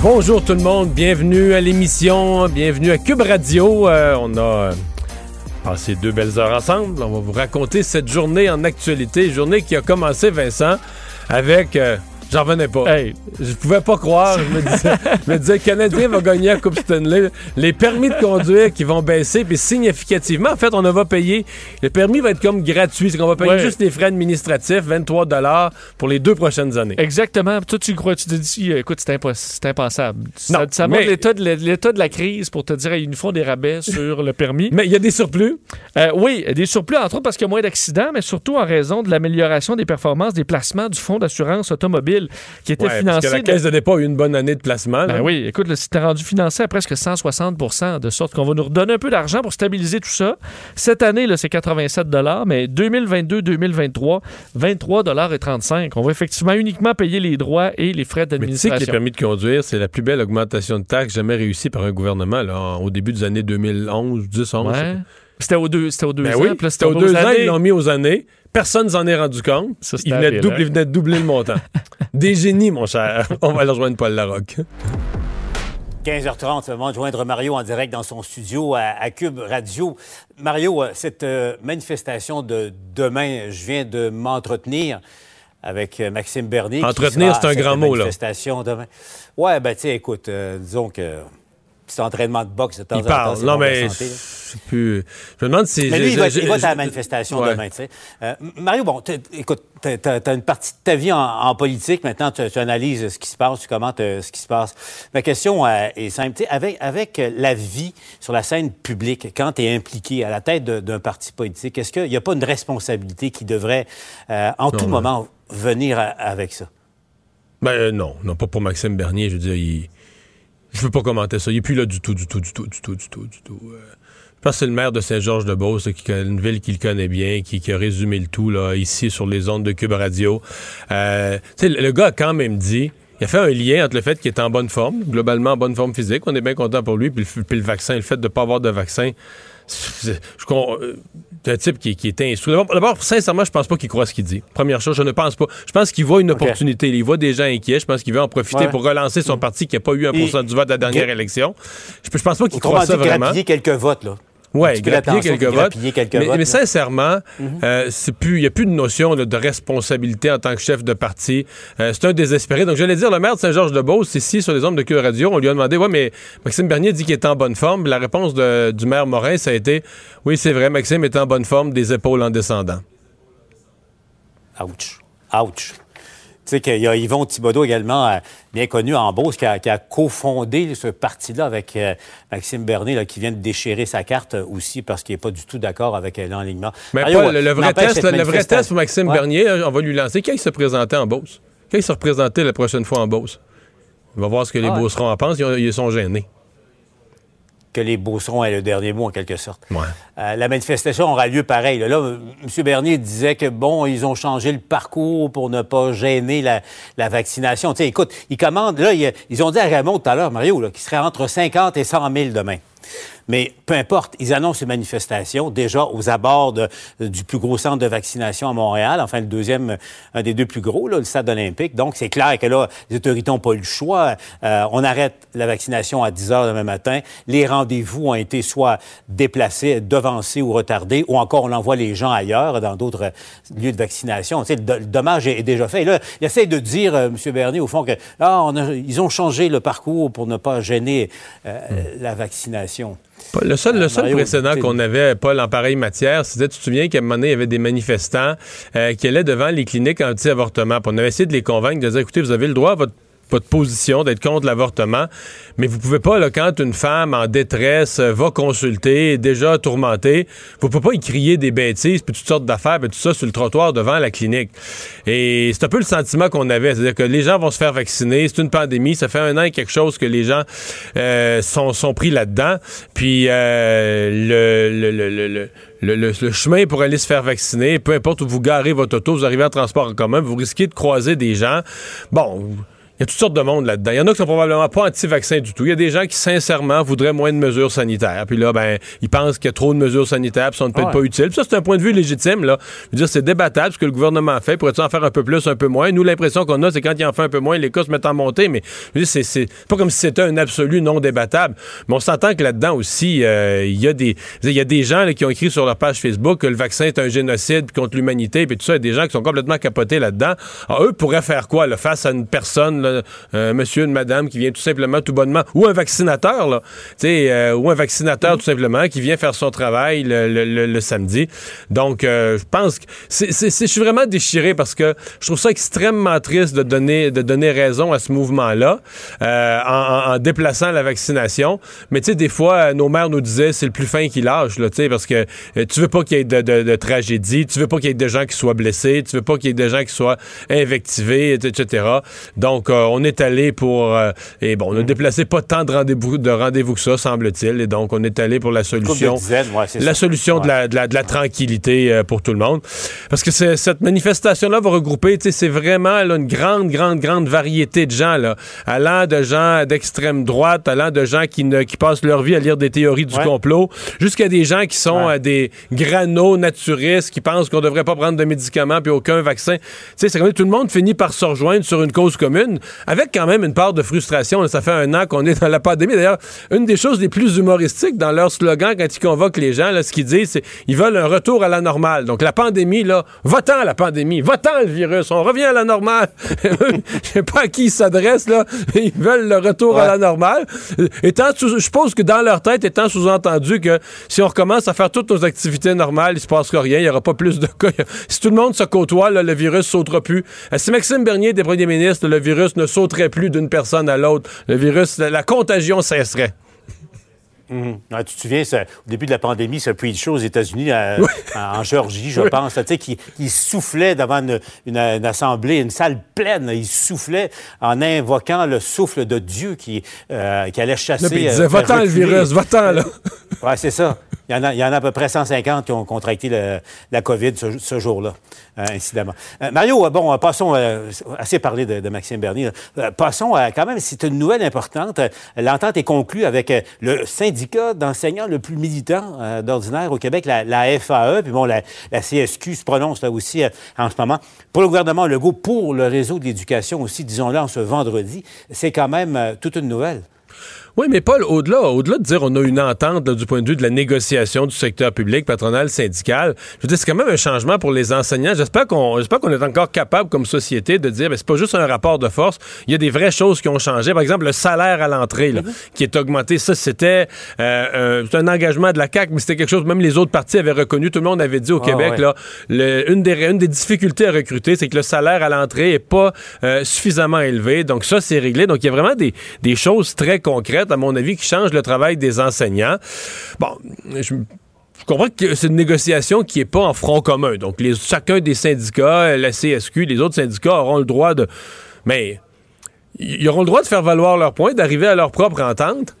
Bonjour tout le monde, bienvenue à l'émission, bienvenue à Cube Radio. Euh, on a euh, passé deux belles heures ensemble. On va vous raconter cette journée en actualité, journée qui a commencé, Vincent, avec... euh, J'en revenais pas. Hey, je pouvais pas croire. Je me disais, je me disais le Canadien va gagner la Coupe Stanley. Les permis de conduire qui vont baisser, puis significativement. En fait, on va payer. Le permis va être comme gratuit. C'est qu'on va payer Ouais. juste les frais administratifs, 23 pour les deux prochaines années. Exactement. Toi, tu crois, tu te dis, écoute, c'est impos- impensable. Non, ça ça mais- montre l'état de, la- l'état de la crise pour te dire, ils nous font des rabais sur le permis. Mais il y a des surplus. Euh, oui, des surplus, entre autres parce qu'il y a moins d'accidents, mais surtout en raison de l'amélioration des performances des placements du Fonds d'assurance automobile qui était Ouais, parce financé. que la de- Caisse de dépôt a eu une bonne année de placement. Ben oui, écoute, c'était rendu financé à presque 160 de sorte qu'on va nous redonner un peu d'argent pour stabiliser tout ça. Cette année, là, c'est 87 mais 2022-2023, 23 et 35. On va effectivement uniquement payer les droits et les frais Mais tu sais que les d'administration. permis de conduire, c'est la plus belle augmentation de taxes jamais réussie par un gouvernement là, au début des années 2011, 10, 11. je sais Ouais. C'était aux deux, c'était aux deux Ben ans. oui, c'était aux aux deux ans, années. ils l'ont mis aux années. Personne ne s'en est rendu compte. Ça, Ils venaient, de doubler, hein? ils venaient de doubler le montant. Des génies, mon cher. On va aller rejoindre Paul Larocque. 15h30, c'est le moment de joindre Mario en direct dans son studio à, à Cube Radio. Mario, euh, cette euh, manifestation de demain, je viens de m'entretenir avec euh, Maxime Bernier. qui Entretenir, sera c'est un grand mot, là. manifestation demain. Ouais, ben tu sais, écoute, euh, disons que petit entraînement de boxe de temps Il en temps, parle. c'est Non, mais santé, plus. Je me demande si. Mais lui, il va, il va à la manifestation Ouais. demain, tu sais. Euh, Mario, bon, écoute, tu as, une partie de ta vie en, en politique. Maintenant, tu analyses ce qui se passe, tu commentes euh, ce qui se passe. Ma question euh, est simple. Avec, avec la vie sur la scène publique, quand tu es impliqué à la tête d'un parti politique, est-ce qu'il n'y a pas une responsabilité qui devrait, en tout non. moment, venir à- avec ça? Ben non, non, pas pour Maxime Bernier. Je veux dire, il... je veux pas commenter ça. Il est plus là du tout, du tout, du tout, du tout, du tout, du tout. Euh, Je pense que c'est le maire de Saint-Georges-de-Beauce, une ville qu'il connaît bien, qui, a résumé le tout là, ici sur les ondes de Cube Radio. Euh, le, gars a quand même dit. Il a fait un lien entre le fait qu'il est en bonne forme, globalement en bonne forme physique. On est bien content pour lui. Puis le vaccin, le fait de ne pas avoir de vaccin. Euh, un type qui, qui est instruit. D'abord, sincèrement, je pense pas qu'il croit ce qu'il dit. Première chose, je ne pense pas. Je pense qu'il voit une opportunité. Il voit des gens inquiets. Je pense qu'il veut en profiter Ouais. pour relancer son parti qui n'a pas eu 1 Et- du vote de la dernière élection. Je, je pense pas qu'il croit ça vraiment. grappiller quelques votes, là. Oui, grappiller quelques votes. quelques mais, votes, mais sincèrement, euh, c'est plus, il n'y a plus de notion là, de responsabilité en tant que chef de parti. Euh, c'est un désespéré. Donc, j'allais dire, le maire de Saint-Georges-de-Beauce, ici, sur les ondes de Cure Radio, on lui a demandé, ouais, mais Maxime Bernier dit qu'il est en bonne forme. La réponse de- du maire Morin, ça a été, oui, c'est vrai, Maxime est en bonne forme, des épaules en descendant. Ouch. Ouch. Tu sais qu'il y a Yvon Thibodeau également, euh, bien connu en Beauce, qui a, qui a cofondé ce parti-là avec euh, Maxime Bernier, là, qui vient de déchirer sa carte aussi parce qu'il n'est pas du tout d'accord avec euh, l'enlignement. Mais Paul, le, le vrai test, le vrai test pour Maxime Ouais. Bernier, on va lui lancer. Quand il se présentait en Beauce? Quand il se représentait la prochaine fois en Beauce? On va voir ce que les Ah. Beaucerons en pensent. Ils sont gênés. Que les Beaucerons aient le dernier mot, en quelque sorte. Ouais. Euh, la manifestation aura lieu pareil. Là, Là, M. Bernier disait que, bon, ils ont changé le parcours pour ne pas gêner la, la vaccination. Tu sais, écoute, ils commandent, là, ils, ils ont dit à Raymond tout à l'heure, Mario, là, qu'il serait entre 50 et 100 000 demain. Mais peu importe, ils annoncent une manifestation déjà aux abords de- du plus gros centre de vaccination à Montréal, enfin le deuxième, un des deux plus gros, là, le stade olympique. Donc c'est clair que là, les autorités n'ont pas eu le choix. Euh, on arrête la vaccination à 10 heures demain matin. Les rendez-vous ont été soit déplacés, devancés ou retardés, ou encore on envoie les gens ailleurs, dans d'autres lieux de vaccination. Tu sais, le, do- le dommage est, est déjà fait. Et là, il essaie de dire, euh, M. Bernier, au fond, que ah, on a- ils ont changé le parcours pour ne pas gêner euh, la vaccination. Le seul, le Euh, seul Mario, précédent qu'on avait, Paul, en pareille matière, c'était, tu te souviens qu'à un moment donné, il y avait des manifestants euh, qui allaient devant les cliniques anti-avortement. On avait essayé de les convaincre, de dire, écoutez, vous avez le droit à votre votre position, d'être contre l'avortement, mais vous pouvez pas, quand une femme en détresse euh, va consulter, déjà tourmentée, vous pouvez pas y crier des bêtises, puis toutes sortes d'affaires, puis tout ça sur le trottoir devant la clinique. Et c'est un peu le sentiment qu'on avait, c'est-à-dire que les gens vont se faire vacciner, c'est une pandémie, ça fait un an et quelque chose que les gens euh, sont, sont pris là-dedans, puis euh, le, le, le, le, le, chemin pour aller se faire vacciner, peu importe où vous garez votre auto, vous arrivez en transport en commun, vous risquez de croiser des gens. Bon, il y a toutes sortes de monde là-dedans. Il y en a qui sont probablement pas anti-vaccins du tout. Il y a des gens qui, sincèrement, voudraient moins de mesures sanitaires. Puis là, ben, ils pensent qu'il y a trop de mesures sanitaires, puis sont peut-être pas utiles. Puis ça, c'est un point de vue légitime, là. Je veux dire, c'est débattable ce que le gouvernement fait. Pourrait-il en faire un peu plus, un peu moins? Nous, l'impression qu'on a, c'est quand il en fait un peu moins, les cas se mettent en montée. Mais c'est, c'est pas comme si c'était un absolu non débattable. Mais on s'entend que là-dedans aussi, euh, il y a des, il y a des gens qui ont écrit sur leur page Facebook que le vaccin est un génocide contre l'humanité, puis tout ça. Il y a des gens qui sont complètement capotés là-dedans. Eux pourraient faire quoi, là, face à une personne, un euh, monsieur, une madame qui vient tout simplement, tout bonnement, ou un vaccinateur, là, euh, ou un vaccinateur tout simplement qui vient faire son travail le, samedi. Donc, euh, je pense que je suis vraiment déchiré parce que je trouve ça extrêmement triste de donner, de donner raison à ce mouvement-là en, déplaçant la vaccination. Mais tu sais, des fois, nos mères nous disaient c'est le plus fin qui lâche, là, parce que tu veux pas qu'il y ait de, tragédie, tu veux pas qu'il y ait de gens qui soient blessés, tu veux pas qu'il y ait de gens qui soient invectivés, etc. Donc, on est allé pour. Euh, et bon, on a déplacé pas tant de rendez-vous de rendez-vous que ça, semble-t-il. Et donc, on est allé pour la solution. la solution de, la, de, la, tranquillité euh, pour tout le monde. Parce que cette manifestation-là va regrouper, c'est vraiment là, une grande, grande, grande variété de gens, là, allant de gens d'extrême droite, allant de gens qui, ne, qui passent leur vie à lire des théories du complot, jusqu'à des gens qui sont euh, des granos naturistes, qui pensent qu'on devrait pas prendre de médicaments puis aucun vaccin. C'est comme tout le monde finit par se rejoindre sur une cause commune, avec quand même une part de frustration. ça fait un an qu'on est dans la pandémie. D'ailleurs, une des choses les plus humoristiques dans leur slogan quand ils convoquent les gens, là, ce qu'ils disent, c'est qu'ils veulent un retour à la normale. Donc la pandémie, là, va-t'en la pandémie, va-t'en le virus, on revient à la normale. Je sais pas à qui ils s'adressent, là. Ils veulent le retour à la normale. Étant, je suppose que dans leur tête, étant sous-entendu que si on recommence à faire toutes nos activités normales, il se passera rien, il n'y aura pas plus de cas. Si tout le monde se côtoie, là, le virus sautera plus. Si Maxime Bernier était premier ministre, le virus ne sauterait plus d'une personne à l'autre. Le virus, la, contagion cesserait. Mhm. tu te souviens, au début de la pandémie, ce de show aux États-Unis, en Géorgie, je pense, tu sais, qui, soufflait devant une, assemblée, une salle pleine. Il soufflait en invoquant le souffle de Dieu qui, euh, qui allait chasser. il disait, euh, va-t'en le virus, va-t'en, là. oui, c'est ça. Il y, en a, il y, en a, à peu près 150 qui ont contracté la COVID ce, jour-là, euh, incidemment. Euh, Mario, euh, bon, passons, assez parlé de, Maxime Bernier. passons à, quand même, c'est une nouvelle importante. L'entente est conclue avec le syndicat d'enseignants le plus militant d'ordinaire au Québec, la, FAE. Puis bon, la, la, CSQ se prononce là aussi en ce moment. Pour le gouvernement Legault, pour le réseau de l'éducation aussi, disons-le, en ce vendredi, c'est quand même toute une nouvelle. Oui, mais Paul, au-delà, au-delà de dire on a une entente du point de vue de la négociation du secteur public, patronal, syndical, je veux dire, c'est quand même un changement pour les enseignants. J'espère qu'on, j'espère qu'on est encore capable comme société de dire, ben, c'est pas juste un rapport de force. Il y a des vraies choses qui ont changé. Par exemple, le salaire à l'entrée, là, qui est augmenté. Ça, c'était euh, un engagement de la CAC, mais c'était quelque chose même les autres partis avaient reconnu. Tout le monde avait dit au ah, Québec, là, une des une des difficultés à recruter, c'est que le salaire à l'entrée est pas euh, suffisamment élevé. Donc ça, c'est réglé. Donc il y a vraiment des, des choses très concrètes à mon avis, qui change le travail des enseignants. Bon, je comprends que c'est une négociation qui n'est pas en front commun. Donc, chacun des syndicats, la CSQ, les autres syndicats auront le droit de. Mais ils auront le droit de faire valoir leur point, d'arriver à leur propre entente.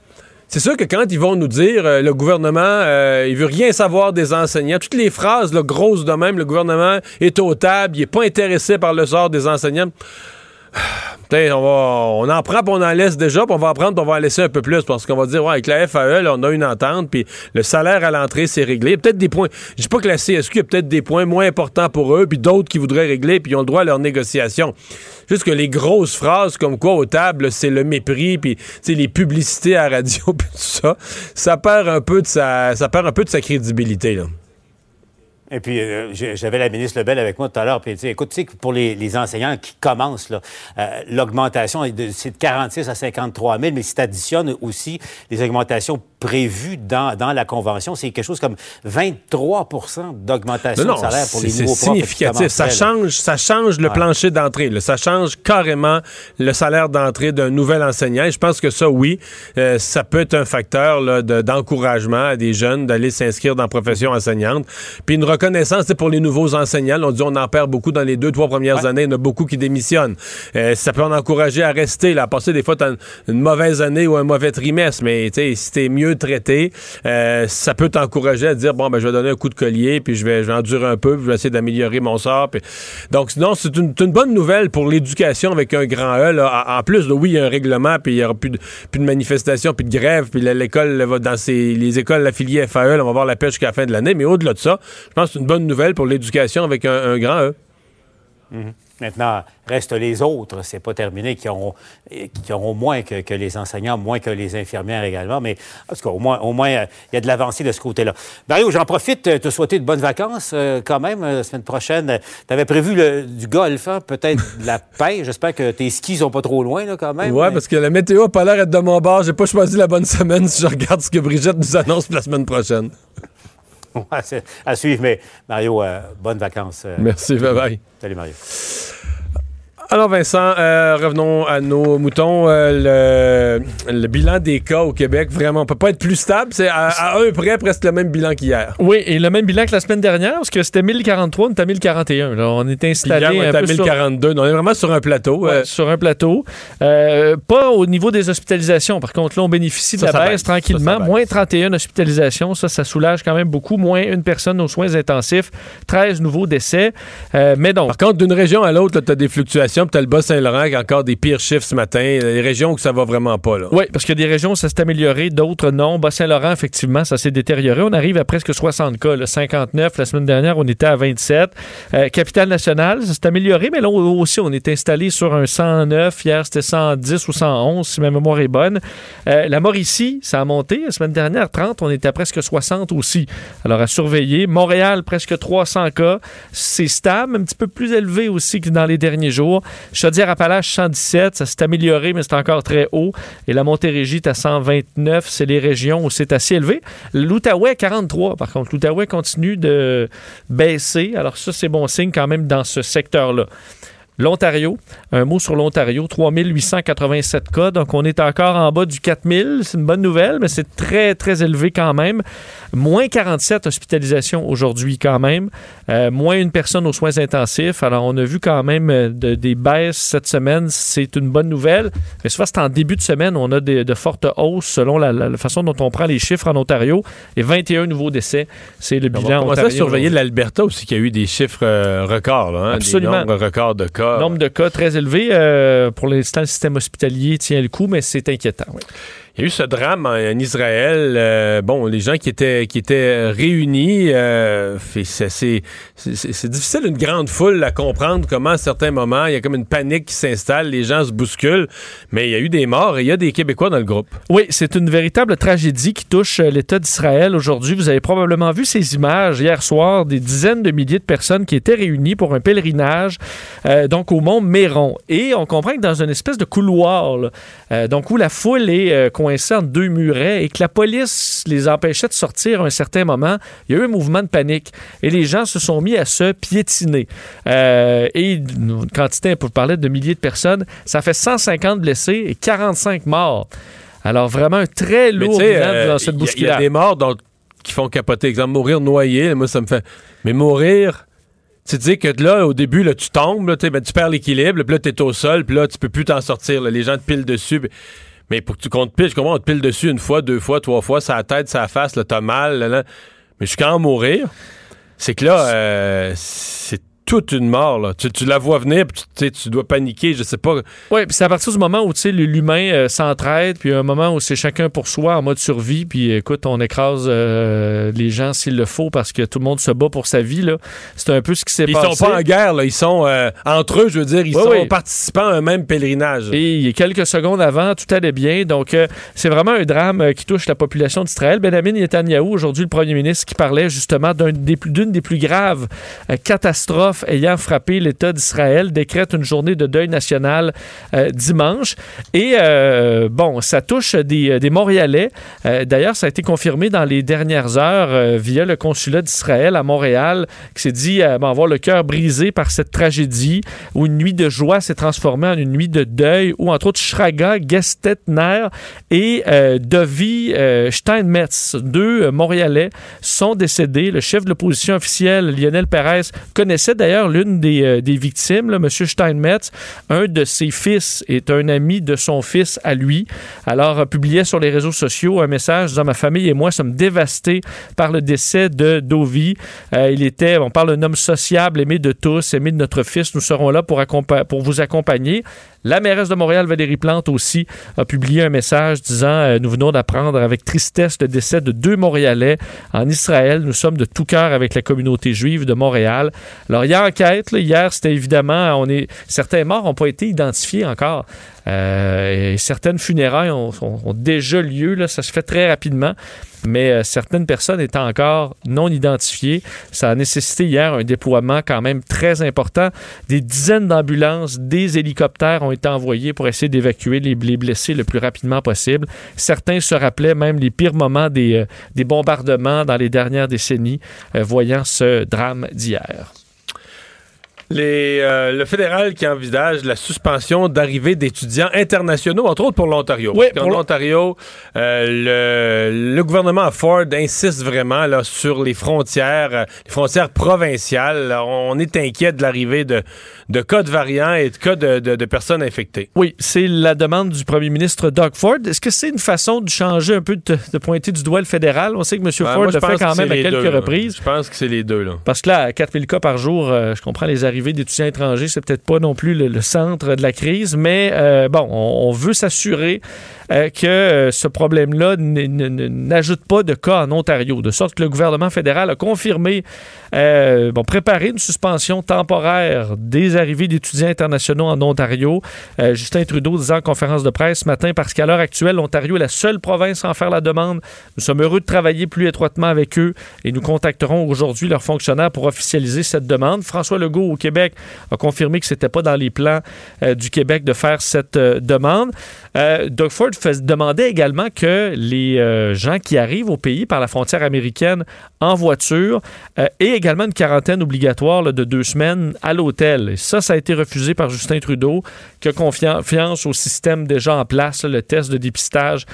C'est sûr que quand ils vont nous dire euh, le gouvernement, euh, il veut rien savoir des enseignants, toutes les phrases grosses de même, le gouvernement est au table, il n'est pas intéressé par le sort des enseignants on, on en prend, on en laisse déjà, puis on va en prendre, puis on va en laisser un peu plus, parce qu'on va dire, ouais, avec la FAE, on a une entente, puis le salaire à l'entrée, c'est réglé. Peut-être des points, je dis pas que la CSQ a peut-être des points moins importants pour eux, puis d'autres qui voudraient régler, puis ils ont le droit à leur négociation. Juste que les grosses phrases comme quoi, aux tables, c'est le mépris, puis les publicités à radio, puis tout ça, ça perd un peu de sa, ça perd un peu de sa crédibilité. Et puis, euh, j'avais la ministre Lebel avec moi tout à l'heure. Puis, écoute, tu sais, pour les, enseignants qui commencent, euh, l'augmentation, c'est de 46 à 53 000, mais si tu additionnes aussi les augmentations prévu dans, dans la Convention. C'est quelque chose comme 23% d'augmentation de salaire pour les nouveaux profs. C'est significatif. Ça change, ça change le plancher d'entrée. Ça change carrément le salaire d'entrée d'un nouvel enseignant. Et je pense que ça, oui, euh, ça peut être un facteur d'encouragement à des jeunes d'aller s'inscrire dans la profession enseignante. Puis une reconnaissance pour les nouveaux enseignants. on dit on en perd beaucoup dans les deux, trois premières années. Il y en a beaucoup qui démissionnent. Euh, ça peut en encourager à rester. Là, à passer des fois, une mauvaise année ou un mauvais trimestre. Mais si t'es mieux traité, euh, ça peut t'encourager à dire bon, ben, je vais donner un coup de collier, puis je vais, je endurer un peu, puis je vais essayer d'améliorer mon sort. Donc, sinon, c'est une, bonne nouvelle pour l'éducation avec un grand E. En plus, oui, il y a un règlement, puis il n'y aura plus de, plus de manifestations, puis de grève, puis l'école va dans ses, les écoles affiliées FAE, on va voir la pêche jusqu'à la fin de l'année. Mais au-delà de ça, je pense que c'est une bonne nouvelle pour l'éducation avec un, grand E. Mm-hmm. Maintenant, reste les autres. C'est pas terminé qui auront, qui auront moins que, les enseignants, moins que les infirmières également. Mais parce qu'au moins, au moins, il y a de l'avancée de ce côté-là. Mario, j'en profite de te souhaiter de bonnes vacances euh, quand même la semaine prochaine. Tu avais prévu du golf, hein, peut-être de la paix. J'espère que tes skis sont pas trop loin là, quand même. Oui, parce que la météo n'a pas l'air d'être de mon bord. J'ai pas choisi la bonne semaine si je regarde ce que Brigitte nous annonce pour la semaine prochaine. à suivre, mais Mario, euh, bonnes vacances. Euh. Merci, bye bye. Salut Mario. Alors Vincent, euh, revenons à nos moutons. Euh, le, bilan des cas au Québec, vraiment, on peut pas être plus stable. C'est à, un près presque le même bilan qu'hier. Oui, et le même bilan que la semaine dernière, parce que c'était 1043, on était à 1041. on est installé on est à 1042. On est vraiment sur un plateau. Euh. Sur un plateau. pas au niveau des hospitalisations. Par contre, là, on bénéficie de la baisse, tranquillement. moins 31 hospitalisations. Ça, ça soulage quand même beaucoup. Moins une personne aux soins intensifs. 13 nouveaux décès. mais donc. Par contre, d'une région à l'autre, tu as des fluctuations tu as le Bas-Saint-Laurent qui a encore des pires chiffres ce matin. Les régions où ça va vraiment pas. Oui, parce qu'il y a des régions où ça s'est amélioré, d'autres non. Bas-Saint-Laurent, effectivement, ça s'est détérioré. On arrive à presque 60 cas, 59. La semaine dernière, on était à 27. Euh, Capitale nationale, ça s'est amélioré, mais là aussi, on est installé sur un 109. Hier, c'était 110 ou 111, si ma mémoire est bonne. Euh, la Mauricie, ça a monté. La semaine dernière, 30, on était à presque 60 aussi. Alors, à surveiller. Montréal, presque 300 cas. C'est stable, un petit peu plus élevé aussi que dans les derniers jours. Chaudière-Appalaches, 117, ça s'est amélioré, mais c'est encore très haut. Et la Montérégie est à 129, c'est les régions où c'est assez élevé. L'Outaouais, 43, par contre. L'Outaouais continue de baisser. Alors ça, c'est bon signe quand même dans ce secteur-là. L'Ontario, un mot sur l'Ontario, 3887 cas, donc on est encore en bas du 4000, c'est une bonne nouvelle, mais c'est très, très élevé quand même. Moins 47 hospitalisations aujourd'hui quand même, euh, moins une personne aux soins intensifs. Alors on a vu quand même euh, des baisses cette semaine, c'est une bonne nouvelle, mais souvent c'est en début de semaine, on a de fortes hausses selon la, façon dont on prend les chiffres en Ontario, et 21 nouveaux décès, c'est le bilan. On va surveiller l'Alberta aussi qui a eu des chiffres euh, records, hein, Absolument. des records de cas. Nombre de cas très élevé. Euh, pour l'instant, le système hospitalier tient le coup, mais c'est inquiétant. Il y a eu ce drame en, Israël. Euh, bon, les gens qui étaient qui étaient réunis, euh, c'est difficile une grande foule à comprendre comment à certains moments il y a comme une panique qui s'installe, les gens se bousculent, mais il y a eu des morts et il y a des Québécois dans le groupe. Oui, c'est une véritable tragédie qui touche euh, l'État d'Israël aujourd'hui. Vous avez probablement vu ces images hier soir, des dizaines de milliers de personnes qui étaient réunies pour un pèlerinage, donc au mont Méron. Et on comprend que dans une espèce de couloir, donc où la foule est entre deux murets et que la police les empêchait de sortir à un certain moment, il y a eu un mouvement de panique et les gens se sont mis à se piétiner. Euh, et une quantité, pour parler de milliers de personnes, ça fait 150 blessés et 45 morts. Alors vraiment un très lourd bilan euh, dans cette bousculade. Il y, a des morts qui font capoter. Exemple, mourir noyé, moi ça me fait... Mais mourir tu dis que là, au début, là, tu tombes, là, ben, tu perds l'équilibre, puis là, tu es au sol, puis là, tu peux plus t'en sortir. Les gens te pilent dessus. Mais pour que tu comptes pile, je comprends, on te pile dessus une fois, deux fois, trois fois, sa tête, sa face, là, t'as mal, là. Mais je suis mourir. C'est que là, euh, c'est toute une mort. Là. Tu, la vois venir, puis tu, dois paniquer, je sais pas. Oui, puis c'est à partir du moment où l'humain euh, s'entraide, puis un moment où c'est chacun pour soi en mode survie, puis écoute, on écrase euh, les gens s'il le faut parce que tout le monde se bat pour sa vie. C'est un peu ce qui s'est passé. Ils sont pas en guerre, là. ils sont euh, entre eux, je veux dire, ils sont participants à un même pèlerinage. Et quelques secondes avant, tout allait bien. Donc, c'est vraiment un drame qui touche la population d'Israël. Benjamin Netanyahu, aujourd'hui, le premier ministre, qui parlait justement d'une des, des plus graves catastrophes ayant frappé l'État d'Israël décrète une journée de deuil national euh, dimanche. Et euh, bon, ça touche des, des Montréalais. Euh, D'ailleurs, ça a été confirmé dans les dernières heures euh, via le consulat d'Israël à Montréal, qui s'est dit euh, bon, avoir le cœur brisé par cette tragédie où une nuit de joie s'est transformée en une nuit de deuil, où entre autres Schraga, Gestetner et euh, Dovi euh, Steinmetz, deux euh, Montréalais, sont décédés. Le chef de l'opposition officielle, Lionel Perez, connaissait d'ailleurs l'une des, euh, victimes, M. Steinmetz. Un de ses fils est un ami de son fils à lui. Alors, euh, publiait sur les réseaux sociaux un message disant Ma famille et moi sommes dévastés par le décès de Dovi. Euh, il était, on parle d'un homme sociable, aimé de tous, aimé de notre fils. Nous serons là pour, pour vous accompagner. La mairesse de Montréal, Valérie Plante, aussi, a publié un message disant euh, Nous venons d'apprendre avec tristesse le décès de deux Montréalais en Israël. Nous sommes de tout cœur avec la communauté juive de Montréal. Alors, il y a enquête. là. hier, c'était évidemment, certains morts n'ont pas été identifiés encore. Euh, et certaines funérailles ont, déjà lieu. Ça se fait très rapidement. Mais euh, certaines personnes étant encore non identifiées, ça a nécessité hier un déploiement quand même très important. Des dizaines d'ambulances, des hélicoptères ont été envoyés pour essayer d'évacuer les, les blessés le plus rapidement possible. Certains se rappelaient même les pires moments des, euh, bombardements dans les dernières décennies, voyant ce drame d'hier. Les, euh, le fédéral qui envisage la suspension d'arrivée d'étudiants internationaux, entre autres pour l'Ontario. Oui, pour l'- Ontario, euh, le, le gouvernement Ford insiste vraiment là, sur les frontières, euh, les frontières provinciales. On est inquiet de l'arrivée de, de cas de variants et de cas de, de- de personnes infectées. Oui, c'est la demande du premier ministre Doug Ford. Est-ce que c'est une façon de changer un peu, de, de pointer du doigt le fédéral? On sait que M. Ouais, Ford le fait quand même à quelques deux, là. reprises. Je pense que c'est les deux. Là. Parce que là, à 4000 cas par jour, je comprends les arrivées d'étudiants étrangers, c'est peut-être pas non plus le, le centre de la crise, mais euh, bon, on, on veut s'assurer euh, que euh, ce problème-là n'ajoute pas de cas en Ontario, de sorte que le gouvernement fédéral a confirmé, euh, bon, préparé une suspension temporaire des arrivées d'étudiants internationaux en Ontario. Euh, Justin Trudeau disant en conférence de presse ce matin, parce qu'à l'heure actuelle, l'Ontario est la seule province à en faire la demande. Nous sommes heureux de travailler plus étroitement avec eux et nous contacterons aujourd'hui leurs fonctionnaires pour officialiser cette demande. François Legault au Québec a confirmé que c'était pas dans les plans euh, du Québec de faire cette euh, demande. Euh, Doug Ford demandait également que les gens qui arrivent au pays par la frontière américaine en voiture aient également une quarantaine obligatoire de deux semaines à l'hôtel. Ça, ça a été refusé par Justin Trudeau, qui a confiance au système déjà en place, le test de dépistage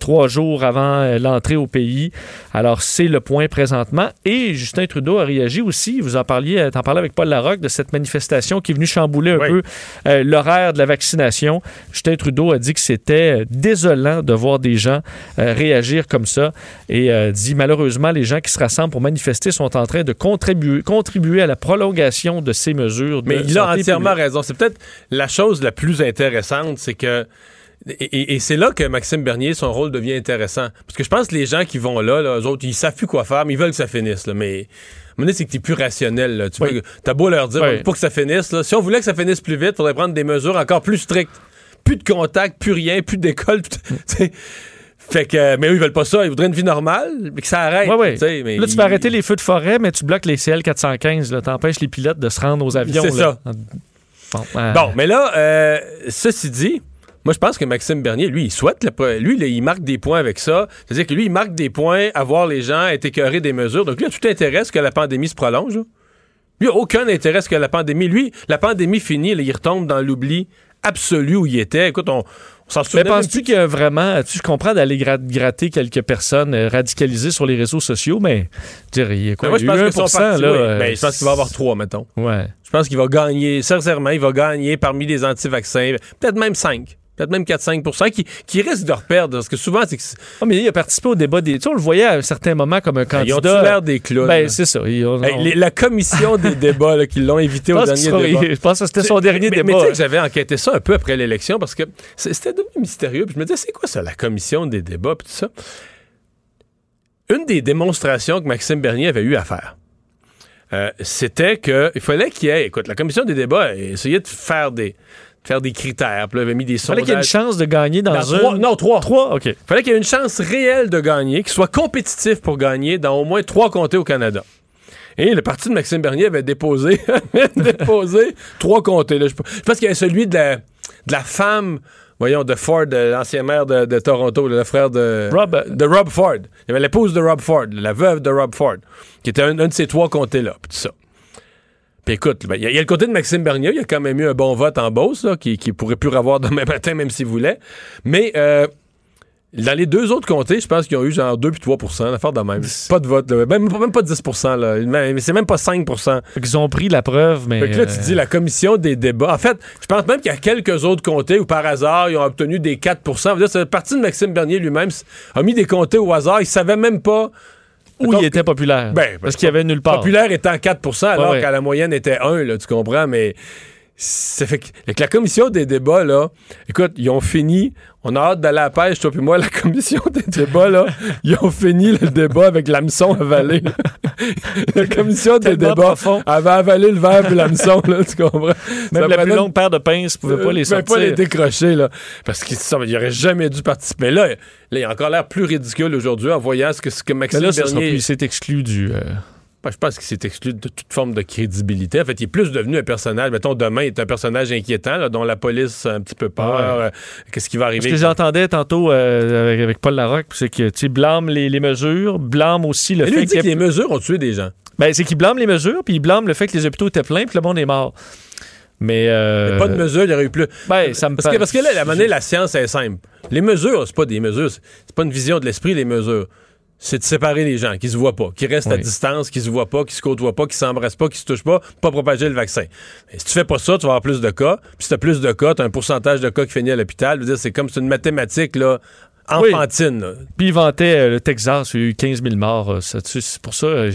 trois jours avant l'entrée au pays. Alors, c'est le point présentement. Et Justin Trudeau a réagi aussi, vous en parliez, t'en parlais avec Paul Larocque, de cette manifestation qui est venue chambouler un Oui. peu euh, l'horaire de la vaccination. Justin Trudeau a dit que c'était euh, désolant de voir des gens euh, réagir comme ça et euh, dit malheureusement les gens qui se rassemblent pour manifester sont en train de contribuer, contribuer à la prolongation de ces mesures. de Mais il a entièrement publique. raison. C'est peut-être la chose la plus intéressante, c'est que. Et, et- et c'est là que Maxime Bernier, son rôle devient intéressant. Parce que je pense que les gens qui vont là, là eux autres, ils savent plus quoi faire, mais ils veulent que ça finisse. Là, mais moment c'est que tu es plus rationnel. Là. Tu Oui. T'as beau leur dire, Oui. pour que ça finisse, là, si on voulait que ça finisse plus vite, il faudrait prendre des mesures encore plus strictes. Plus de contact, plus rien, plus d'école. plus. Fait que, mais eux, ils veulent pas ça. Ils voudraient une vie normale, mais que ça arrête. Ouais, ouais. tu sais, mais Là, tu peux arrêter les feux de forêt, mais tu bloques les CL415. là. T'empêches les pilotes de se rendre aux avions. C'est ça. Bon, euh, Bon, mais là, euh, ceci dit, moi, je pense que Maxime Bernier, lui, il souhaite, le- lui, il marque des points avec ça. C'est-à-dire que lui, il marque des points à voir les gens être écœurés des mesures. Donc, lui, il a tout intérêt à ce que la pandémie se prolonge. là. Lui, il a aucun intérêt à ce que la pandémie. Lui, la pandémie finie, là, il retombe dans l'oubli absolu où il était. Écoute, on, Mais penses-tu qu'il y a vraiment. Tu comprends d'aller gra- gratter quelques personnes euh, radicalisées sur les réseaux sociaux, mais dirais, il y a quoi? moi, je pense eu que son 1%, parti, là. oui. euh, Ben, je pense qu'il va y avoir trois, mettons. Ouais. Je pense qu'il va gagner, sincèrement, il va gagner parmi les anti-vaccins, peut-être même 5. Peut-être même 4-5 qui, qui risquent de reperdre. Parce que souvent, c'est que Ah, mais il a participé au débat des. Tu sais, on le voyait à un certain moment comme un ils ont candidat. l'air des clowns. Ben, c'est ça. Ils ont- Hey, on- les- la commission des débats là, qui l'ont invité au dernier sera- débat. je pense que c'était son dernier mais, débat. Mais tu sais hein. que j'avais enquêté ça un peu après l'élection parce que c'était devenu mystérieux. Puis je me disais, c'est quoi ça, la commission des débats puis tout ça? Une des démonstrations que Maxime Bernier avait eu à faire, euh, c'était qu'il fallait qu'il y ait... Écoute, la commission des débats a essayé de faire des, de faire des critères. Puis là, avait mis des Il fallait qu'il y ait une sondages. chance de gagner dans, Dans trois- non, trois. Trois, OK. Il fallait qu'il y ait une chance réelle de gagner, qu'il soit compétitif pour gagner dans au moins trois comtés au Canada. Et le parti de Maxime Bernier avait déposé, déposé trois comtés. Là. Je pense qu'il y avait celui de la, de la femme voyons, de Ford, l'ancien maire de, Toronto, le frère de Rob, de Rob Ford. Il y avait l'épouse de Rob Ford, la veuve de Rob Ford, qui était un, de ces trois comtés-là, tout ça. Puis écoute, ben, il y, a le côté de Maxime Bernier, il y a quand même eu un bon vote en Beauce, qui, qui pourrait plus avoir demain matin, même s'il voulait. Mais euh, dans les deux autres comtés, je pense qu'ils ont eu genre 2 puis 3% l'affaire de même. Pas de vote, Même, même, pas 10% là. Mais c'est même pas 5% Ils ont pris la preuve, mais. Fait que là, tu dis la commission des débats. En fait, je pense même qu'il y a quelques autres comtés où par hasard, ils ont obtenu des 4% C'est le parti de Maxime Bernier lui-même a mis des comtés au hasard. Il savait même pas où il était populaire. Ben, parce qu'il y avait nulle part. Populaire étant 4 alors qu'à la moyenne était 1, là, tu comprends, mais ça fait que, la commission des débats, là, écoute, ils ont fini. On a hâte d'aller à la pêche, toi puis moi, la commission des débats, là. Ils ont fini le débat avec l'hameçon avalé. la commission des débats avait avalé le verre puis l'hameçon, là, tu comprends? Même la plus longue paire de pinces pouvait pas les sortir. pas les décrocher, là. Parce qu'il n'aurait jamais dû participer. Là, là, il a encore l'air plus ridicule aujourd'hui en voyant ce que, ce que Maxime là, Bernier... il s'est exclu du... Euh, je pense qu'il s'est exclu de toute forme de crédibilité. En fait, il est plus devenu un personnage. Mettons, demain, il est un personnage inquiétant, dont la police a un petit peu peur. Euh, qu'est-ce qui va arriver? Ce que j'entendais tantôt euh, avec, Paul Larocque, c'est que tu blâme les, les, mesures, blâme aussi le fait il dit que les mesures ont tué des gens. Ben, c'est qu'il blâme les mesures, puis il blâme le fait que les hôpitaux étaient pleins, puis le monde est mort. Mais, euh... pas de mesures, il y aurait eu plus. Ben, ça me parce, que, parce que là, la monnaie, la science est simple. Les mesures, c'est pas des mesures, c'est pas une vision de l'esprit, les mesures c'est de séparer les gens qui se voient pas, qui restent à distance, qui se voient pas, qui se côtoient pas, qui s'embrassent pas, qui se touchent pas, pas propager le vaccin. si tu fais pas ça, tu vas avoir plus de cas. Puis si tu as plus de cas, tu as un pourcentage de cas qui finit à l'hôpital. C'est comme c'est une mathématique là, enfantine. Puis ils vantaient euh, le Texas, il y a eu 15 000 morts. Euh, c'est pour ça, euh,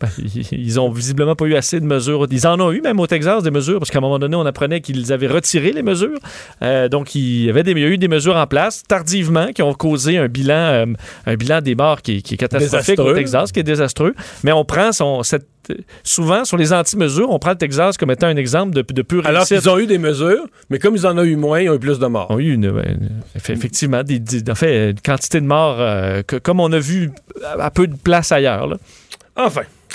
ben, ils ont visiblement pas eu assez de mesures. Ils en ont eu même au Texas des mesures, parce qu'à un moment donné, on apprenait qu'ils avaient retiré les mesures. Euh, donc, il y, avait des, il y a eu des mesures en place tardivement qui ont causé un bilan, euh, un bilan des morts qui, est catastrophique au Texas, qui est désastreux. Mais on prend son, cette, souvent, sur les anti-mesures, on prend le Texas comme étant un exemple de, de pure Alors qu'ils ont eu des mesures, mais comme ils en ont eu moins, ils ont eu plus de morts. Ils ont eu une, effectivement des, en fait, une quantité de morts euh, que, comme on a vu à peu de place ailleurs. Là. Enfin.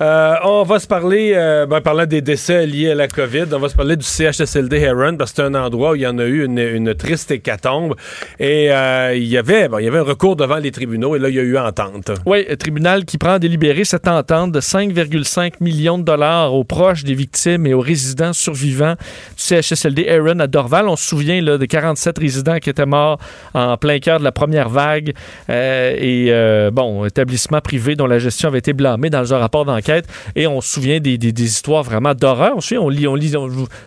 Euh, on va se parler, euh, ben, parlant des décès liés à la COVID, on va se parler du CHSLD Heron parce que c'est un endroit où il y en a eu une, triste hécatombe. Et euh, il, y avait, il y avait un recours devant les tribunaux et là, il y a eu entente. Oui, un tribunal qui prend à délibérer cette entente de 5,5 millions de dollars aux proches des victimes et aux résidents survivants du CHSLD Heron à Dorval. On se souvient là, des 47 résidents qui étaient morts en plein cœur de la première vague et, bon, établissement privé dont la gestion avait été blâmée dans le rapport d'enquête et on se souvient des, histoires vraiment d'horreur. On, on, lit, on,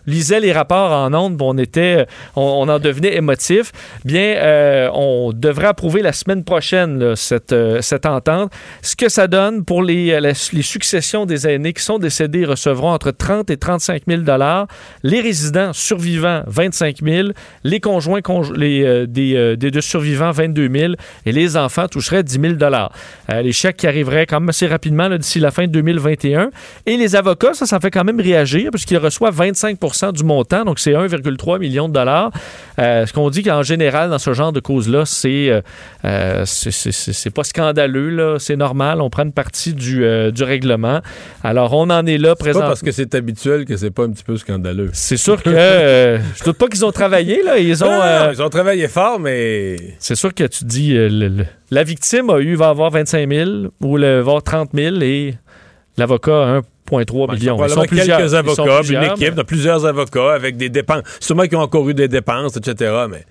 lisait les rapports en ondes, on, était, on, en devenait émotif. Bien, euh, on devrait approuver la semaine prochaine cette, euh, cette entente. Ce que ça donne pour les, successions des aînés qui sont décédés recevront entre 30 et 35 000 Les résidents survivants, 25 000 Les conjoints les, euh, des, des, deux survivants, 22 000 Et les enfants toucheraient 10 000 Les chèques qui arriveraient quand même assez rapidement d'ici la fin de 2020 2021. Et les avocats, ça, ça fait quand même réagir puisqu'ils reçoivent 25% du montant, donc c'est 1,3 million de dollars. Euh, ce qu'on dit qu'en général, dans ce genre de cause-là, c'est euh, euh c'est pas scandaleux, c'est normal. On prend une partie du, euh, du règlement. Alors, on en est là présent. pas parce que c'est habituel que c'est pas un petit peu scandaleux. C'est sûr que je doute pas qu'ils ont travaillé, là. Ils ont, ils ont travaillé fort, mais. C'est sûr que tu dis la victime a eu, va avoir 25 000 ou le, va avoir 30 000 et L'avocat, 1,3 million. Ils sont quelques avocats, une équipe de plusieurs avocats avec des dépenses. Sûrement qu'ils ont encore eu des dépenses, etc. Mais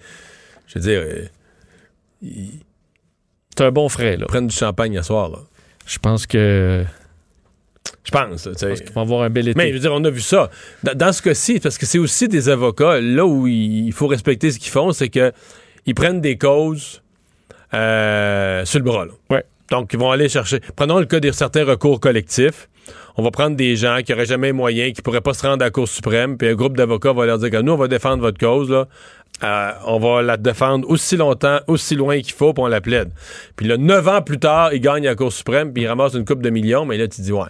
je veux dire, euh, c'est un bon frais. Là. Ils prennent du champagne à soir. Là. Je pense que. Je pense. Je pense qu'ils vont avoir un bel été. Mais je veux dire, on a vu ça. Dans, ce cas-ci, parce que c'est aussi des avocats, là où il faut respecter ce qu'ils font, c'est que ils prennent des causes euh, sur le bras. Là. Ouais. Donc, ils vont aller chercher. Prenons le cas de certains recours collectifs. On va prendre des gens qui n'auraient jamais moyen, qui ne pourraient pas se rendre à la Cour suprême, puis un groupe d'avocats va leur dire que nous, on va défendre votre cause, là. Euh, on va la défendre aussi longtemps, aussi loin qu'il faut, puis on la plaide. Puis là, neuf ans plus tard, ils gagnent à la Cour suprême, puis ils ramassent une coupe de millions, mais là, tu dis, ouais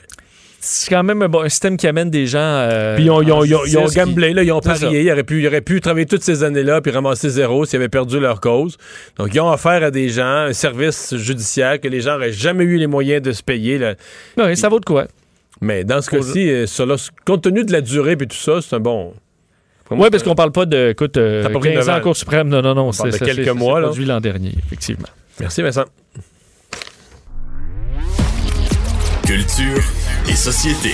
c'est quand même un, système qui amène des gens. Euh, puis ils ont, ils ont, ils ont, gamblé, là, ils ont parié. Ils auraient, pu, ils auraient pu travailler toutes ces années-là puis ramasser zéro s'ils avaient perdu leur cause. Donc, ils ont affaire à des gens, un service judiciaire que les gens n'auraient jamais eu les moyens de se payer. Là. Oui, ça vaut de quoi? Mais dans ce cas-ci, euh, compte tenu de la durée et tout ça, c'est un bon. Oui, parce qu'on parle pas de écoute, euh, T'as pas pris 15 ans en. Cour suprême. Non, non, non. C'est- quelques mois, c'est l'an dernier, effectivement. Merci, Vincent. Culture et société.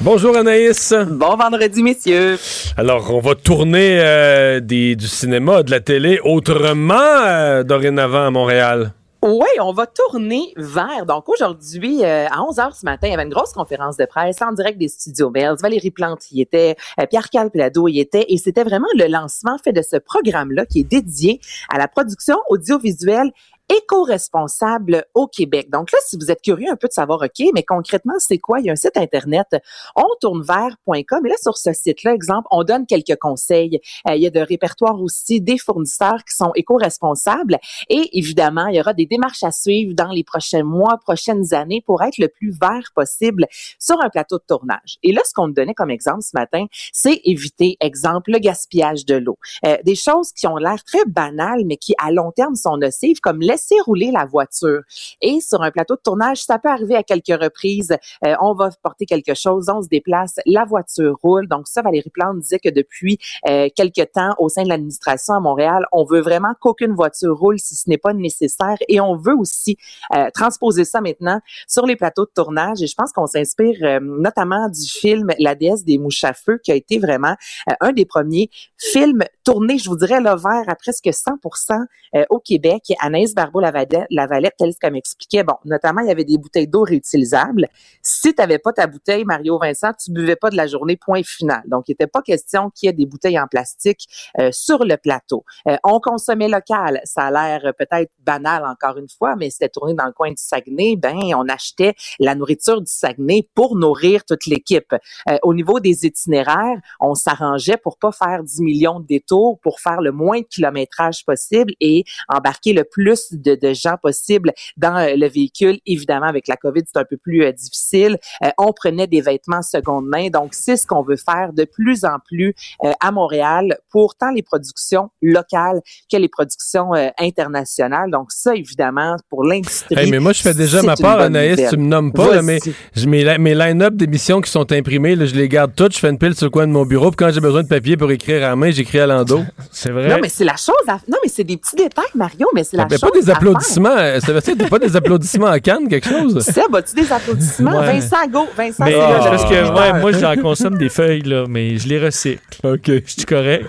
Bonjour Anaïs. Bon vendredi, messieurs. Alors, on va tourner euh, des- du cinéma, de la télé autrement euh, dorénavant à Montréal. Oui, on va tourner vers. Donc aujourd'hui, euh, à 11 h ce matin, il y avait une grosse conférence de presse en direct des studios Bells. Valérie Plante y était, euh, Pierre Calpelado y était, et c'était vraiment le lancement fait de ce programme-là qui est dédié à la production audiovisuelle éco-responsable au Québec. Donc là, si vous êtes curieux un peu de savoir, OK, mais concrètement, c'est quoi? Il y a un site Internet, ontournevert.com. Et là, sur ce site-là, exemple, on donne quelques conseils. Euh, il y a de répertoire aussi des fournisseurs qui sont éco-responsables. Et évidemment, il y aura des démarches à suivre dans les prochains mois, prochaines années pour être le plus vert possible sur un plateau de tournage. Et là, ce qu'on nous donnait comme exemple ce matin, c'est éviter, exemple, le gaspillage de l'eau. Euh, des choses qui ont l'air très banales, mais qui à long terme sont nocives, comme laisser la voiture. Et sur un plateau de tournage, ça peut arriver à quelques reprises. Euh, on va porter quelque chose, on se déplace, la voiture roule. Donc ça, Valérie Plante disait que depuis euh, quelques temps, au sein de l'administration à Montréal, on veut vraiment qu'aucune voiture roule si ce n'est pas nécessaire. Et on veut aussi euh, transposer ça maintenant sur les plateaux de tournage. Et je pense qu'on s'inspire euh, notamment du film La déesse des mouches à feu, qui a été vraiment un des premiers films tournés, je vous dirais, là, vert à presque 100 euh, au Québec. Anaïs Barbeau-Lavalette, ce qu'elle m'expliquait, bon, notamment, il y avait des bouteilles d'eau réutilisables. Si tu n'avais pas ta bouteille, Mario Vincent, tu buvais pas de la journée, point final. Donc, il n'était pas question qu'il y ait des bouteilles en plastique euh, sur le plateau. Euh, on consommait local. Ça a l'air euh, peut-être banal encore une fois, mais c'était tourné dans le coin du Saguenay. Ben, on achetait la nourriture du Saguenay pour nourrir toute l'équipe. Euh, au niveau des itinéraires, on s'arrangeait pour pas faire 10 millions de détours, pour faire le moins de kilométrage possible et embarquer le plus de, de gens possible dans euh, le véhicule. Évidemment, avec la COVID, c'est un peu plus euh, difficile. Euh, on prenait des vêtements seconde main. Donc, c'est ce qu'on veut faire de plus en plus euh, à Montréal pour tant les productions locales que les productions euh, internationales. Donc, ça, évidemment, pour l'industrie. Hey, mais moi, je fais déjà ma part, Anaïs. nouvelle. Tu me nommes pas, là, mais mes, mes line-up d'émissions qui sont imprimées, là, je les garde toutes. Je fais une pile sur le coin de mon bureau. Puis quand j'ai besoin de papier pour écrire à la main, j'écris à l'endo. C'est vrai. Non, mais c'est la chose à... Non, mais c'est des petits détails, Mario, mais c'est la Mais chose pas des applaudissements. euh, Ça veut dire t'as pas des applaudissements à Cannes, quelque chose? Seb, as-tu des applaudissements? Ouais. Vincent, go! Vincent, Mais c'est là, parce que ouais, moi, j'en consomme des feuilles, là, mais je les recycle. OK. Je suis correct.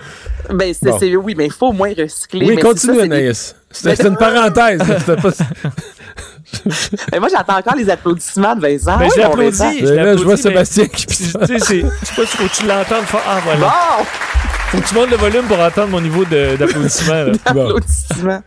Ben, c'est, Bon. c'est- oui, mais il faut au moins recycler. Oui, mais continue, c'est ça, c'est des- Anaïs. C'était c'était une parenthèse. C'était pas... Mais moi, j'attends encore les applaudissements de Vincent. Mais Oui, je l'applaudis. Vincent. je Là, je vois mais- Sébastien qui Tu sais, c'est- je sais pas si faut que tu l'entendes fort. Ah, voilà. Bon! Faut que tu montes le volume pour entendre mon niveau d'applaudissement. là. Applaudissements.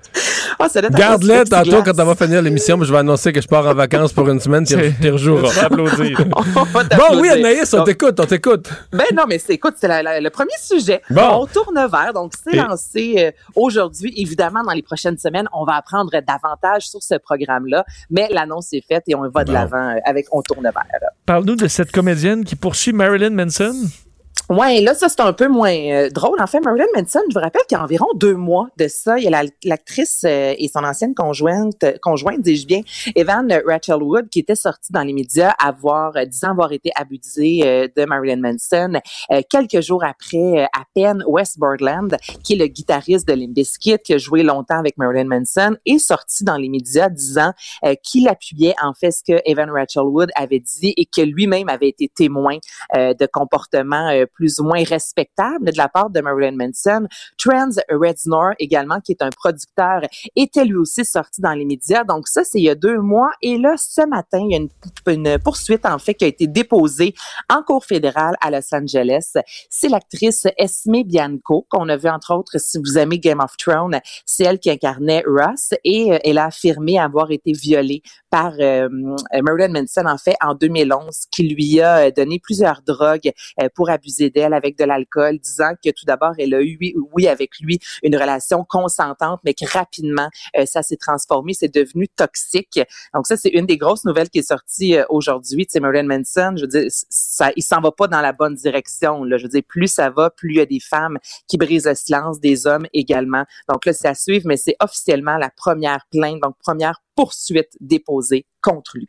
Ah, Garde-les un tantôt quand on va finir l'émission. moi, Je vais annoncer que je pars en vacances pour une semaine. Tu C'est- tu rejoueras. Applaudir. Bon, oui, Anaïs, on t'écoute, on t'écoute. Ben non, mais c'est, écoute, c'est le premier sujet. Bon. On tourne vers, donc c'est Et- lancé euh, aujourd'hui. Évidemment, dans les prochaines semaines, on va apprendre davantage sur ce programme-là, mais l'annonce est faite et on va de Bon. l'avant euh, avec On tourne vers. Parle-nous de cette comédienne qui poursuit Marilyn Manson. Ouais, là, ça, c'est un peu moins euh, drôle. En fait, Marilyn Manson, je vous rappelle qu'il y a environ deux mois de ça, il y a la- l'actrice euh, et son ancienne conjointe, euh, conjointe, dis-je bien, Evan Rachel Wood, qui était sortie dans les médias avoir, euh, disant avoir été abusée de Marilyn Manson. Quelques jours après, à peine, Wes Borland, qui est le guitariste de Limp Bizkit, qui a joué longtemps avec Marilyn Manson, est sorti dans les médias disant qu'il appuyait en fait ce que Evan Rachel Wood avait dit et que lui-même avait été témoin de comportements euh, plus ou moins respectables de la part de Marilyn Manson. Trans Reznor également, qui est un producteur, était lui aussi sorti dans les médias. Donc ça, c'est il y a deux mois. Et là, ce matin, il y a une, une poursuite en fait qui a été déposée en cour fédérale à Los Angeles. C'est l'actrice Esme Bianco qu'on a vu entre autres, si vous aimez Game of Thrones, c'est elle qui incarnait Ross et euh, elle a affirmé avoir été violée par euh, Marilyn Manson en fait en 2011, qui lui a euh, donné plusieurs drogues euh, pour abuser d'elle avec de l'alcool, disant que tout d'abord, elle a eu, oui, avec lui, une relation consentante, mais que rapidement, euh, ça s'est transformé, c'est devenu toxique. Donc ça, c'est une des grosses nouvelles qui est sortie euh, aujourd'hui. Tu sais, Marilyn Manson, je veux dire, ça, il s'en va pas dans la bonne direction. Là. Je veux dire, plus ça va, plus il y a des femmes qui brisent le silence, des hommes également. Donc là, c'est à suivre, mais c'est officiellement la première plainte, donc première poursuite déposée contre lui.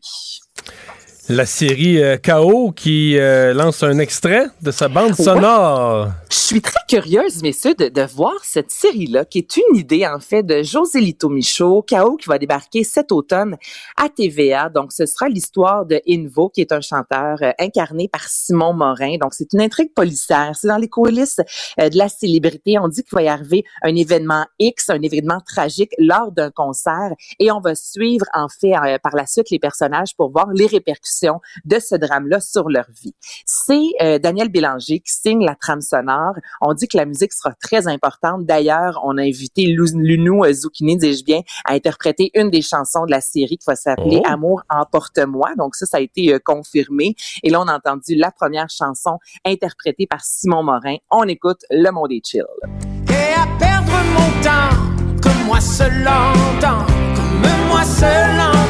La série euh, KO qui euh, lance un extrait de sa bande sonore. Je suis très curieuse, messieurs, de, de voir cette série-là, qui est une idée, en fait, de José Lito Michaud, KO, qui va débarquer cet automne à TVA. Donc, ce sera l'histoire de Invo, qui est un chanteur euh, incarné par Simon Morin. Donc, c'est une intrigue policière. C'est dans les coulisses de la célébrité. On dit qu'il va y arriver un événement X, un événement tragique lors d'un concert, et on va suivre, en fait, par la suite, les personnages pour voir les répercussions de ce drame-là sur leur vie. C'est euh, Daniel Bélanger qui signe la trame sonore. On dit que la musique sera très importante. D'ailleurs, on a invité Lunou Zucchini, dis-je bien, à interpréter une des chansons de la série qui va s'appeler oh. Amour emporte-moi. Donc ça, ça a été euh, confirmé. Et là, on a entendu la première chanson interprétée par Simon Morin. On écoute Le Monde est chill. Et à perdre mon temps, comme moi seul l'entends, comme moi seul l'entends.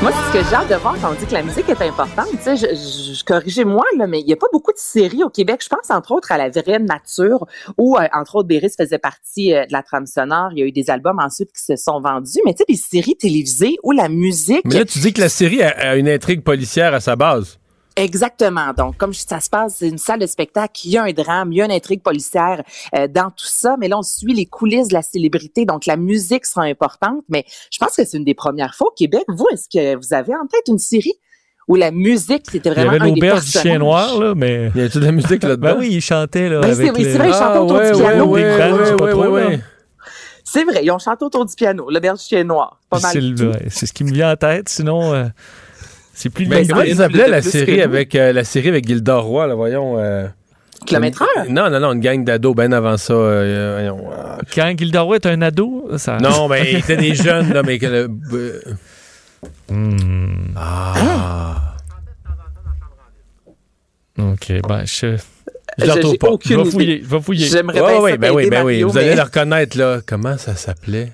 Moi, ce que j'ai hâte de voir quand on dit que la musique est importante, tu sais, je, je, corrigez-moi, là, mais il n'y a pas beaucoup de séries au Québec. Je pense, entre autres, à La Vraie Nature, où, euh, entre autres, Béris faisait partie euh, de la trame sonore. Il y a eu des albums ensuite qui se sont vendus. Mais tu sais, des séries télévisées où la musique... Mais là, tu dis que la série a une intrigue policière à sa base. Exactement. Donc, comme ça se passe, c'est une salle de spectacle, il y a un drame, il y a une intrigue policière euh, dans tout ça, mais là, on suit les coulisses de la célébrité, donc la musique sera importante, mais je pense que c'est une des premières fois au Québec. Vous, est-ce que vous avez en tête une série où la musique, c'était vraiment il y avait des du chien noir, là, mais... Il y avait de la musique là-dedans? ben oui, il chantait, là, ben, avec C'est vrai, il chantait autour du piano. Oui, oui, oui, C'est vrai, ils ont chanté autour du piano, le du chien noir. Pas mal. C'est ce qui me vient en tête, sinon... Euh... C'est plus Mais comment ils appelaient la série avec euh, la série avec Gilda Roy, là, voyons. Euh, Kilométreur? Non, non, non, une gang d'ados bien avant ça. Euh, voyons, euh, Quand Gilda Roy est un ado, ça. Non, mais ils étaient des jeunes, là, mais que le. Hmm. Ah. OK, ben, je. Je retrouve pas. Je vais fouiller. Je vais fouiller. J'aimerais Ouais, bien ouais, ça ben oui, ben oui. Mario, Vous allez le reconnaître, là. Comment ça s'appelait?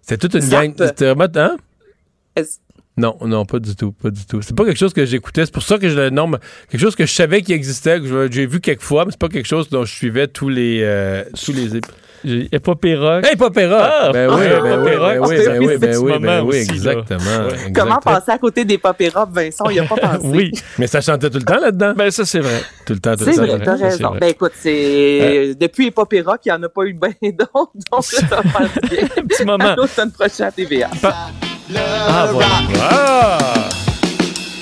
C'était toute une Zap. gang. C'était vraiment. Hein? Non, non, pas du tout, pas du tout. C'est pas quelque chose que j'écoutais. C'est pour ça que je le nomme. Quelque chose que je savais qu'il existait, que je- j'ai vu quelques fois, mais c'est pas quelque chose dont je suivais tous les, euh, tous les. ép- J'ai Épopée rock. Hey, Popera! Ah! ben oui, Ah, ben oui, ben oui, c'est ben oui, ben oui, petit ben moment oui, aussi, là. exactement. Comment passer à côté des rock, Vincent? Il a pas pensé. Oui. Mais ça chantait tout le temps là-dedans? Ben, ça, c'est vrai. tout le temps, tout C'est le temps. vrai, t'as c'est raison. Ben écoute, c'est depuis Pop et Rock, il n'y en a pas eu bien d'autres, donc ça va faire bien. Un petit moment. À l'automne prochain à TVA. Ah, voilà. Ah!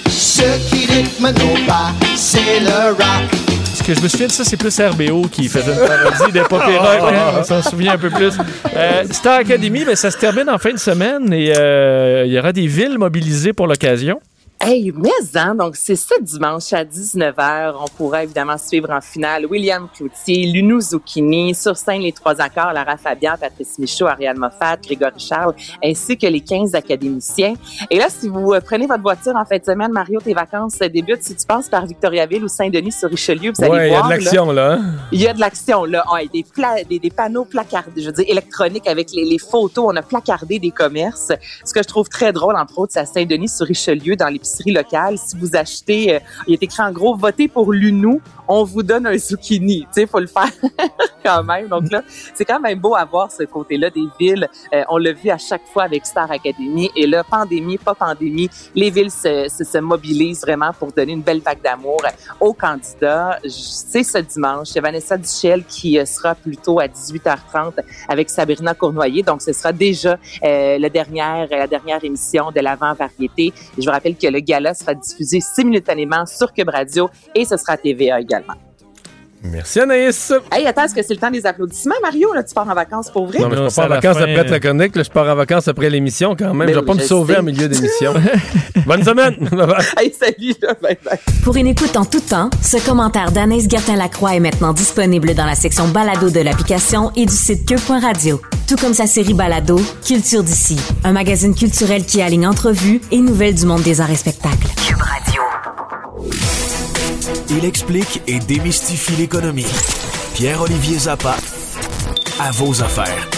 Ce qui rythme nos pas, c'est le rock. Ce que je me souviens de ça, c'est plus RBO qui faisait une parodie d'Épopée rock. hein, on s'en souvient un peu plus. Euh, Star Academy, mais ça se termine en fin de semaine et euh, il y aura des villes mobilisées pour l'occasion. Hey, mais hein, donc c'est ce dimanche à 19h. On pourra évidemment suivre en finale William Cloutier, Lunou Zucchini, sur scène les trois accords, Lara Fabian, Patrice Michaud, Ariane Moffat, Grégory Charles, ainsi que les 15 académiciens. Et là, si vous euh, prenez votre voiture en fin de semaine, Mario, tes vacances euh, débutent. Si tu passes par Victoriaville ou Saint-Denis sur Richelieu, vous allez Ouais, il y a voir. de l'action, là. hein? Il y a de l'action, là. Des, pla- des, des panneaux placardés, je veux dire, électroniques avec les, les photos. On a placardé des commerces. Ce que je trouve très drôle, entre autres, c'est à Saint-Denis sur Richelieu, dans l'épicerie locale. Si vous achetez, euh, il est écrit en gros, votez pour l'UNU, on vous donne un zucchini. Tu sais, faut le faire quand même. Donc là, c'est quand même beau à voir ce côté-là des villes. Euh, on l'a vu à chaque fois avec Star Academy. Et là, pandémie, pas pandémie, les villes se, se, se mobilisent vraiment pour donner une belle vague d'amour aux candidats. C'est ce dimanche. C'est Vanessa Duchel qui euh, sera plutôt à 18h30 avec Sabrina Cournoyer. Donc, ce sera déjà la, dernière, la dernière émission de l'avant-variété. Et Je vous rappelle que le gala sera diffusé simultanément sur Cube Radio et ce sera à TVA également. Merci Anaïs. Hey, attends, est-ce que c'est le temps des applaudissements, Mario? Là, tu pars en vacances pour vrai? Non, mais je Non, pars pas en vacances fin, après la chronique. là, je pars en vacances après l'émission quand même. Ben je vais pas me sauver sais. en milieu d'émission. Bonne semaine. Bye bye. Hey, salut, là, bye bye. Pour une écoute en tout temps, ce commentaire d'Anaïs Gertin-Lacroix est maintenant disponible dans la section balado de l'application et du site cube.radio. Tout comme sa série balado, Culture d'ici, un magazine culturel qui aligne entrevues et nouvelles du monde des arts et spectacles. Cube Radio. Il explique et démystifie l'économie. Pierre-Olivier Zappa, à vos affaires.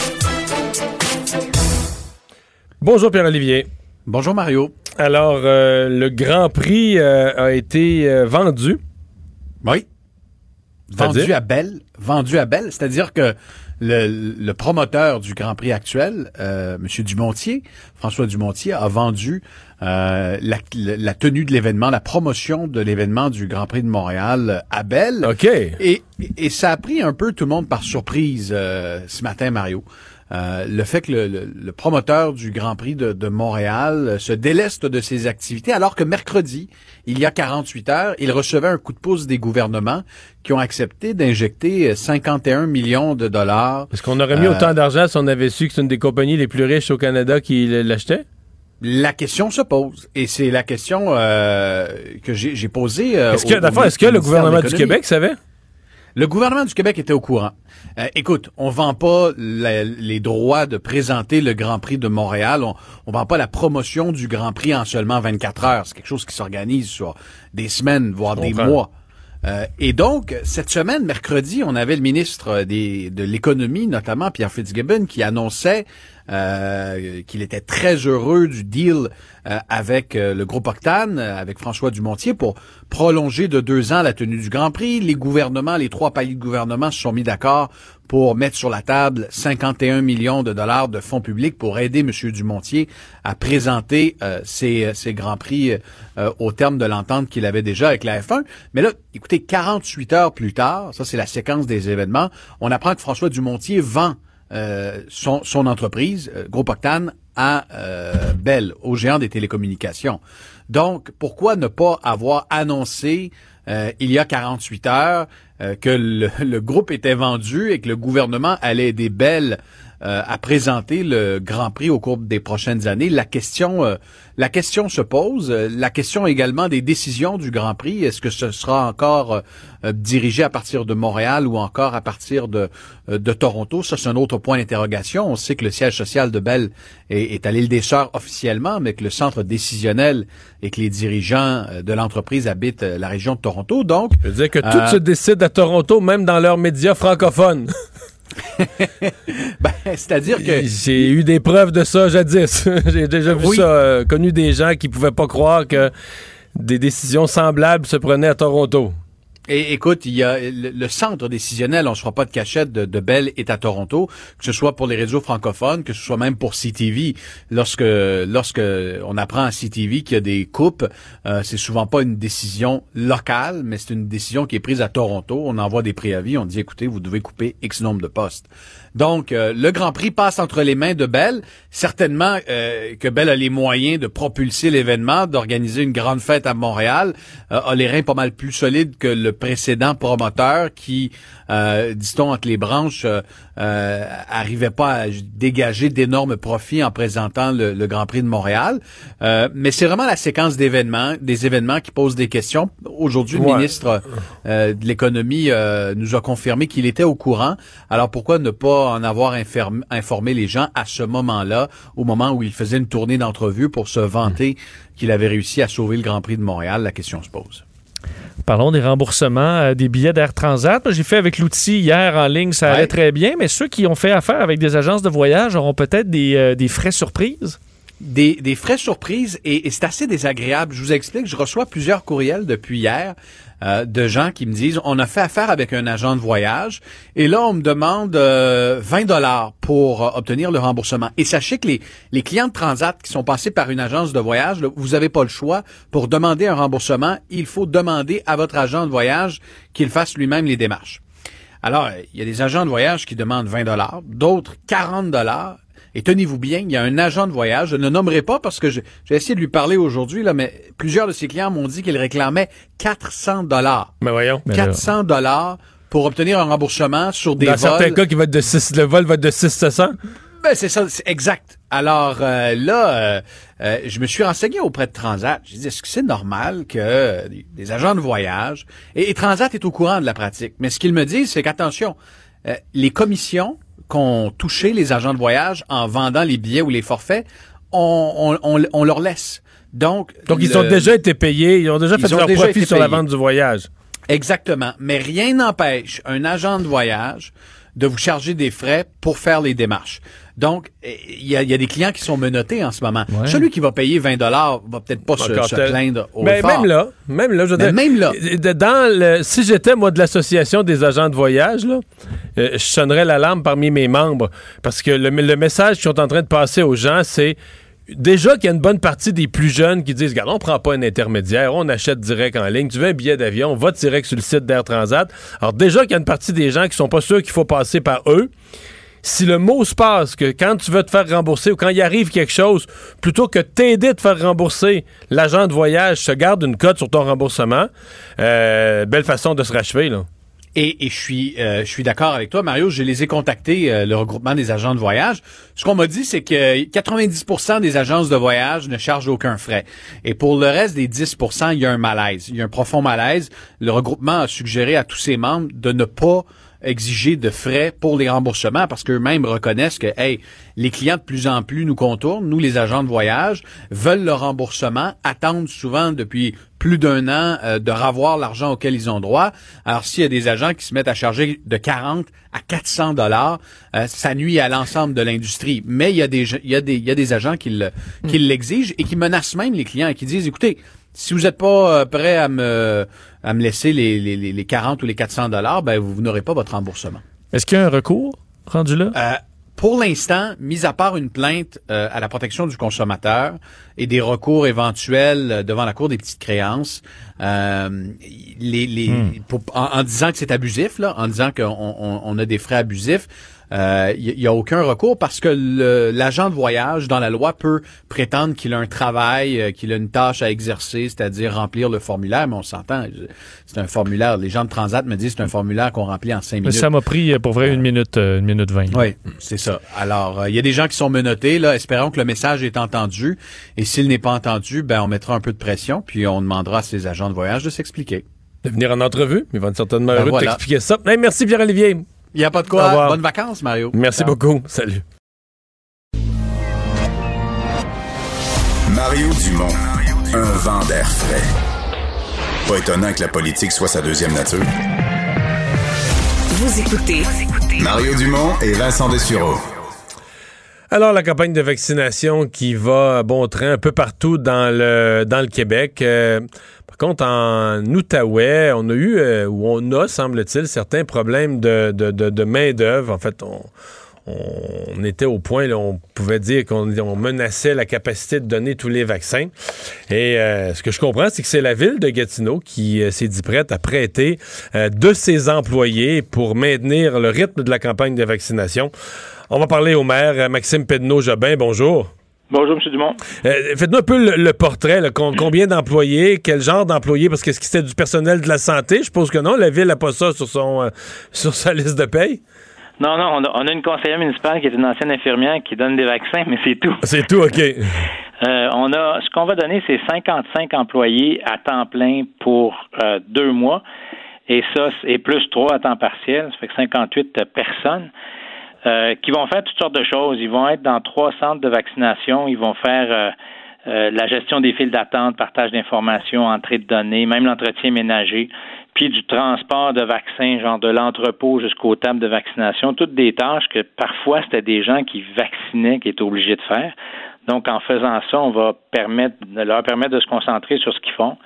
Bonjour Pierre-Olivier. Bonjour Mario. Alors, euh, le Grand Prix euh, a été euh, vendu. Oui. Vendu à Belle. Vendu à Belle, c'est-à-dire que le, le promoteur du Grand Prix actuel, euh, M. Dumontier, François Dumontier, a vendu euh, la, la tenue de l'événement, la promotion de l'événement du Grand Prix de Montréal euh, à Belle. OK. Et, et ça a pris un peu tout le monde par surprise euh, ce matin, Mario. Euh, le fait que le, le- le promoteur du Grand Prix de, de Montréal euh, se déleste de ses activités, alors que mercredi, il y a 48 heures, il recevait un coup de pouce des gouvernements qui ont accepté d'injecter euh, 51 millions de dollars. Est-ce qu'on aurait mis Euh, autant d'argent si on avait su que c'est une des compagnies les plus riches au Canada qui l'achetait? La question se pose, et c'est la question euh, que j'ai posée. euh, Est-ce que, au- d'abord, au est-ce que le gouvernement du. Québec savait? Le gouvernement du Québec était au courant. Euh, écoute, on vend pas la- les droits de présenter le Grand Prix de Montréal. On, on vend pas la promotion du Grand Prix en seulement 24 heures. C'est quelque chose qui s'organise sur des semaines, voire des mois. Euh, et donc, cette semaine, mercredi, on avait le ministre des, de l'économie, notamment Pierre Fitzgibbon, qui annonçait euh, qu'il était très heureux du deal euh, avec euh, le groupe Octane, avec François Dumontier, pour prolonger de deux ans la tenue du Grand Prix. Les gouvernements, les trois paliers de gouvernement se sont mis d'accord pour mettre sur la table 51 millions de dollars de fonds publics pour aider M. Dumontier à présenter euh, ses, ses Grands Prix au terme de l'entente qu'il avait déjà avec la F1. Mais là, écoutez, 48 heures plus tard, ça c'est la séquence des événements, on apprend que François Dumontier vend euh, son, entreprise, euh, Groupe Octane, à euh, Bell, au géant des télécommunications. Donc, pourquoi ne pas avoir annoncé euh, il y a 48 heures que le, le groupe était vendu et que le gouvernement allait aider Bell euh, à présenter le Grand Prix au cours des prochaines années. La question, euh, la question se pose. Euh, La question également des décisions du Grand Prix. Est-ce que ce sera encore euh, euh, dirigé à partir de Montréal ou encore à partir de, de Toronto? Ça, c'est un autre point d'interrogation. On sait que le siège social de Bell est, est à l'île des Sœurs officiellement, mais que le centre décisionnel et que les dirigeants de l'entreprise habitent la région de Toronto. Donc, Je veux dire que tout se décide à Toronto, même dans leurs médias francophones. ben, c'est-à-dire que J'ai eu des preuves de ça jadis. J'ai déjà vu Oui. ça, euh, connu des gens qui pouvaient pas croire que des décisions semblables se prenaient à Toronto. Et écoute, il y a le, centre décisionnel, on ne se fera pas de cachette de, de Bell est à Toronto, que ce soit pour les réseaux francophones, que ce soit même pour CTV. Lorsque lorsque on apprend à CTV qu'il y a des coupes, euh, c'est souvent pas une décision locale, mais c'est une décision qui est prise à Toronto. On envoie des préavis, on dit écoutez, vous devez couper X nombre de postes. Donc euh, le Grand Prix passe entre les mains de Bell. Certainement euh, que Bell a les moyens de propulser l'événement, d'organiser une grande fête à Montréal, euh, a les reins pas mal plus solides que le précédent promoteur qui, euh, dit-on entre les branches, euh, euh, arrivait pas à dégager d'énormes profits en présentant le, le Grand Prix de Montréal. Euh, mais c'est vraiment la séquence d'événements, des événements qui posent des questions. Aujourd'hui, le ministre euh, de l'économie euh, nous a confirmé qu'il était au courant. Alors pourquoi ne pas en avoir inform- informé les gens à ce moment-là, au moment où il faisait une tournée d'entrevue pour se vanter qu'il avait réussi à sauver le Grand Prix de Montréal? La question se pose. Parlons des remboursements euh, des billets d'Air Transat. J'ai fait avec l'outil hier en ligne, ça allait Ouais. très bien, mais ceux qui ont fait affaire avec des agences de voyage auront peut-être des, euh, des frais surprises. Des, des surprises et, c'est assez désagréable. Je vous explique, je reçois plusieurs courriels depuis hier euh, de gens qui me disent on a fait affaire avec un agent de voyage et là on me demande euh, 20 dollars pour euh, obtenir le remboursement. Et sachez que les, clients de Transat qui sont passés par une agence de voyage, vous n'avez pas le choix pour demander un remboursement. Il faut demander à votre agent de voyage qu'il fasse lui-même les démarches. Alors, il y a des agents de voyage qui demandent 20 dollars, d'autres 40 dollars. Et tenez-vous bien, il y a un agent de voyage, je ne le nommerai pas parce que je- j'ai essayé de lui parler aujourd'hui, là, mais plusieurs de ses clients m'ont dit qu'il réclamait 400 dollars. Mais voyons. Mais là- 400 dollars pour obtenir un remboursement sur des Dans vols. certains cas, qui va être de 6, le vol va être de 6 700. Ben, c'est ça, c'est exact. Alors euh, là, euh, euh, je me suis renseigné auprès de Transat. J'ai dit, est-ce que c'est normal que des- des agents de voyage, et, et Transat est au courant de la pratique, mais ce qu'ils me disent, c'est qu'attention, euh, les commissions qu'ont touché les agents de voyage en vendant les billets ou les forfaits, on, on, on- on leur laisse. Donc, Donc, ils le- ont déjà été payés, ils ont déjà fait ont leur déjà profit sur la vente du voyage. Exactement. Mais rien n'empêche un agent de voyage de vous charger des frais pour faire les démarches. Donc, eh, il y a, il y a des clients qui sont menottés en ce moment. Ouais. Celui qui va payer 20 dollars va peut-être pas se, se plaindre au Mais fort. même là, même là, je veux dire, même là. Dans le, si j'étais, moi, de l'association des agents de voyage, là, euh, je sonnerais l'alarme parmi mes membres. Parce que le, le message qu'ils sont en train de passer aux gens, c'est déjà qu'il y a une bonne partie des plus jeunes qui disent, regarde, on prend pas un intermédiaire, on achète direct en ligne. Tu veux un billet d'avion, va direct sur le site d'Air Transat. Alors déjà qu'il y a une partie des gens qui sont pas sûrs qu'il faut passer par eux. Si le mot se passe que quand tu veux te faire rembourser ou quand il arrive quelque chose, plutôt que t'aider de te faire rembourser, l'agent de voyage se garde une cote sur ton remboursement, euh, belle façon de se rachever, là. Et, et je suis, euh, suis d'accord avec toi, Mario. Je les ai contactés, euh, le regroupement des agents de voyage. Ce qu'on m'a dit, c'est que 90% des agences de voyage ne chargent aucun frais. Et pour le reste des 10%, il y a un malaise. Il y a un profond malaise. Le regroupement a suggéré à tous ses membres de ne pas exiger de frais pour les remboursements parce qu'eux-mêmes reconnaissent que, hey, les clients de plus en plus nous contournent, nous les agents de voyage, veulent le remboursement, attendent souvent depuis plus d'un an euh, de revoir l'argent auquel ils ont droit. Alors s'il y a des agents qui se mettent à charger de 40 à 400 dollars, euh, ça nuit à l'ensemble de l'industrie. Mais il y a des il y a des il y a des agents qui le- qui l'exigent et qui menacent même les clients et qui disent écoutez, si vous n'êtes pas euh, prêt à me à me laisser les, les, les les 40 ou les 400 dollars, ben vous, vous n'aurez pas votre remboursement. Est-ce qu'il y a un recours rendu là? Euh, pour l'instant, mis à part une plainte euh, à la protection du consommateur et des recours éventuels euh, devant la Cour des petites créances, euh, les, les, pour- en, en disant que c'est abusif, là, en disant qu'on on, on a des frais abusifs, il n'y a aucun recours parce que le- l'agent de voyage, dans la loi, peut prétendre qu'il a un travail, euh, qu'il a une tâche à exercer, c'est-à-dire remplir le formulaire, mais on s'entend, c'est un formulaire. Les gens de Transat me disent que c'est un formulaire qu'on remplit en cinq Mais minutes. ça m'a pris euh, pour vrai une minute, euh, une minute vingt. Oui, c'est ça. Alors, euh, il y a des gens qui sont menottés. Là, espérons que le message est entendu. Et s'il n'est pas entendu, ben on mettra un peu de pression, puis on demandera à ces agents de voyage de s'expliquer. De venir en entrevue, ils vont être certainement Ben heureux voilà. de t'expliquer ça. Hey, merci Pierre-Olivier. Il n'y a pas de quoi. Bonnes vacances, Mario. Merci Ciao. beaucoup. Salut. Mario Dumont, un vent d'air frais. Pas étonnant que la politique soit sa deuxième nature. Vous écoutez Mario Dumont et Vincent Dessureau. Alors, la campagne de vaccination qui va à bon train un peu partout dans le, dans le Québec. Euh, contre, en Outaouais, on a eu, euh, ou on a, semble-t-il, certains problèmes de, de, de, de main-d'œuvre. En fait, on, on était au point, là, on pouvait dire qu'on on menaçait la capacité de donner tous les vaccins. Et euh, ce que je comprends, c'est que c'est la ville de Gatineau qui euh, s'est dit prête à prêter euh, de ses employés pour maintenir le rythme de la campagne de vaccination. On va parler au maire, euh, Maxime Pedneau-Jobin. Bonjour. Bonjour, M. Dumont. Euh, Faites-nous un peu le, le portrait. là. Com- combien d'employés? Quel genre d'employés? Parce que est-ce que c'était du personnel de la santé? Je suppose que non. La ville n'a pas ça sur, son, euh, sur sa liste de paye. Non, non, on a, on a une conseillère municipale qui est une ancienne infirmière qui donne des vaccins, mais c'est tout. C'est tout, OK. Euh, on a, ce qu'on va donner, c'est 55 employés à temps plein pour deux mois, et ça, c'est plus trois à temps partiel, ça fait que 58 personnes. Euh, qui vont faire toutes sortes de choses. Ils vont être dans trois centres de vaccination. Ils vont faire euh, euh, la gestion des files d'attente, partage d'informations, entrée de données, même l'entretien ménager, puis du transport de vaccins, genre de l'entrepôt jusqu'aux tables de vaccination. Toutes des tâches que parfois c'était des gens qui vaccinaient qui étaient obligés de faire. Donc, en faisant ça, on va permettre, leur permettre de se concentrer sur ce qu'ils font.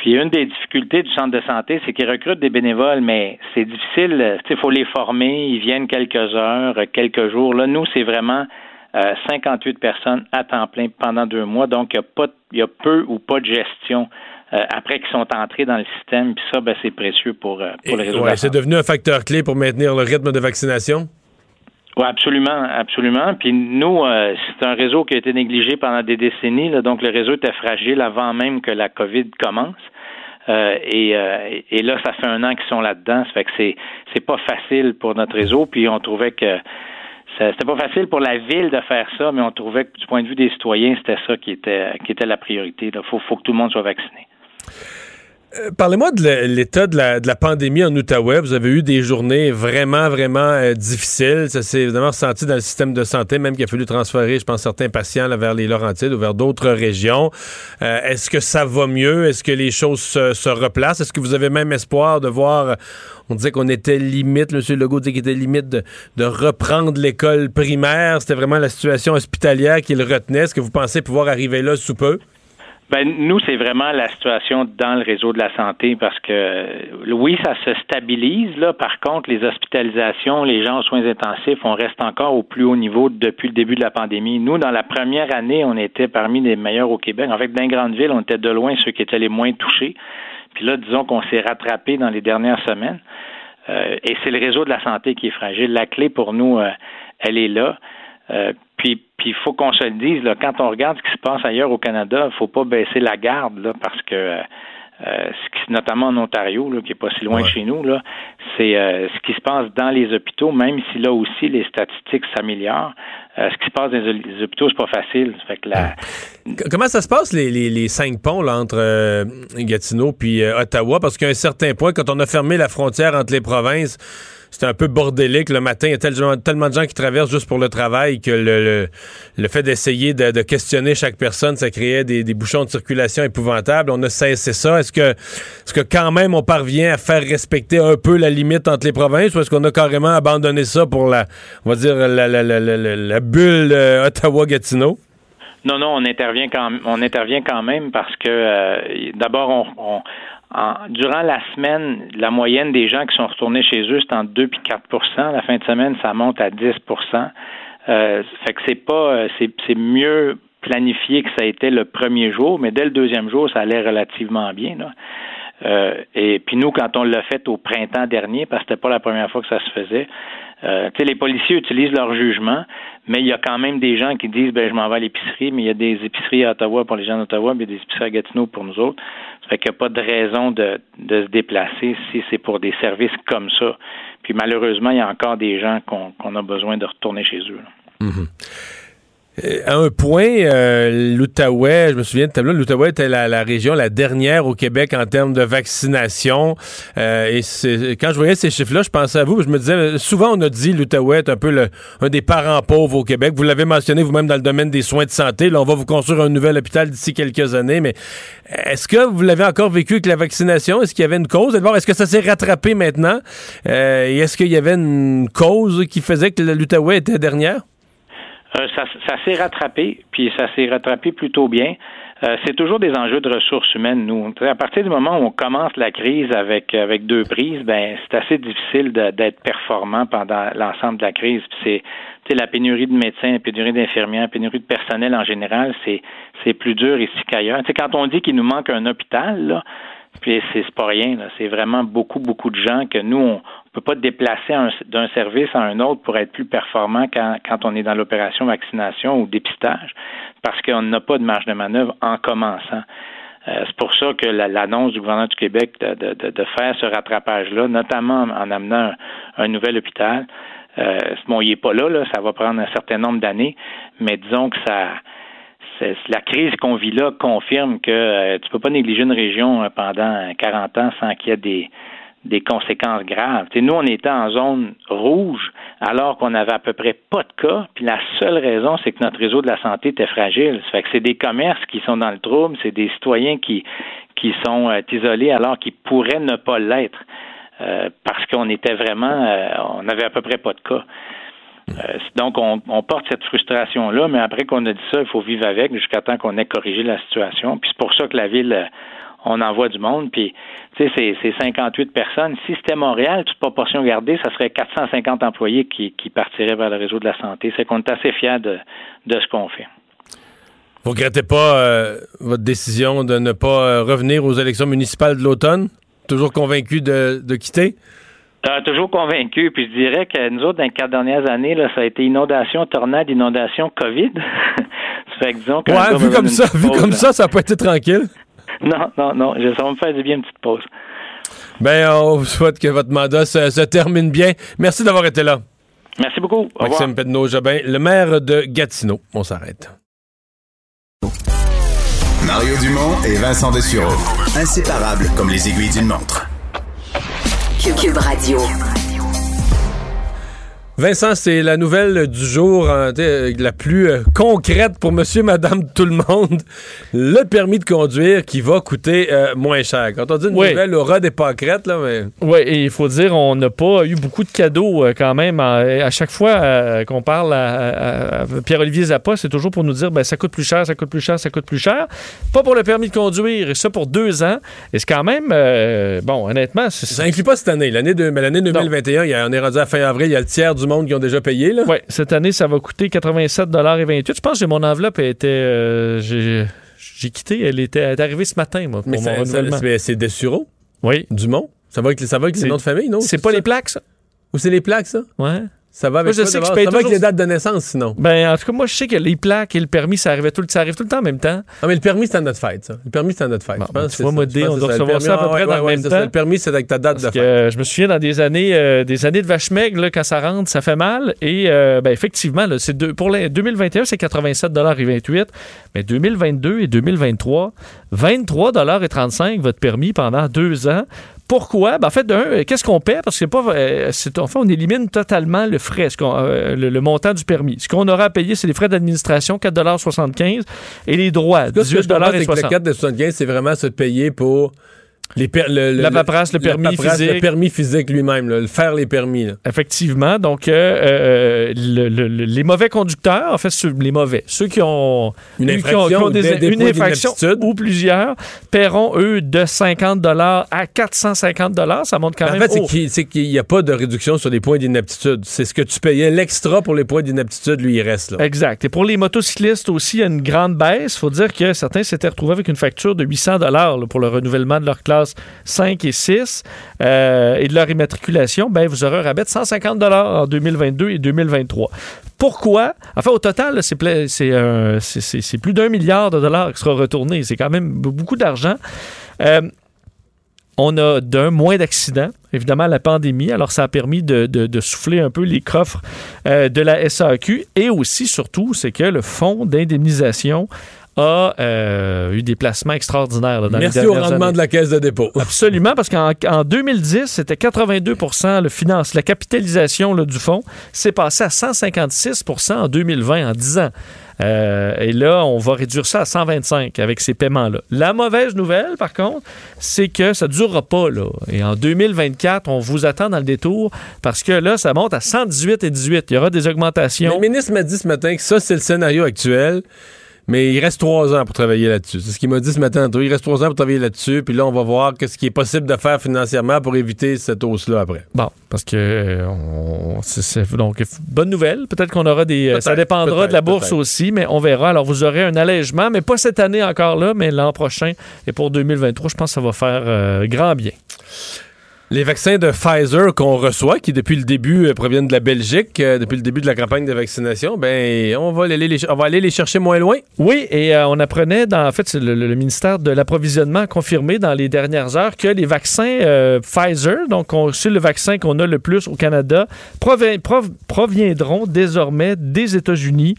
Puis une des difficultés du centre de santé, c'est qu'ils recrutent des bénévoles, mais c'est difficile. Il faut les former, ils viennent quelques heures, quelques jours. Là, nous, c'est vraiment euh, 58 personnes à temps plein pendant deux mois. Donc, il y a y peu ou pas de gestion euh, après qu'ils sont entrés dans le système. Puis ça, ben, c'est précieux pour, euh, pour le réseau. de la Ouais, c'est devenu un facteur clé pour maintenir le rythme de vaccination? Oui, absolument, absolument. Puis nous, euh, c'est un réseau qui a été négligé pendant des décennies. donc le réseau était fragile avant même que la COVID commence. Euh, et, euh, et là, ça fait un an qu'ils sont là-dedans. Ça fait que c'est pas facile pour notre réseau. Puis on trouvait que c'était pas facile pour la ville de faire ça, mais on trouvait que du point de vue des citoyens, c'était ça qui était qui était la priorité. Il faut que tout le monde soit vacciné. Euh, parlez-moi de l'état de la, de la, pandémie en Outaouais. Vous avez eu des journées vraiment, vraiment euh, difficiles. Ça s'est évidemment ressenti dans le système de santé, même qu'il a fallu transférer, je pense, certains patients vers les Laurentides ou vers d'autres régions. Euh, est-ce que ça va mieux? Est-ce que les choses se, se replacent? Est-ce que vous avez même espoir de voir... On disait qu'on était limite, M. Legault disait qu'il était limite de, de reprendre l'école primaire. C'était vraiment la situation hospitalière qui le retenait. Est-ce que vous pensez pouvoir arriver là sous peu? Ben, nous, c'est vraiment la situation dans le réseau de la santé parce que oui, ça se stabilise. Là. Par contre, les hospitalisations, les gens aux soins intensifs, on reste encore au plus haut niveau depuis le début de la pandémie. Nous, dans la première année, on était parmi les meilleurs au Québec. En fait, dans les grandes villes, on était de loin ceux qui étaient les moins touchés. Puis là, disons qu'on s'est rattrapé dans les dernières semaines. Euh, et c'est le réseau de la santé qui est fragile. La clé pour nous, euh, elle est là. Euh, puis puis il faut qu'on se le dise, là, quand on regarde ce qui se passe ailleurs au Canada, il faut pas baisser la garde là, parce que euh, euh notamment en Ontario, là, qui est pas si loin de chez nous, là, c'est euh, ce qui se passe dans les hôpitaux, même si là aussi les statistiques s'améliorent. Euh, ce qui se passe dans les hôpitaux, c'est pas facile. Fait que la... Comment ça se passe les, les, les cinq ponts là, entre Gatineau puis Ottawa? Parce qu'à un certain point, quand on a fermé la frontière entre les provinces, c'était un peu bordélique le matin. Il y a tellement, de gens qui traversent juste pour le travail que le, le, fait d'essayer de, questionner chaque personne, ça créait des, des, bouchons de circulation épouvantables. On a cessé ça. Est-ce que, est-ce que quand même on parvient à faire respecter un peu la limite entre les provinces ou est-ce qu'on a carrément abandonné ça pour la, on va dire, la, la, la, la bulle euh, Ottawa-Gatineau? Non, non, on intervient quand on intervient quand même parce que euh, d'abord on, durant la semaine, la moyenne des gens qui sont retournés chez eux, c'est entre 2 et 4% La fin de semaine, ça monte à 10% euh, fait que c'est pas euh, c'est mieux planifié que ça a été le premier jour, mais dès le deuxième jour, ça allait relativement bien. Là. Euh, et puis nous, quand on l'a fait au printemps dernier, parce que c'était pas la première fois que ça se faisait, euh, les policiers utilisent leur jugement, mais il y a quand même des gens qui disent ben je m'en vais à l'épicerie, mais il y a des épiceries à Ottawa pour les gens d'Ottawa, mais il y a des épiceries à Gatineau pour nous autres. Ça fait qu'il n'y a pas de raison de, de se déplacer si c'est pour des services comme ça. Puis malheureusement, il y a encore des gens qu'on a besoin de retourner chez eux. À un point, euh, l'Outaouais, je me souviens de tableau, l'Outaouais était la, région la dernière au Québec en termes de vaccination. Euh, et quand je voyais ces chiffres-là, je pensais à vous. Je me disais, souvent on a dit l'Outaouais est un peu le, un des parents pauvres au Québec. Vous l'avez mentionné vous-même dans le domaine des soins de santé. Là, on va vous construire un nouvel hôpital d'ici quelques années. Mais est-ce que vous l'avez encore vécu avec la vaccination? Est-ce qu'il y avait une cause? Est-ce que ça s'est rattrapé maintenant? et est-ce qu'il y avait une cause qui faisait que l'Outaouais était dernière? Euh, ça, ça s'est rattrapé, puis ça s'est rattrapé plutôt bien. Euh, c'est toujours des enjeux de ressources humaines, nous. À partir du moment où on commence la crise avec avec deux prises, ben c'est assez difficile d'être performant pendant l'ensemble de la crise. C'est la pénurie de médecins, la pénurie d'infirmières, la pénurie de personnel en général, c'est plus dur ici qu'ailleurs. quand on dit qu'il nous manque un hôpital, là, puis c'est pas rien, c'est vraiment beaucoup, beaucoup de gens que nous, on, ne peut pas déplacer d'un service à un autre pour être plus performant quand, on est dans l'opération vaccination ou dépistage, parce qu'on n'a pas de marge de manœuvre en commençant. Euh, c'est pour ça que l'annonce du gouvernement du Québec de, faire ce rattrapage-là, notamment en, amenant un, nouvel hôpital, euh, bon, il n'est pas là, là, ça va prendre un certain nombre d'années, mais disons que ça, la crise qu'on vit là confirme que euh, tu peux pas négliger une région pendant 40 ans sans qu'il y ait des, des conséquences graves. nous, on était en zone rouge alors qu'on avait à peu près pas de cas, puis la seule raison, c'est que notre réseau de la santé était fragile. Ça fait que c'est des commerces qui sont dans le trouble, c'est des citoyens qui, qui sont euh, isolés alors qu'ils pourraient ne pas l'être euh, parce qu'on était vraiment, euh, on avait à peu près pas de cas. donc, on, on, porte cette frustration-là, mais après qu'on a dit ça, il faut vivre avec jusqu'à temps qu'on ait corrigé la situation. Puis c'est pour ça que la ville on envoie du monde, puis tu sais, c'est 58 personnes. Si c'était Montréal, toute proportion gardée, ça serait 450 employés qui, qui partiraient vers le réseau de la santé. C'est qu'on est assez fiers de, de ce qu'on fait. Vous regrettez pas euh, votre décision de ne pas euh, revenir aux élections municipales de l'automne? Toujours convaincu de, de quitter? Euh, toujours convaincu. Puis je dirais que nous autres, dans les quatre dernières années, là, ça a été inondation, tornade, inondation, COVID. ça fait que disons que vu comme ça, vu comme ça, ça peut être tranquille. Non, non, non. Je, ça va me faire du bien une petite pause. Ben, on vous souhaite que votre mandat se, se termine bien. Merci d'avoir été là. Merci beaucoup. Au revoir. Maxime Pedneau-Jobin, le maire de Gatineau. On s'arrête. Mario Dumont et Vincent Dessureau. Inséparables comme les aiguilles d'une montre. Cube Radio. Vincent, c'est la nouvelle du jour, hein, la plus euh, concrète pour monsieur, madame, tout le monde. Le permis de conduire qui va coûter euh, moins cher. Quand on dit une Oui. nouvelle aura des pâquerettes, là, mais... Oui, et il faut dire, on n'a pas eu beaucoup de cadeaux euh, quand même. En- à chaque fois qu'on parle à, à- à Pierre-Olivier Zappa, c'est toujours pour nous dire ben, ça coûte plus cher, ça coûte plus cher, ça coûte plus cher. Pas pour le permis de conduire, et ça pour deux ans. Et c'est quand même, bon, honnêtement. Ça inclut pas cette année. L'année de- mais l'année 2021, il y a- on est rendu à fin avril, il y a le tiers du monde qui ont déjà payé. Là. Oui, cette année, ça va coûter 87,28 Je pense que mon enveloppe était. euh, j'ai j'ai quitté, elle était, elle est arrivée ce matin, moi, pour Mais mon renouvellement. c'est Dessureau, Oui. Dumont? Ça va avec, les- ça va avec les noms de famille, non? C'est pas les plaques, ça? Ou c'est les plaques, ça? Ouais. Ça va avec Moi, je sais que je paye Ça va avec les dates de naissance, sinon. Ben, en tout cas, moi, je sais que les plaques et le permis, ça, arrivait tout, ça arrive tout le temps en même temps. Ah, mais le permis, c'est à notre fête, ça. Le permis, c'est à notre fête. Bon, je ben, pense tu que vois, moi, on doit recevoir ça à peu près dans le même temps. Le permis, c'est avec ta date de fête. je me souviens dans des années, euh, des années de vache maigre, là, quand ça rentre, ça fait mal. Et euh, ben, effectivement, là, c'est pour les 2021, c'est 87,28 Mais 2022 et 2023, 23,35 votre permis pendant deux ans. Pourquoi? Ben, en fait, d'un, euh, qu'est-ce qu'on paie? Parce que c'est pas. euh, c'est- en fait, on élimine totalement le frais, ce qu'on- euh, le, le montant du permis. Ce qu'on aura à payer, c'est les frais d'administration, 4,75 et les droits, Là, ce que je que le 18,60 4 de 75, c'est vraiment se payer pour les per- le, le- La paperasse, le la permis paperasse, physique. Le permis physique lui-même, là, le faire les permis. là. Effectivement. Donc, euh, euh, le- le- le- les mauvais conducteurs, en fait, ceux- les mauvais, ceux qui ont Une qui ont- infraction, qui ont des- des- des une points infraction d'inaptitude. ou plusieurs, paieront, eux, de 50 à 450 Ça monte quand En même fait, c'est haut. qu'il c'est qu'il n'y a pas de réduction sur les points d'inaptitude. C'est ce que tu payais. L'extra pour les points d'inaptitude, lui, il reste. Là. Exact. Et pour les motocyclistes aussi, il y a une grande baisse. Il faut dire que certains s'étaient retrouvés avec une facture de 800 dollars pour le renouvellement de leur classe 5 et 6 euh, et de leur immatriculation. Ben, vous aurez un rabais de 150 dollars en 2022 et 2023. Pourquoi? Enfin, au total, euh, c'est- plus d'un milliard de dollars qui sera retourné. C'est quand même beaucoup d'argent. Euh, on a d'un moins d'accidents. Évidemment, la pandémie, alors ça a permis de, souffler un peu les coffres de la SAQ. Et aussi, surtout, c'est que le fonds d'indemnisation a euh, eu des placements extraordinaires là, dans Merci les au dernières rendement années. de la caisse de dépôt. Absolument, parce qu'en en 2010, c'était 82 le finance, la capitalisation là, du fonds. C'est passé à 156% en 2020, en 10 ans. Euh, et là, on va réduire ça à 125 avec ces paiements-là. La mauvaise nouvelle, par contre, c'est que ça ne durera pas. Là. Et en 2024, on vous attend dans le détour parce que là, ça monte à 118 et 18. Il y aura des augmentations. Le ministre m'a dit ce matin que ça, c'est le scénario actuel. Mais il reste trois ans pour travailler là-dessus. C'est ce qu'il m'a dit ce matin. Il reste trois ans pour travailler là-dessus. Puis là, on va voir ce qui est possible de faire financièrement pour éviter cette hausse-là après. Bon, parce que euh, on- donc bonne nouvelle. Peut-être qu'on aura des. euh, Ça dépendra de la bourse aussi, mais on verra. Alors vous aurez un allègement, mais pas cette année encore là, mais l'an prochain et pour 2023, je pense que ça va faire euh, grand bien. Les vaccins de Pfizer qu'on reçoit, qui depuis le début euh, proviennent de la Belgique, euh, depuis le début de la campagne de vaccination, ben on va aller les, on va aller les chercher moins loin. Oui, et euh, on apprenait, dans, en fait, le, le ministère de l'Approvisionnement a confirmé dans les dernières heures que les vaccins Pfizer, donc on- c'est le vaccin qu'on a le plus au Canada, provi- prov- proviendront désormais des États-Unis.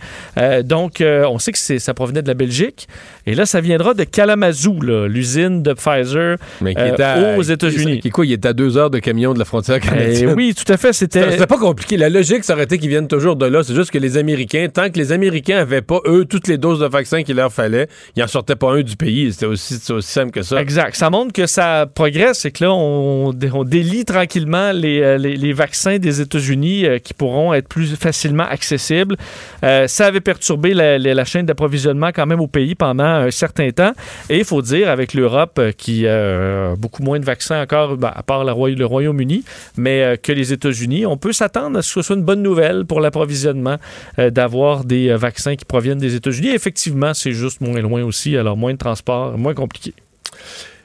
Donc, on sait que ça provenait de la Belgique. Et là, ça viendra de Kalamazoo, l'usine de Pfizer Mais qui est à- aux États-Unis. Qui, quoi, il est à deux heures de camion de la frontière Eh canadienne. oui, tout à fait. C'était. C'était pas compliqué. La logique, ça aurait été qu'ils viennent toujours de là. C'est juste que les Américains, tant que les Américains avaient pas, eux, toutes les doses de vaccins qu'il leur fallait, ils en sortaient pas un du pays. C'était aussi, simple que ça. Exact. Ça montre que ça progresse c'est que là, on, on délie tranquillement les, euh, les- les vaccins des États-Unis euh, qui pourront être plus facilement accessibles. Euh, ça avait perturbé la, la- la chaîne d'approvisionnement quand même au pays pendant un certain temps. Et il faut dire, avec l'Europe qui euh, a beaucoup moins de vaccins encore, ben, à part la Le Royaume-Uni, mais euh, que les États-Unis, on peut s'attendre à ce que ce soit une bonne nouvelle pour l'approvisionnement euh, d'avoir des euh, vaccins qui proviennent des États-Unis. Effectivement, c'est juste moins loin aussi, alors moins de transport, moins compliqué.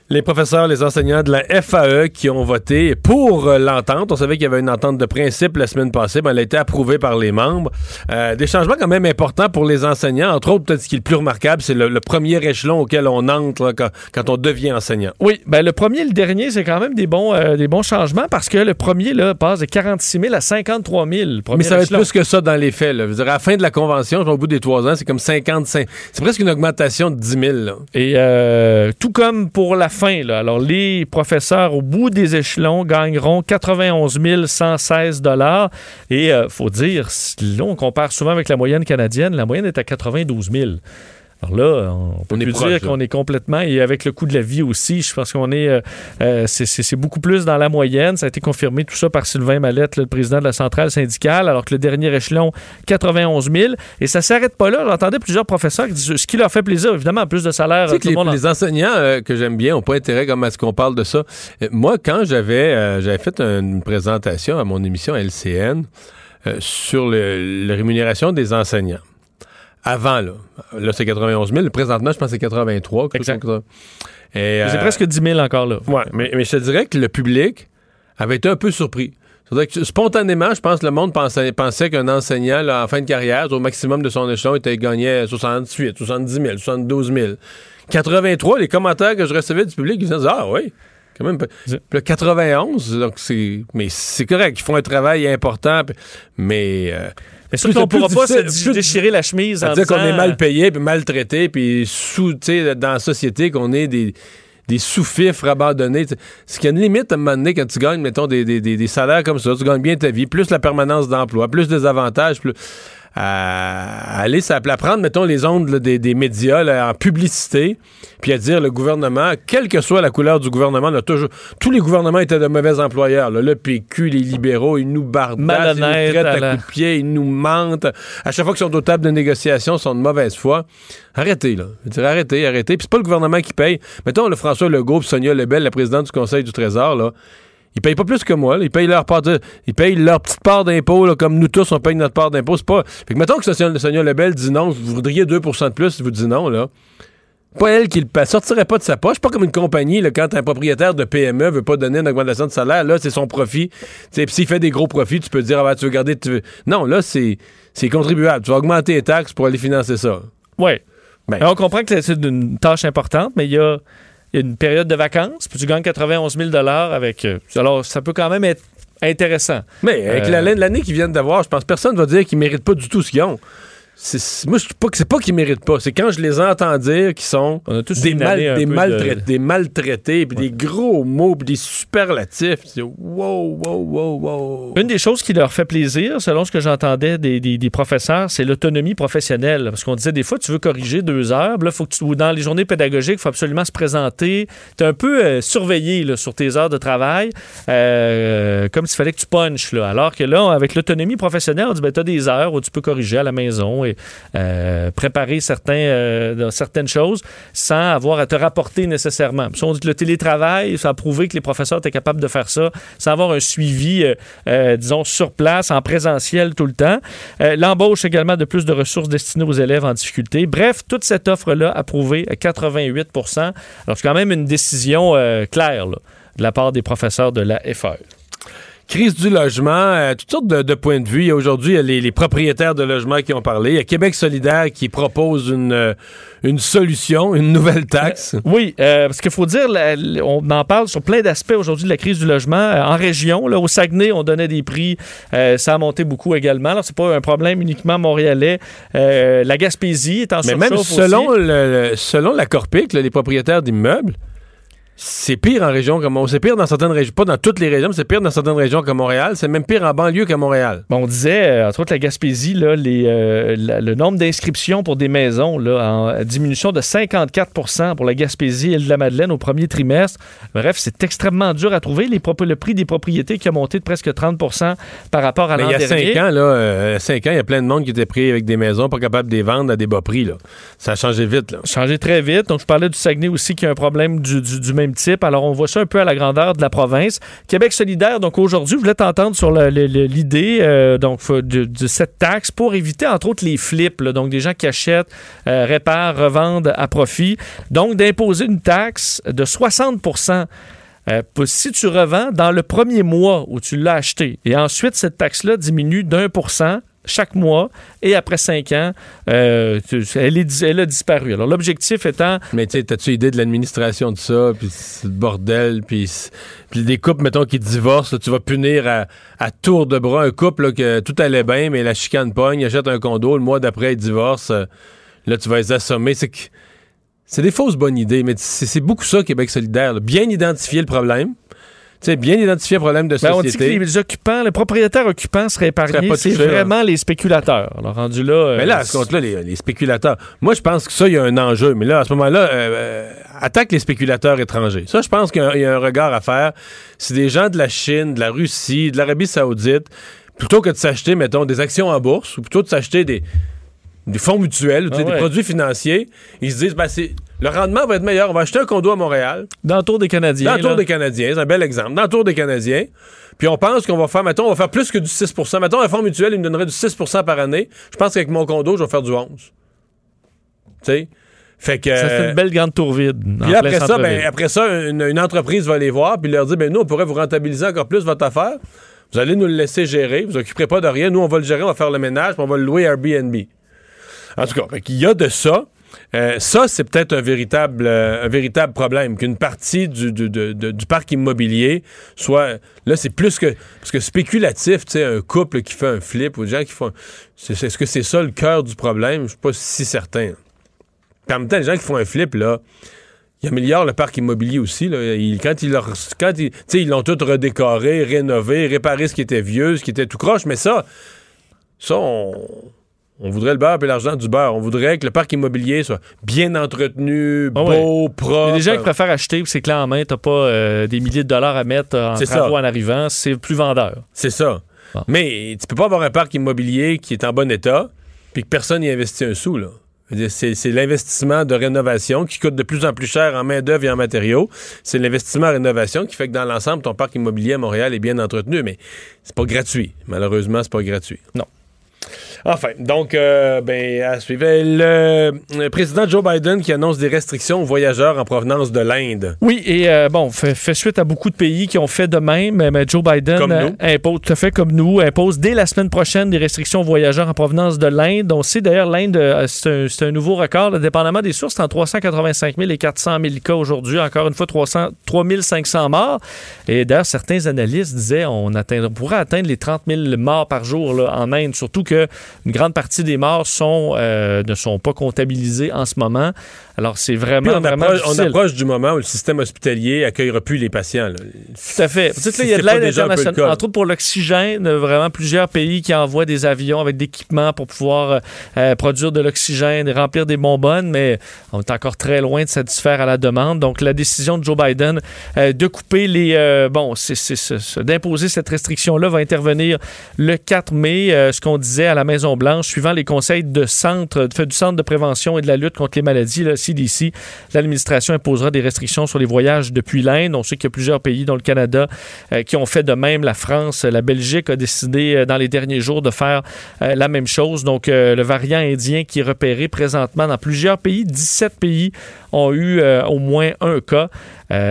Les professeurs, les enseignants de la FAE qui ont voté pour euh, l'entente. On savait qu'il y avait une entente de principe la semaine passée, mais elle a été approuvée par les membres. Euh, des changements quand même importants pour les enseignants. Entre autres, peut-être ce qui est le plus remarquable, c'est le, le premier échelon auquel on entre là, quand, quand on devient enseignant. Oui, ben le premier et le dernier, c'est quand même des bons, euh, des bons changements parce que le premier là, passe de 46 000 à 53 000. Mais ça va être plus que ça dans les faits. Là. Je veux dire, à la fin de la convention, au bout des trois ans, c'est comme 55. C'est presque une augmentation de 10 000. Là. Et euh, tout comme pour la fin, alors les professeurs au bout des échelons gagneront 91 116 dollars. Et euh, faut dire, là, on compare souvent avec la moyenne canadienne. La moyenne est à 92 000. Alors là, on peut On plus proche, dire qu'on est complètement, et avec le coût de la vie aussi, je pense qu'on est, euh, euh, c'est- beaucoup plus dans la moyenne. Ça a été confirmé tout ça par Sylvain Mallette, le président de la centrale syndicale, alors que le dernier échelon, 91 000. Et ça s'arrête pas là. J'entendais plusieurs professeurs qui disent ce qui leur fait plaisir, évidemment, en plus de salaire. Tu sais tout que le les, monde en- les enseignants euh, que j'aime bien n'ont pas intérêt comme à ce qu'on parle de ça. Moi, quand j'avais euh, j'avais fait une présentation à mon émission LCN sur le- la rémunération des enseignants, avant, là, là c'est 91 000, présentement, je pense que c'est 83. quelque Exact. chose. Et, C'est euh, presque 10 000 encore là. Ouais, mais, mais je te dirais que le public avait été un peu surpris. C'est-à-dire que spontanément, je pense que le monde pensait, pensait qu'un enseignant, là, en fin de carrière, au maximum de son échelon, était gagné 68, 70 000, 72 000. 83, les commentaires que je recevais du public, ils disaient Ah oui, quand même. Puis le 91, donc c'est. Mais c'est correct, ils font un travail important, mais. euh, Mais surtout, on pourra pas se déchirer la chemise en c'est-à-dire qu'on est mal payé, puis maltraité, puis sous, tu sais, dans la société, qu'on est des, des sous-fifres abandonnés. Ce qui a une limite à un moment donné quand tu gagnes, mettons, des, des, des- des salaires comme ça, tu gagnes bien ta vie, plus la permanence d'emploi, plus des avantages, plus. À aller à prendre, mettons, les ondes là, des, des médias là, en publicité, puis à dire le gouvernement, quelle que soit la couleur du gouvernement, là, toujours, tous les gouvernements étaient de mauvais employeurs. là. le PQ, les libéraux, ils nous bardassent, ils nous traitent à la- coups de pied, ils nous mentent. À chaque fois qu'ils sont aux tables de négociation, ils sont de mauvaise foi. Arrêtez, là. Je veux dire, arrêtez, arrêtez. Puis c'est pas le gouvernement qui paye. Mettons, le François Legault Sonia Lebel, la présidente du Conseil du Trésor, là. Ils payent pas plus que moi. là. Ils payent leur part de- ils payent leur petite part d'impôt, comme nous tous, on paye notre part d'impôt. C'est pas. Fait que mettons que Sonia, Lebel dit non, vous voudriez 2% de plus vous dites non, là. Pas elle qui le paie. Sortirait pas de sa poche. Pas comme une compagnie, là, quand un propriétaire de PME veut pas donner une augmentation de salaire, là, c'est son profit. Puis s'il fait des gros profits, tu peux dire, ah, ben, tu veux garder. tu veux- Non, là, c'est c'est contribuable. Tu vas augmenter les taxes pour aller financer ça. Oui. Ben. on comprend que c'est une tâche importante, mais il y a une période de vacances, puis tu gagnes 91 000 avec. euh, alors, ça peut quand même être intéressant. Mais avec Euh, la- l'année qu'ils viennent d'avoir, je pense que personne va dire qu'ils méritent pas du tout ce qu'ils ont. Moi, je pas que c'est pas qu'ils méritent pas. C'est quand je les entends dire qu'ils sont On a tous des, mal- des peu maltraités, de- des maltraités, puis des gros mots, puis des superlatifs. C'est wow, wow, wow, wow. Une des choses qui leur fait plaisir, selon ce que j'entendais des, des- des professeurs, c'est l'autonomie professionnelle. Parce qu'on disait des fois, tu veux corriger deux heures, là, faut que tu, ou dans les journées pédagogiques, il faut absolument se présenter. Tu es un peu euh, surveillé là, sur tes heures de travail, euh, comme s'il fallait que tu punches. Là. Alors que là, avec l'autonomie professionnelle, on dit, ben, tu as des heures où tu peux corriger à la maison euh, préparer euh, certaines choses sans avoir à te rapporter nécessairement. Ça, on dit que le télétravail, ça a prouvé que les professeurs étaient capables de faire ça sans avoir un suivi, euh, disons, sur place, en présentiel tout le temps. L'embauche également de plus de ressources destinées aux élèves en difficulté. Bref, toute cette offre-là approuvée à 88 Alors, c'est quand même une décision claire de la part des professeurs de la. FAE. Crise du logement, euh, toutes sortes de, de points de vue. Il y a Aujourd'hui, il y a les, les propriétaires de logements qui ont parlé. Il y a Québec solidaire qui propose une, euh, une solution, une nouvelle taxe. Oui, euh, parce qu'il faut dire, on en parle sur plein d'aspects aujourd'hui de la crise du logement. Euh, en région, là, au Saguenay, on donnait des prix. euh, ça a monté beaucoup également. Alors, c'est pas un problème uniquement montréalais. Euh, la Gaspésie est en Mais même selon, aussi. le, le- selon la Corpic, là, les propriétaires d'immeubles, c'est pire en région comme Montréal. C'est pire dans certaines régions. Pas dans toutes les régions, mais c'est pire dans certaines régions comme Montréal. C'est même pire en banlieue qu'à Montréal. Bon, on disait, euh, entre autres, la Gaspésie, là, les, euh, la- le nombre d'inscriptions pour des maisons là, en diminution de 54% pour la Gaspésie et de la Madeleine au premier trimestre. Bref, c'est extrêmement dur à trouver. Les le prix des propriétés qui a monté de presque 30% par rapport à Mais l'an il y a dernier. cinq ans, là, euh, cinq ans, il y a plein de monde qui était pris avec des maisons, pas capable de les vendre à des bas prix. Là. Ça a changé vite. Là. changé très vite. Donc, je parlais du Saguenay aussi qui a un problème du, du- du même type. Alors, on voit ça un peu à la grandeur de la province. Québec solidaire, donc aujourd'hui, je voulais t'entendre sur l'idée euh, de, cette taxe pour éviter, entre autres, les flips. donc, des gens qui achètent, euh, réparent, revendent à profit. Donc, d'imposer une taxe de 60 euh, si tu revends dans le premier mois où tu l'as acheté, et ensuite cette taxe-là diminue d'un pour cent chaque mois, et après cinq ans, euh, elle, a disparu. Alors l'objectif étant... Mais tu t'as-tu idée de l'administration de ça, puis le bordel, puis des couples, mettons, qui divorcent, tu vas punir à, tour de bras un couple que tout allait bien, mais la chicane pogne, achète un condo, le mois d'après, il divorce, euh, là, tu vas les assommer. C'est que c'est des fausses bonnes idées, mais c'est beaucoup ça, Québec solidaire. Bien identifier le problème, sais, bien identifier le problème de Ben, on dit que société. les occupants, les propriétaires occupants seraient épargnés. C'est vraiment les spéculateurs. Alors rendu là... euh, Mais là, à ce compte-là, les, les spéculateurs. Moi, je pense que ça, il y a un enjeu. Mais là, à ce moment-là, euh, euh, attaque les spéculateurs étrangers. Ça, je pense qu'il y un- y, a un regard à faire. C'est des gens de la Chine, de la Russie, de l'Arabie Saoudite, plutôt que de s'acheter, mettons, des actions en bourse, ou plutôt de s'acheter des, des fonds mutuels, Ah ouais. des produits financiers, ils se disent, ben, le rendement va être meilleur. On va acheter un condo à Montréal. Dans le tour des Canadiens. Dans le tour là. des Canadiens, c'est un bel exemple. Dans le tour des Canadiens. Puis on pense qu'on va faire, mettons, on va faire plus que du 6% Mettons, un fonds mutuel, il me donnerait du 6% par année. Je pense qu'avec mon condo, je vais faire du 11 Tu sais? Fait que. Ça fait une belle grande tour vide. Puis après ça, ben, après ça, une, une entreprise va les voir puis leur dire ben nous, on pourrait vous rentabiliser encore plus votre affaire. Vous allez nous le laisser gérer. Vous occuperez pas de rien. Nous, on va le gérer, on va faire le ménage, puis on va le louer Airbnb. En tout cas, qu'il y a de ça. Euh, ça, c'est peut-être un véritable, euh, un véritable problème, qu'une partie du, du- du parc immobilier soit... Là, c'est plus que... Parce que spéculatif, tu sais, un couple qui fait un flip ou des gens qui font... Est-ce que c'est ça le cœur du problème? Je suis pas si certain. En même temps, les gens qui font un flip, là, ils améliorent le parc immobilier aussi. Là. Ils- quand ils ils, ils l'ont tout redécoré, rénové, réparé ce qui était vieux, ce qui était tout croche, mais ça, ça, on, on voudrait le beurre et l'argent du beurre. On voudrait que le parc immobilier soit bien entretenu, Ah beau, ouais. propre. Il y a des gens qui préfèrent acheter, puis c'est clé en main, t'as pas euh, des milliers de dollars à mettre en C'est travaux ça. en arrivant, c'est plus vendeur. C'est ça. Mais tu peux pas avoir un parc immobilier qui est en bon état, puis que personne n'y investit un sou, là. C'est l'investissement de rénovation qui coûte de plus en plus cher en main-d'œuvre et en matériaux. C'est l'investissement en rénovation qui fait que dans l'ensemble, ton parc immobilier à Montréal est bien entretenu, mais c'est pas gratuit. Malheureusement, c'est pas gratuit. Non. Enfin, donc, euh, ben, à suivre. Le, le président Joe Biden qui annonce des restrictions aux voyageurs en provenance de l'Inde. Oui, et euh, bon, fait, fait suite à beaucoup de pays qui ont fait de même, mais Joe Biden euh, impose, tout à fait comme nous, impose dès la semaine prochaine des restrictions aux voyageurs en provenance de l'Inde. On sait d'ailleurs, l'Inde, euh, c'est un, nouveau record, là, dépendamment des sources, c'est entre 385 000 et 400 000 cas aujourd'hui. Encore une fois, 300, 3500 morts. Et d'ailleurs, certains analystes disaient on, atteint, on pourrait atteindre les 30 000 morts par jour là, en Inde, surtout que une grande partie des morts sont, euh, ne sont pas comptabilisées en ce moment. Alors, c'est vraiment, on, vraiment approche, on approche du moment où le système hospitalier accueillera plus les patients. là. Tout à fait. Là, il y a de l'aide internationale. Entre autres pour l'oxygène, vraiment plusieurs pays qui envoient des avions avec d'équipements pour pouvoir euh, euh, produire de l'oxygène et remplir des bonbonnes, mais on est encore très loin de satisfaire à la demande. Donc la décision de Joe Biden euh, de couper les... euh, bon, c'est, d'imposer cette restriction-là va intervenir le 4 mai, ce qu'on disait à la Maison-Blanche, suivant les conseils du Centre de prévention et de la lutte contre les maladies, le CDC. L'administration imposera des restrictions sur les voyages depuis l'Inde. On sait qu'il y a plusieurs pays, dont le Canada, euh, qui ont fait de même. La France, la Belgique a décidé euh, dans les derniers jours de faire euh, la même chose. Donc, le variant indien qui est repéré présentement dans plusieurs pays, 17 pays ont eu au moins un cas.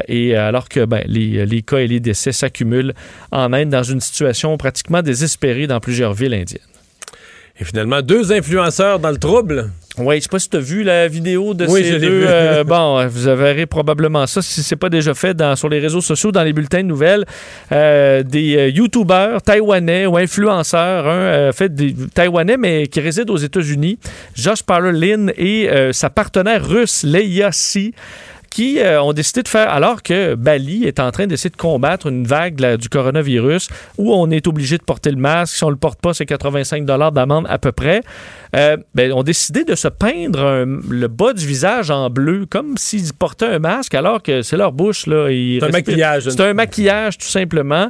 Et alors que ben, les, les cas et les décès s'accumulent en Inde dans une situation pratiquement désespérée dans plusieurs villes indiennes. Et finalement, deux influenceurs dans le trouble. Oui, je sais pas si tu as vu la vidéo de Oui, je ces l'ai deux. vu. euh, bon, vous verrez probablement ça si c'est pas déjà fait dans, sur les réseaux sociaux, dans les bulletins de nouvelles. Euh, des euh, YouTubers taïwanais ou influenceurs, un euh, fait des taïwanais mais qui réside aux États-Unis, Josh Parler Lin et euh, sa partenaire russe Leia Si qui euh, ont décidé de faire, alors que Bali est en train d'essayer de combattre une vague du coronavirus où on est obligé de porter le masque. Si on ne le porte pas, c'est 85 d'amende à peu près. Euh, ben, ont décidé de se peindre un- le bas du visage en bleu, comme s'ils portaient un masque, alors que c'est leur bouche. là. C'est un maquillage. C'est un maquillage, tout simplement.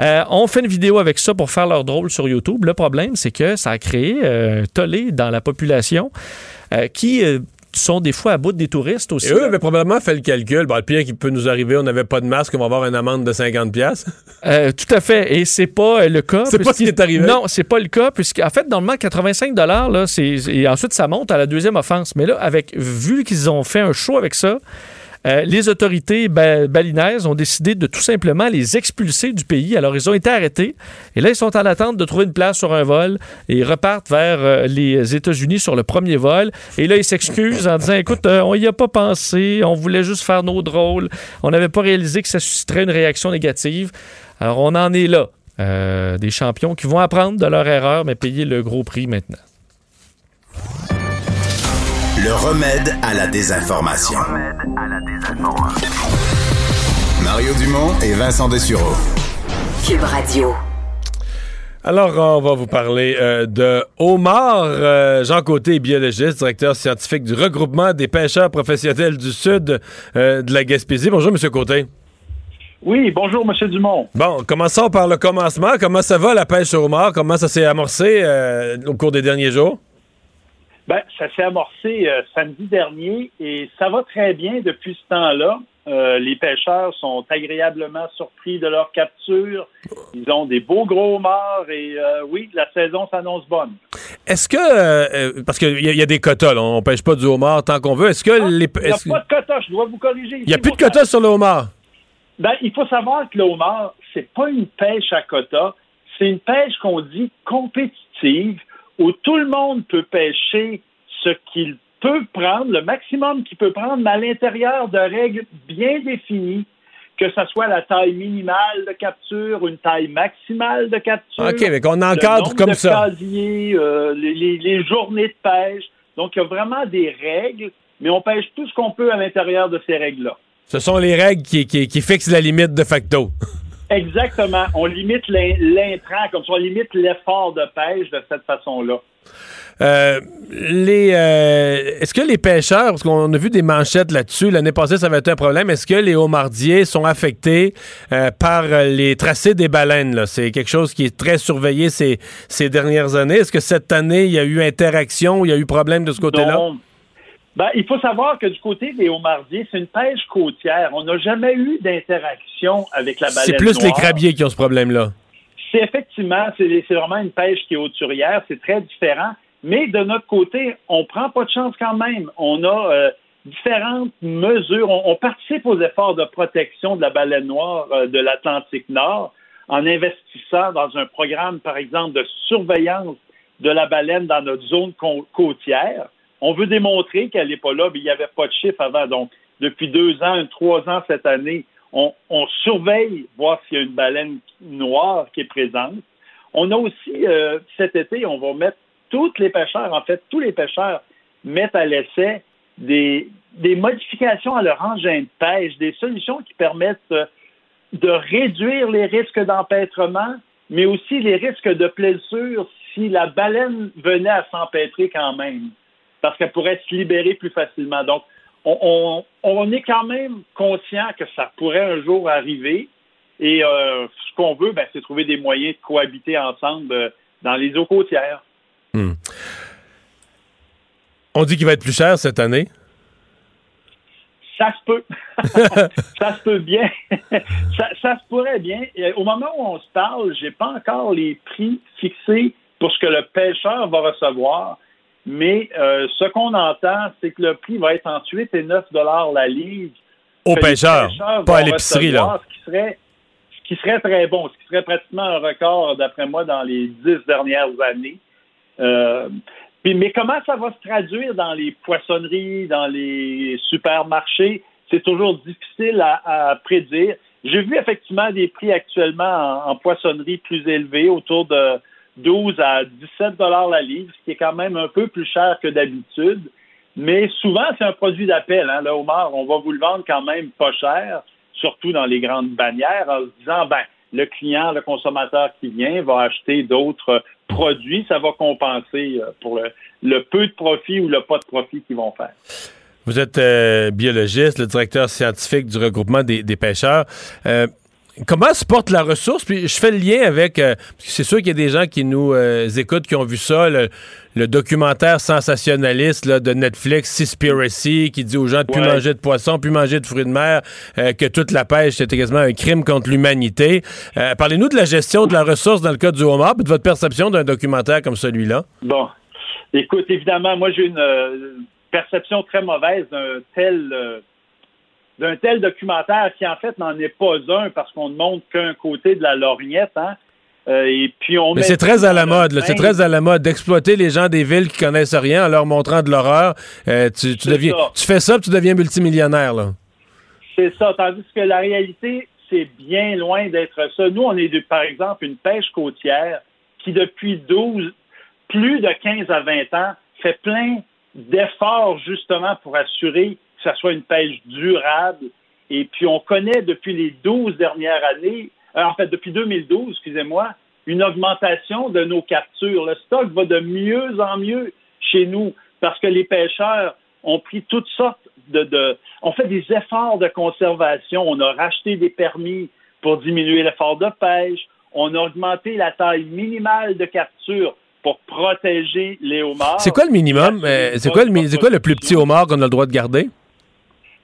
Euh, on fait une vidéo avec ça pour faire leur drôle sur YouTube. Le problème, c'est que ça a créé euh, un tollé dans la population euh, qui... euh, sont des fois à bout des touristes aussi. Et eux avaient probablement fait le calcul. Bon, le pire qui peut nous arriver, on n'avait pas de masque, on va avoir une amende de 50 pièces. Euh, tout à fait. Et c'est pas euh, le cas. C'est pas ce qui est arrivé. Non, c'est pas le cas. Puisqu'en fait, normalement, 85 là, c'est, et ensuite, ça monte à la deuxième offense. Mais là, avec, vu qu'ils ont fait un show avec ça, euh, les autorités ba- balinaises ont décidé de tout simplement les expulser du pays. Alors, ils ont été arrêtés. Et là, ils sont en attente de trouver une place sur un vol et ils repartent vers euh, les États-Unis sur le premier vol. Et là, ils s'excusent en disant Écoute, euh, on y a pas pensé, on voulait juste faire nos drôles, on n'avait pas réalisé que ça susciterait une réaction négative. Alors, on en est là. Des champions qui vont apprendre de leur erreur, mais payer le gros prix maintenant. Le remède à la désinformation. Mario Dumont et Vincent Dessureau. Cube Radio. Alors, on va vous parler euh, de Omar. Euh, Jean Côté est biologiste, directeur scientifique du regroupement des pêcheurs professionnels du Sud euh, de la Gaspésie. Bonjour, M. Côté. Oui, bonjour, M. Dumont. Bon, commençons par le commencement. Comment ça va, la pêche au homard? Comment ça s'est amorcé euh, au cours des derniers jours? Ben, ça s'est amorcé euh, samedi dernier et ça va très bien depuis ce temps-là. Euh, les pêcheurs sont agréablement surpris de leur capture. Ils ont des beaux gros homards et euh, oui, la saison s'annonce bonne. Est-ce que, euh, euh, parce qu'il y, a- il y a des quotas, là, on pêche pas du homard tant qu'on veut. Est-ce que les. Il n'y a pas de quota, je dois vous corriger. Il n'y a plus de quotas sur le homard. Ben, il faut savoir que le homard, c'est pas une pêche à quota, c'est une pêche qu'on dit compétitive, où tout le monde peut pêcher ce qu'il peut prendre, le maximum qu'il peut prendre, mais à l'intérieur de règles bien définies, que ce soit la taille minimale de capture une taille maximale de capture. OK, mais qu'on encadre comme de ça. casiers, euh, les, les- les journées de pêche. Donc, il y a vraiment des règles, mais on pêche tout ce qu'on peut à l'intérieur de ces règles-là. Ce sont les règles qui, qui- qui fixent la limite de facto. Exactement. On limite l'in- l'intrant, comme ça, on limite l'effort de pêche de cette façon-là. Euh, les, euh, est-ce que les pêcheurs, parce qu'on a vu des manchettes là-dessus, l'année passée, ça avait été un problème, est-ce que les homardiers sont affectés euh, par les tracés des baleines? C'est quelque chose qui est très surveillé ces, ces dernières années. Est-ce que cette année, il y a eu interaction, il y a eu problème de ce côté-là? Ben, il faut savoir que du côté des homardiers, c'est une pêche côtière. On n'a jamais eu d'interaction avec la baleine C'est plus les crabiers qui ont ce problème-là. C'est effectivement, c'est vraiment une pêche qui est hauturière, c'est très différent. Mais de notre côté, on prend pas de chance quand même. On a euh, différentes mesures. On, on participe aux efforts de protection de la baleine noire euh, de l'Atlantique Nord en investissant dans un programme, par exemple, de surveillance de la baleine dans notre zone cô- côtière. On veut démontrer qu'elle n'est pas là, mais il n'y avait pas de chiffre avant. Donc, depuis deux ans, trois ans cette année, on, surveille voir s'il y a une baleine noire qui est présente. On a aussi, euh, cet été, on va mettre tous les pêcheurs, en fait, tous les pêcheurs mettent à l'essai des, des modifications à leur engin de pêche, des solutions qui permettent euh, de réduire les risques d'empêtrement, mais aussi les risques de blessure si la baleine venait à s'empêtrer quand même, parce qu'elle pourrait se libérer plus facilement. Donc, on, on- on est quand même conscient que ça pourrait un jour arriver. Et euh, ce qu'on veut, ben, c'est trouver des moyens de cohabiter ensemble euh, dans les eaux côtières. Hmm. On dit qu'il va être plus cher cette année? Ça se peut. ça se peut bien. ça, ça se pourrait bien. Et au moment où on se parle, j'ai pas encore les prix fixés pour ce que le pêcheur va recevoir. Mais euh, ce qu'on entend, c'est que le prix va être entre 8 et 9 dollars la livre. Au que les pêcheur, pêcheurs pas à l'épicerie, là. Ce qui, serait, ce qui serait très bon, ce qui serait pratiquement un record, d'après moi, dans les dix dernières années. Euh, puis, mais comment ça va se traduire dans les poissonneries, dans les supermarchés? C'est toujours difficile à, à prédire. J'ai vu effectivement des prix actuellement en, en poissonnerie plus élevés, autour de 12 à 17 dollars la livre, ce qui est quand même un peu plus cher que d'habitude. Mais souvent, c'est un produit d'appel. Hein, le homard, on va vous le vendre quand même pas cher, surtout dans les grandes bannières, en se disant, ben, le client, le consommateur qui vient va acheter d'autres produits, ça va compenser euh, pour le, peu de profit ou le pas de profit qu'ils vont faire. Vous êtes euh, biologiste, le directeur scientifique du regroupement des, pêcheurs. Euh, comment se porte la ressource? Puis je fais le lien avec. euh, c'est sûr qu'il y a des gens qui nous euh, écoutent, qui ont vu ça, le, le documentaire sensationnaliste là, de Netflix, Seaspiracy, qui dit aux gens de plus Ouais. manger de poisson, plus manger de fruits de mer, euh, que toute la pêche, c'était quasiment un crime contre l'humanité. Parlez-nous de la gestion de la ressource dans le cas du homard, puis de votre perception d'un documentaire comme celui-là. Bon, écoute, évidemment, moi j'ai une perception très mauvaise d'un tel d'un tel documentaire qui en fait n'en est pas un parce qu'on ne montre qu'un côté de la lorgnette, hein. Euh, et puis on Mais c'est très à la mode, c'est très à la mode d'exploiter les gens des villes qui connaissent rien en leur montrant de l'horreur. Euh, tu, tu C'est deviens, ça. tu fais ça, puis tu deviens multimillionnaire. Là. C'est ça, tandis que la réalité, c'est bien loin d'être ça. Nous, on est, de, par exemple, une pêche côtière qui, depuis 12, plus de 15 à 20 ans, fait plein d'efforts justement pour assurer ça soit une pêche durable. Et puis, on connaît depuis les 12 dernières années, euh, en fait, depuis 2012, excusez-moi, une augmentation de nos captures. Le stock va de mieux en mieux chez nous parce que les pêcheurs ont pris toutes sortes de, de on fait des efforts de conservation. On a racheté des permis pour diminuer l'effort de pêche. On a augmenté la taille minimale de capture pour protéger les homards. C'est quoi le minimum? euh, c'est, quoi le, mi- c'est quoi le plus petit homard qu'on a le droit de garder?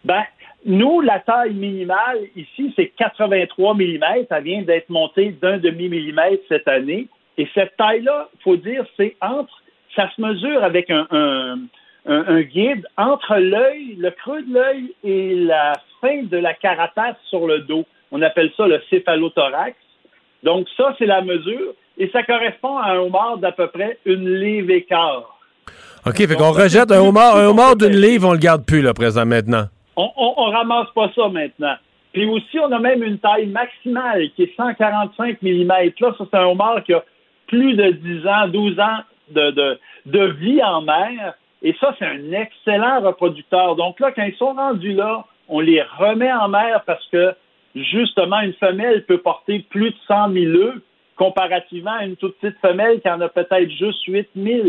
Ben, nous, la taille minimale ici, c'est 83 mm. Ça vient d'être monté d'un demi-millimètre cette année. Et cette taille-là, faut dire, c'est entre, ça se mesure avec un, un, un- un guide entre l'œil, le creux de l'œil et la fin de la carapace sur le dos. On appelle ça le céphalothorax. Donc, ça, c'est la mesure. Et ça correspond à un homard d'à peu près une livre et quart. OK, fait qu'on rejette un homard, un homard d'une livre, on le garde plus, là, présent, maintenant. On, on, on ramasse pas ça maintenant. Puis aussi, on a même une taille maximale qui est 145 mm. Là, ça, c'est un homard qui a plus de 10 ans, 12 ans de, de, de vie en mer. Et ça, c'est un excellent reproducteur. Donc là, quand ils sont rendus là, on les remet en mer parce que, justement, une femelle peut porter plus de 100 000 œufs comparativement à une toute petite femelle qui en a peut-être juste 8 000.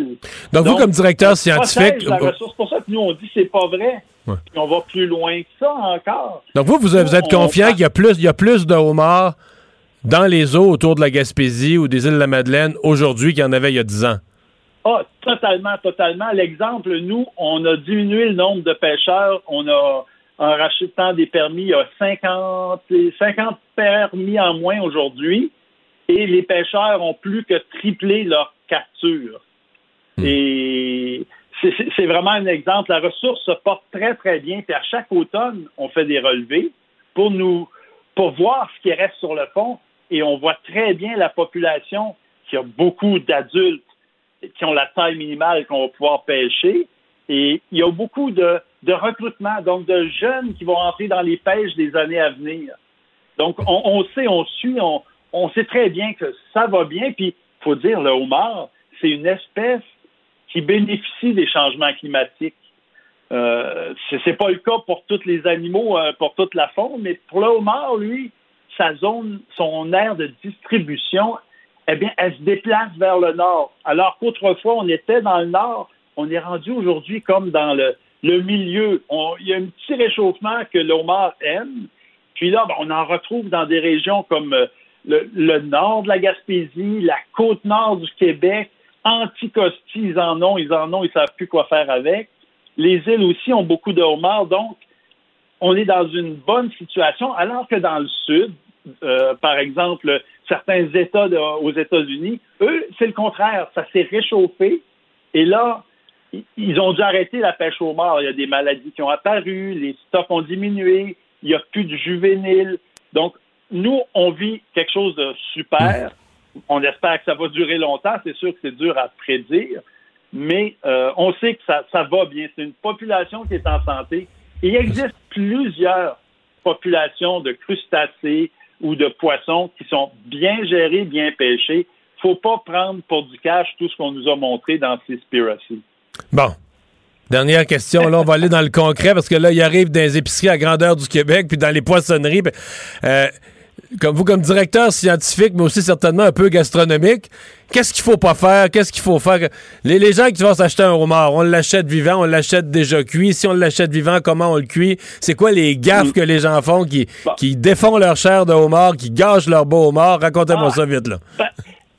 Donc, vous, comme directeur scientifique- la ressource. C'est pour ça que nous, on dit c'est pas vrai. Ouais. Puis on va plus loin que ça encore. Donc, vous, vous, vous êtes On- confiant qu'il y a plus, il y a plus de homards dans les eaux autour de la Gaspésie ou des îles de la Madeleine aujourd'hui qu'il y en avait il y a 10 ans? Ah, totalement, totalement. L'exemple, nous, on a diminué le nombre de pêcheurs. On a, en rachetant des permis, il y a 50, 50 permis en moins aujourd'hui. Et les pêcheurs ont plus que triplé leur capture. Et c'est- c'est c'est vraiment un exemple. La ressource se porte très, très bien. Puis à chaque automne, on fait des relevés pour nous pour voir ce qui reste sur le fond. Et on voit très bien la population qui a beaucoup d'adultes qui ont la taille minimale qu'on va pouvoir pêcher. Et il y a beaucoup de, de recrutement, donc de jeunes qui vont entrer dans les pêches des années à venir. Donc, on, on sait, on suit, on, on sait très bien que ça va bien. Puis, il faut dire, le homard, c'est une espèce qui bénéficie des changements climatiques. Euh, c'est pas le cas pour tous les animaux, euh, pour toute la faune, mais pour le homard, lui, sa zone, son aire de distribution, eh bien, elle se déplace vers le nord. Alors qu'autrefois, on était dans le nord, on est rendu aujourd'hui comme dans le, milieu. Il y a un petit réchauffement que le homard aime. Puis là, ben, on en retrouve dans des régions comme euh, le, le nord de la Gaspésie, la côte nord du Québec, Anticosti, ils en ont, ils en ont, ils savent plus quoi faire avec. Les îles aussi ont beaucoup de homards, donc on est dans une bonne situation, alors que dans le sud, euh, par exemple, certains États aux États-Unis, eux, c'est le contraire. Ça s'est réchauffé et là, ils ont dû arrêter la pêche au mort. Il y a des maladies qui ont apparu, les stocks ont diminué, il n'y a plus de juvéniles. Donc, nous, on vit quelque chose de super. On espère que ça va durer longtemps. C'est sûr que c'est dur à prédire, mais euh, on sait que ça, ça va bien. C'est une population qui est en santé. Il existe plusieurs populations de crustacés ou de poissons qui sont bien gérés, bien pêchés. faut pas prendre pour du cash tout ce qu'on nous a montré dans Seaspiracy. Bon. Dernière question, là, on va aller dans le concret parce que là, il arrive dans les épiceries à grandeur du Québec, puis dans les poissonneries. euh, comme vous, comme directeur scientifique, mais aussi certainement un peu gastronomique, qu'est-ce qu'il faut pas faire? Qu'est-ce qu'il faut faire? Les, les gens qui vont s'acheter un homard, on l'achète vivant, on l'achète déjà cuit. Si on l'achète vivant, comment on le cuit? C'est quoi les gaffes Mm. que les gens font qui, qui défont leur chair de homard, qui gâchent leur beau homard? Racontez-moi Ah. ça vite, là. Ben,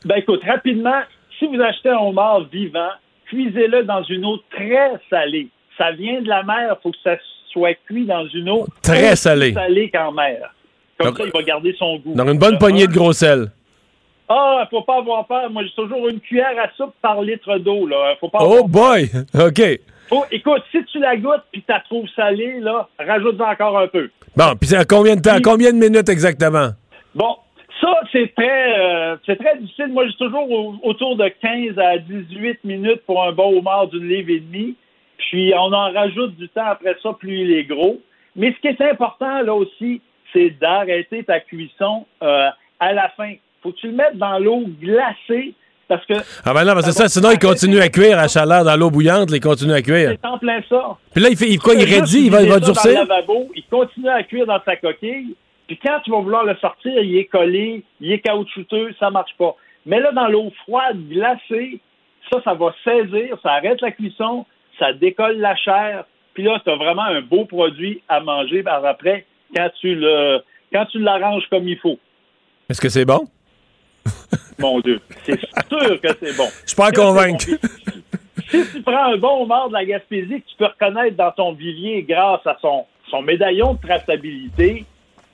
ben, écoute, rapidement, si vous achetez un homard vivant, cuisez-le dans une eau très salée. Ça vient de la mer, il faut que ça soit cuit dans une eau Très salée. salée qu'en mer. Comme Donc- ça, il va garder son goût. Dans une bonne poignée de gros sel. Ah, faut pas avoir peur. Moi, j'ai toujours une cuillère à soupe par litre d'eau. Là, faut pas. Oh avoir boy! OK. Faut- écoute, si tu la goûtes puis tu la trouves salée, là, rajoute-en encore un peu. Bon, puis c'est à combien de temps? Combien de minutes exactement? Bon, ça, c'est très, euh, c'est très difficile. Moi, j'ai toujours au- autour de 15 à 18 minutes pour un bon homard d'une livre et demie. Puis, on en rajoute du temps après ça, plus il est gros. Mais ce qui est important, là aussi, c'est d'arrêter ta cuisson euh, à la fin. Faut que tu le mettes dans l'eau glacée parce que Ah ben non, parce que Ça sinon il continue à cuire à chaleur dans l'eau bouillante, il continue à cuire. c'est en plein ça. Puis là, il fait il, quoi, il il va, il va durcir? Dans le lavabo, il continue à cuire dans sa coquille. Puis quand tu vas vouloir le sortir, il est collé, il est caoutchouteux, ça marche pas. Mais là, dans l'eau froide, glacée, ça, ça va saisir, ça arrête la cuisson, ça décolle la chair. Puis là, tu as vraiment un beau produit à manger par après quand tu le quand tu l'arranges comme il faut. Est-ce que c'est bon? Mon Dieu, c'est sûr que c'est bon. Je suis pas convaincu. bon. Si tu prends un bon homard de la Gaspésie que tu peux reconnaître dans ton vivier grâce à son, son médaillon de traçabilité,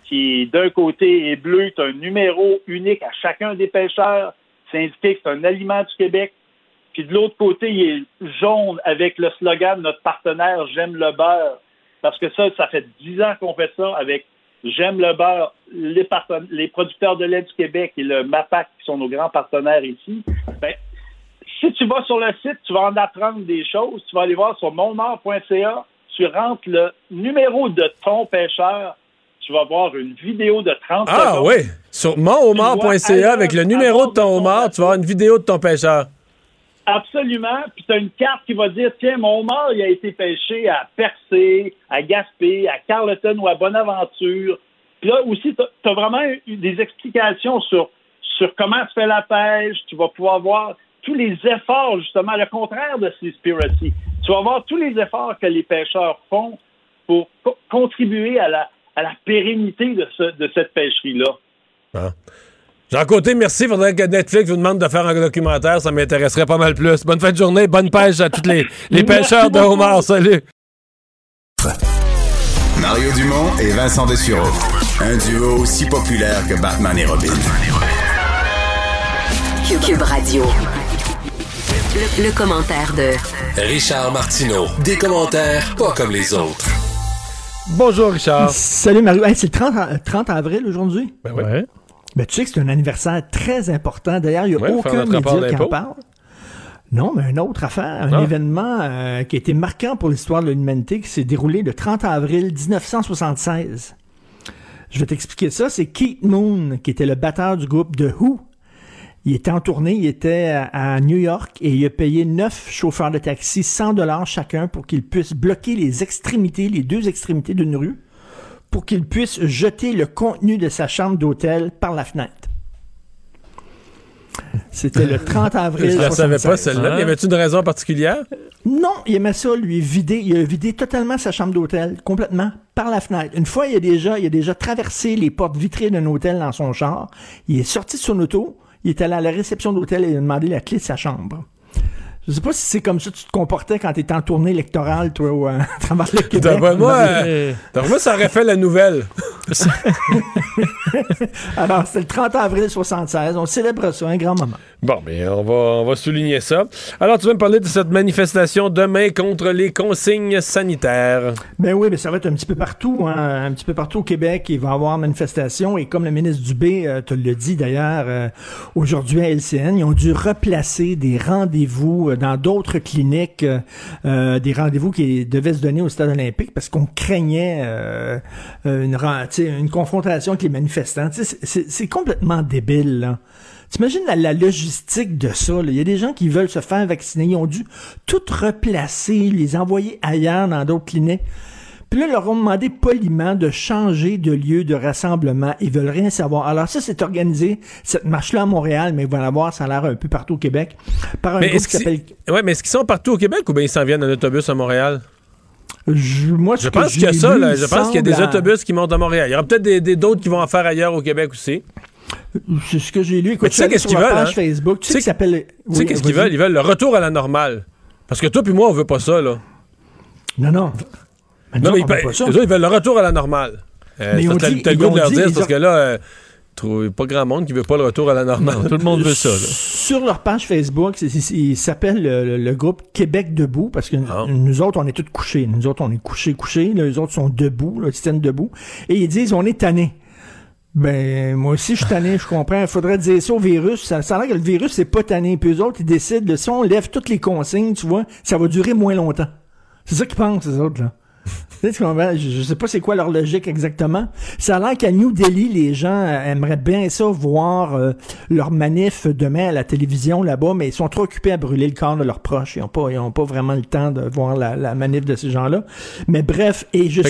qui d'un côté est bleu, tu as un numéro unique à chacun des pêcheurs, c'est indiqué que c'est un aliment du Québec, puis de l'autre côté, il est jaune avec le slogan de notre partenaire J'aime le beurre. Parce que ça, ça fait dix ans qu'on fait ça avec J'aime le beurre, les, producteurs de lait du Québec et le MAPAC, qui sont nos grands partenaires ici. Ben, si tu vas sur le site, tu vas en apprendre des choses. Tu vas aller voir sur monmort.ca, tu rentres le numéro de ton pêcheur, tu vas voir une vidéo de 30 Ah secondes. oui! Sur monhomard.ca, avec le numéro de ton ton homard, tu vas avoir une vidéo de ton pêcheur. Absolument. Puis tu as une carte qui va dire tiens, mon homard, il a été pêché à Percé, à Gaspé, à Carleton ou à Bonaventure. Puis là aussi, tu as vraiment des explications sur, sur comment se fait la pêche. Tu vas pouvoir voir tous les efforts, justement, le contraire de Seaspiracy. Tu vas voir tous les efforts que les pêcheurs font pour co- contribuer à la, à la pérennité de, ce- de cette pêcherie-là. Bon. Jean Côté, merci. Il faudrait que Netflix vous demande de faire un documentaire. Ça m'intéresserait pas mal plus. Bonne fin de journée. Bonne pêche à tous les, les pêcheurs de beaucoup. homard. Salut! Mario Dumont et Vincent Dessureau. Un duo aussi populaire que Batman et Robin. Cube Radio. Le, le commentaire de Richard Martineau. Des commentaires pas comme les autres. Bonjour, Richard. Salut Mario. Hey, c'est le 30, a- 30 avril aujourd'hui? Ben oui. Ouais. Ben, tu sais que c'est un anniversaire très important. D'ailleurs, il n'y a Ouais, aucun média qui en parle. Non, mais une autre affaire, un Ah. événement euh, qui a été marquant pour l'histoire de l'humanité, qui s'est déroulé le 30 avril 1976. Je vais t'expliquer ça. C'est Keith Moon, qui était le batteur du groupe The Who. Il était en tournée, il était à, à New York et il a payé neuf chauffeurs de taxi 100 dollars chacun pour qu'ils puissent bloquer les extrémités, les deux extrémités d'une rue, pour qu'ils puissent jeter le contenu de sa chambre d'hôtel par la fenêtre. C'était le 30 avril. Je la savais pas, 76. celle-là. Y avait-tu une raison particulière? Non, il aimait ça, lui, vider. Il a vidé totalement sa chambre d'hôtel, complètement, par la fenêtre. Une fois, il a déjà, il a déjà traversé les portes vitrées d'un hôtel dans son char. Il est sorti de son auto. Il est allé à la réception d'hôtel et il a demandé la clé de sa chambre. Je sais pas si c'est comme ça que tu te comportais quand tu étais en tournée électorale, toi, ou, euh, à travers le Québec. Moi, euh, moi, ça aurait fait la nouvelle. Alors, c'était le 30 avril 76. On célèbre ça, un grand moment. Bon, mais on va, on va souligner ça. Alors, tu veux me parler de cette manifestation demain contre les consignes sanitaires? Ben oui, mais ça va être un petit peu partout, hein, un petit peu partout au Québec. Il va y avoir manifestation et comme le ministre Dubé euh, te l'a dit d'ailleurs euh, aujourd'hui à LCN, ils ont dû replacer des rendez-vous euh, dans d'autres cliniques, euh, euh, des rendez-vous qui devaient se donner au stade olympique parce qu'on craignait une, confrontation avec les manifestants. C'est complètement débile. Là. T'imagines la, logistique de ça? Il y a des gens qui veulent se faire vacciner. Ils ont dû tout replacer, les envoyer ailleurs dans d'autres cliniques. Puis là, ils leur ont demandé poliment de changer de lieu de rassemblement. Ils veulent rien savoir. Alors ça, c'est organisé, cette marche-là à Montréal, mais ils vont la voir, ça a l'air un peu partout au Québec, par un Mais groupe qui s'appelle... qu'ils ouais, mais est-ce qu'ils sont partout au Québec ou bien ils s'en viennent en autobus à Montréal? Je, moi, Je pense qu'il y a ça, là. Je pense qu'il y a des à- autobus qui montent à Montréal. Il y aura peut-être des- des- d'autres qui vont en faire ailleurs au Québec aussi. C'est ce que j'ai lu. Écoute, Mais tu sais qu'est-ce qu'ils veulent, hein? Facebook. Tu sais Oui, qu'est-ce qu'ils veulent? Ils veulent le retour à la normale. Parce que toi puis moi, on veut pas ça, là. Non, non. Mais Non, nous, mais ils, pas ça. eux ils veulent le retour à la normale. Euh, Mais ils t'as- le ils goût de leur dit, dire, ils parce que là, euh, trouve pas grand monde qui veut pas le retour à la normale. tout le monde veut ça. là. Sur leur page Facebook, c'est- c'est- il s'appelle le, le- le groupe Québec debout parce que Ah. nous autres, on est tous couchés. Nous autres, on est couchés, couchés. Les autres sont debout, là, ils tiennent debout. Et ils disent, on est tannés. Ben, moi aussi, je suis tanné, je comprends. Il faudrait dire ça au virus. Ça, ça a l'air que le virus, c'est pas tanné. Puis eux autres, ils décident, là, si on lève toutes les consignes, tu vois, ça va durer moins longtemps. C'est ça qu'ils pensent, ces autres, là. Tu sais? Je, sais pas c'est quoi leur logique exactement. Ça a l'air qu'à New Delhi, les gens euh, aimeraient bien ça, voir euh, leur manif demain à la télévision là-bas, mais ils sont trop occupés à brûler le corps de leurs proches. Ils ont pas, ils ont pas vraiment le temps de voir la, la manif de ces gens-là. Mais bref, et allé ils,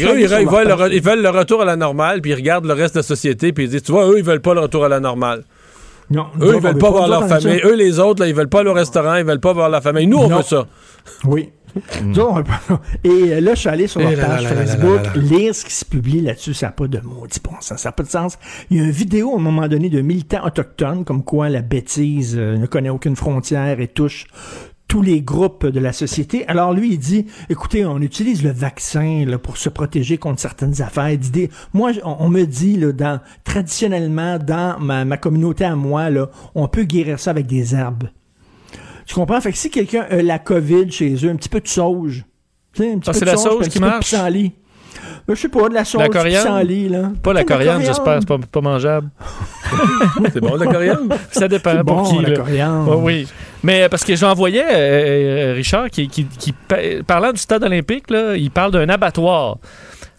veulent le, page- re- ils veulent le retour à la normale, puis ils regardent le reste de la société, puis ils disent, tu vois, eux, ils veulent pas le retour à la normale. Non, Eux, ils veulent pas voir leur famille. Eux, les autres, là, ils veulent pas aller au restaurant, ils veulent pas voir leur famille. Nous, on Non. veut ça. Oui. Et là, je suis allé sur leur Eh là page Facebook, lire ce qui se publie là-dessus, ça n'a pas de maudit bon sens, ça n'a pas de sens. Il y a une vidéo à un moment donné de militants autochtones, comme quoi la bêtise euh, ne connaît aucune frontière et touche tous les groupes de la société. Alors lui, il dit, écoutez, on utilise le vaccin là, pour se protéger contre certaines affaires. Moi, on, on me dit, là, dans, traditionnellement, dans ma, ma communauté à moi, là, on peut guérir ça avec des herbes. Tu comprends? Fait que si quelqu'un a la COVID chez eux, un petit peu de sauge. Tu sais, un petit Ah, peu c'est de la sauge, sauge puis un qui petit peu marche? Ben, je sais pas, de la sauge, La pissenlit, là. Pas la coriandre, j'espère. C'est pas, pas mangeable. C'est bon, la coriandre? Ça dépend pour bon, qui. la là. coriandre. Oui. Mais euh, parce que j'en voyais, euh, euh, Richard, qui, qui, qui pa- parlant du stade olympique, là, il parle d'un abattoir.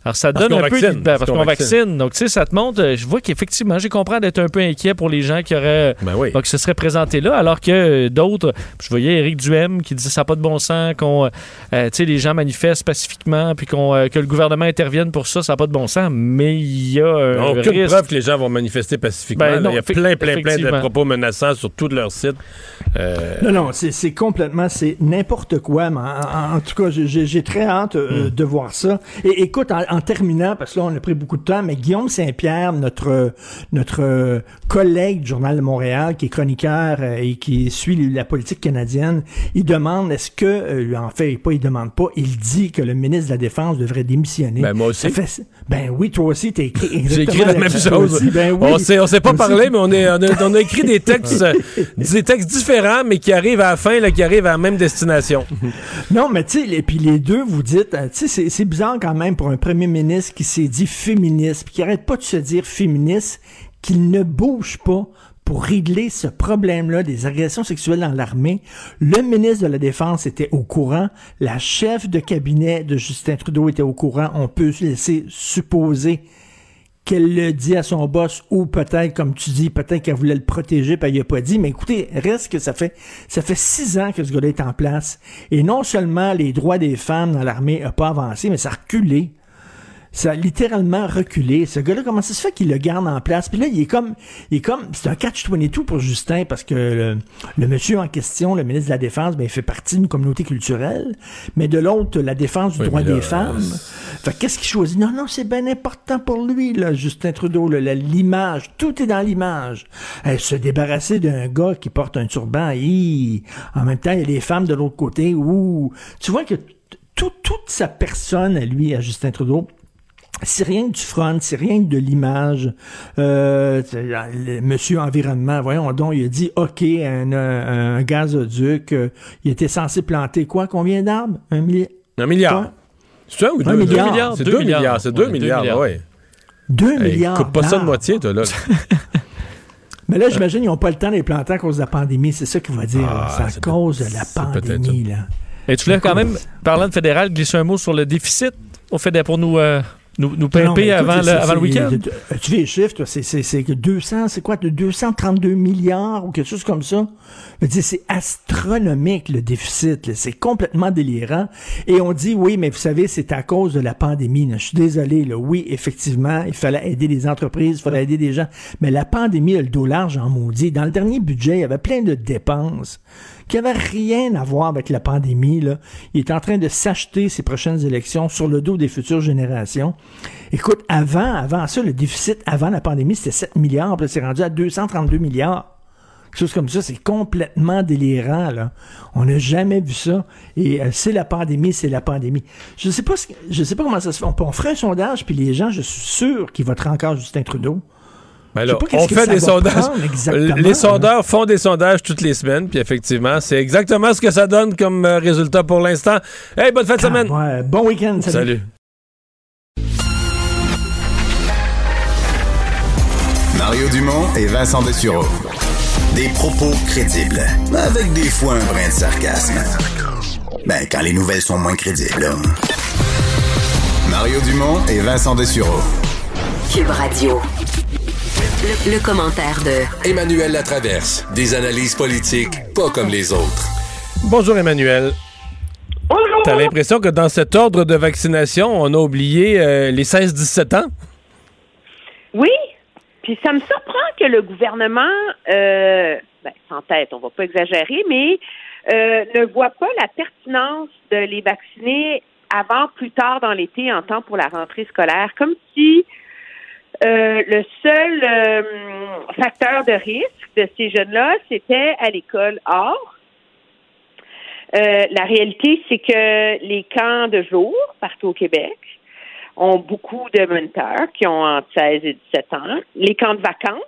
Alors, ça Parce donne un peu... vaccine, ben, parce parce qu'on vaccine. vaccine. Donc, tu sais, ça te montre... euh, Je vois qu'effectivement, j'ai compris d'être un peu inquiet pour les gens qui auraient... Ben oui. donc, se seraient présentés là, alors que euh, d'autres... Je voyais Éric Duhem qui disait ça n'a pas de bon sens, qu'on... euh, euh, tu sais, les gens manifestent pacifiquement, puis qu'on, euh, que le gouvernement intervienne pour ça, ça n'a pas de bon sens. Mais il y a un aucune risque... preuve que les gens vont manifester pacifiquement. Ben non, Il y a plein, plein, plein de propos menaçants sur tout leur site. Euh, Non, non, c'est c'est complètement, c'est n'importe quoi. Mais en, en- en tout cas, j'ai- très hâte euh, Hmm. de voir ça. Et écoute, en, en terminant, parce que là, on a pris beaucoup de temps, mais Guillaume Saint-Pierre, notre notre collègue du Journal de Montréal, qui est chroniqueur euh, et qui suit la politique canadienne, il demande, est-ce que, euh, en fait, pas il demande pas, il dit que le ministre de la Défense devrait démissionner. Ben, moi aussi. Ça fait- ben oui, toi aussi, t'as écrit J'ai écrit la même chose. aussi. Ben oui. On s'est, on s'est pas parlé, mais on, est, on, a, on a écrit des textes, des textes différents, mais qui arrivent à la fin, là, qui arrivent à la même destination. Non, mais tu sais, et puis les deux, vous dites, euh, tu sais, c'est- c'est bizarre quand même pour un premier ministre qui s'est dit féministe, puis qui arrête pas de se dire féministe, qu'il ne bouge pas pour régler ce problème-là des agressions sexuelles dans l'armée. Le ministre de la Défense était au courant, la chef de cabinet de Justin Trudeau était au courant, on peut se laisser supposer qu'elle le dit à son boss ou peut-être, comme tu dis, peut-être qu'elle voulait le protéger puis elle lui a pas dit. Mais écoutez, reste que ça fait, ça fait six ans que ce gars-là est en place. Et non seulement les droits des femmes dans l'armée n'ont pas avancé, mais ça a reculé. Ça a littéralement reculé. Ce gars-là, comment ça se fait qu'il le garde en place? Puis là, il est comme, il est comme, c'est un catch-22 pour Justin parce que le, le monsieur en question, le ministre de la Défense, ben, il fait partie d'une communauté culturelle. Mais de l'autre, la défense du Oui, droit là, des femmes. Fait que qu'est-ce qu'il choisit? Non, non, c'est bien important pour lui, là, Justin Trudeau, l'image. Tout est dans l'image. Eh, se débarrasser d'un gars qui porte un turban, hi. en même temps, il y a les femmes de l'autre côté, ouh. Tu vois que tout- toute sa personne, à lui, à Justin Trudeau, c'est rien que du front, c'est rien que de l'image. Euh, le monsieur environnement, voyons donc, il a dit OK, un, un, un gazoduc, euh, il était censé planter quoi, combien d'arbres? Un milliard? Un milliard. Quoi? C'est ça ou deux? milliard. Deux milliards? C'est Deux deux milliards. milliards. C'est deux deux milliards, milliards. ouais. Deux Hey, milliards. coupe pas ça de moitié, toi, là. Mais là, j'imagine qu'ils n'ont pas le temps de les planter à cause de la pandémie. C'est ça qu'il va dire. Ah, c'est à cause de la pandémie. Là. Et tu voulais quand même, parlant de fédéral, glisser un mot sur le déficit au fédéral pour nous, euh, nous, nous écoute, avant, le, avant le week-end? c'est- Tu fais les chiffres, toi, c'est, c'est, c'est que 200, c'est quoi, de 232 milliards ou quelque chose comme ça? C'est astronomique, le déficit, là. C'est complètement délirant. Et on dit, oui, mais vous savez, c'est à cause de la pandémie, là. Je suis désolé, là. Oui, effectivement, il fallait aider les entreprises, il fallait aider des gens. Mais la pandémie a le dos large en maudit. Dans le dernier budget, il y avait plein de dépenses qui n'avaient rien à voir avec la pandémie. Il est en train de s'acheter ses prochaines élections sur le dos des futures générations. Écoute, avant, avant ça, le déficit avant la pandémie, c'était 7 milliards, puis c'est rendu à 232 milliards. Quelque chose comme ça, c'est complètement délirant. On n'a jamais vu ça. Et euh, c'est la pandémie, c'est la pandémie. Je sais pas sais pas comment ça se fait. On, on ferait un sondage, puis les gens, je suis sûr qu'ils voteraient encore Justin Trudeau. Ben là, on fait des sondages. les sondeurs font des sondages toutes les semaines, puis effectivement, c'est exactement ce que ça donne comme euh, résultat pour l'instant. Hey, bonne fin de semaine! Ah, Ouais, bon week-end, salut. Salut. Mario Dumont et Vincent Dessureau. Des propos crédibles, avec des fois un brin de sarcasme. Ben, quand les nouvelles sont moins crédibles, là. Mario Dumont et Vincent Dessureau. Cube Radio. Le, le commentaire de Emmanuel Latraverse. Des analyses politiques pas comme les autres. Bonjour Emmanuel. Bonjour. T'as l'impression que dans cet ordre de vaccination, on a oublié euh, les 16-17 ans? Oui, puis ça me surprend que le gouvernement, euh, ben, sans tête, on va pas exagérer, mais euh, ne voit pas la pertinence de les vacciner avant, plus tard dans l'été, en temps pour la rentrée scolaire, comme si euh, le seul euh, facteur de risque de ces jeunes-là, c'était à l'école. Or, euh, la réalité, c'est que les camps de jour, partout au Québec, ont beaucoup de moniteurs qui ont entre 16 et 17 ans. Les camps de vacances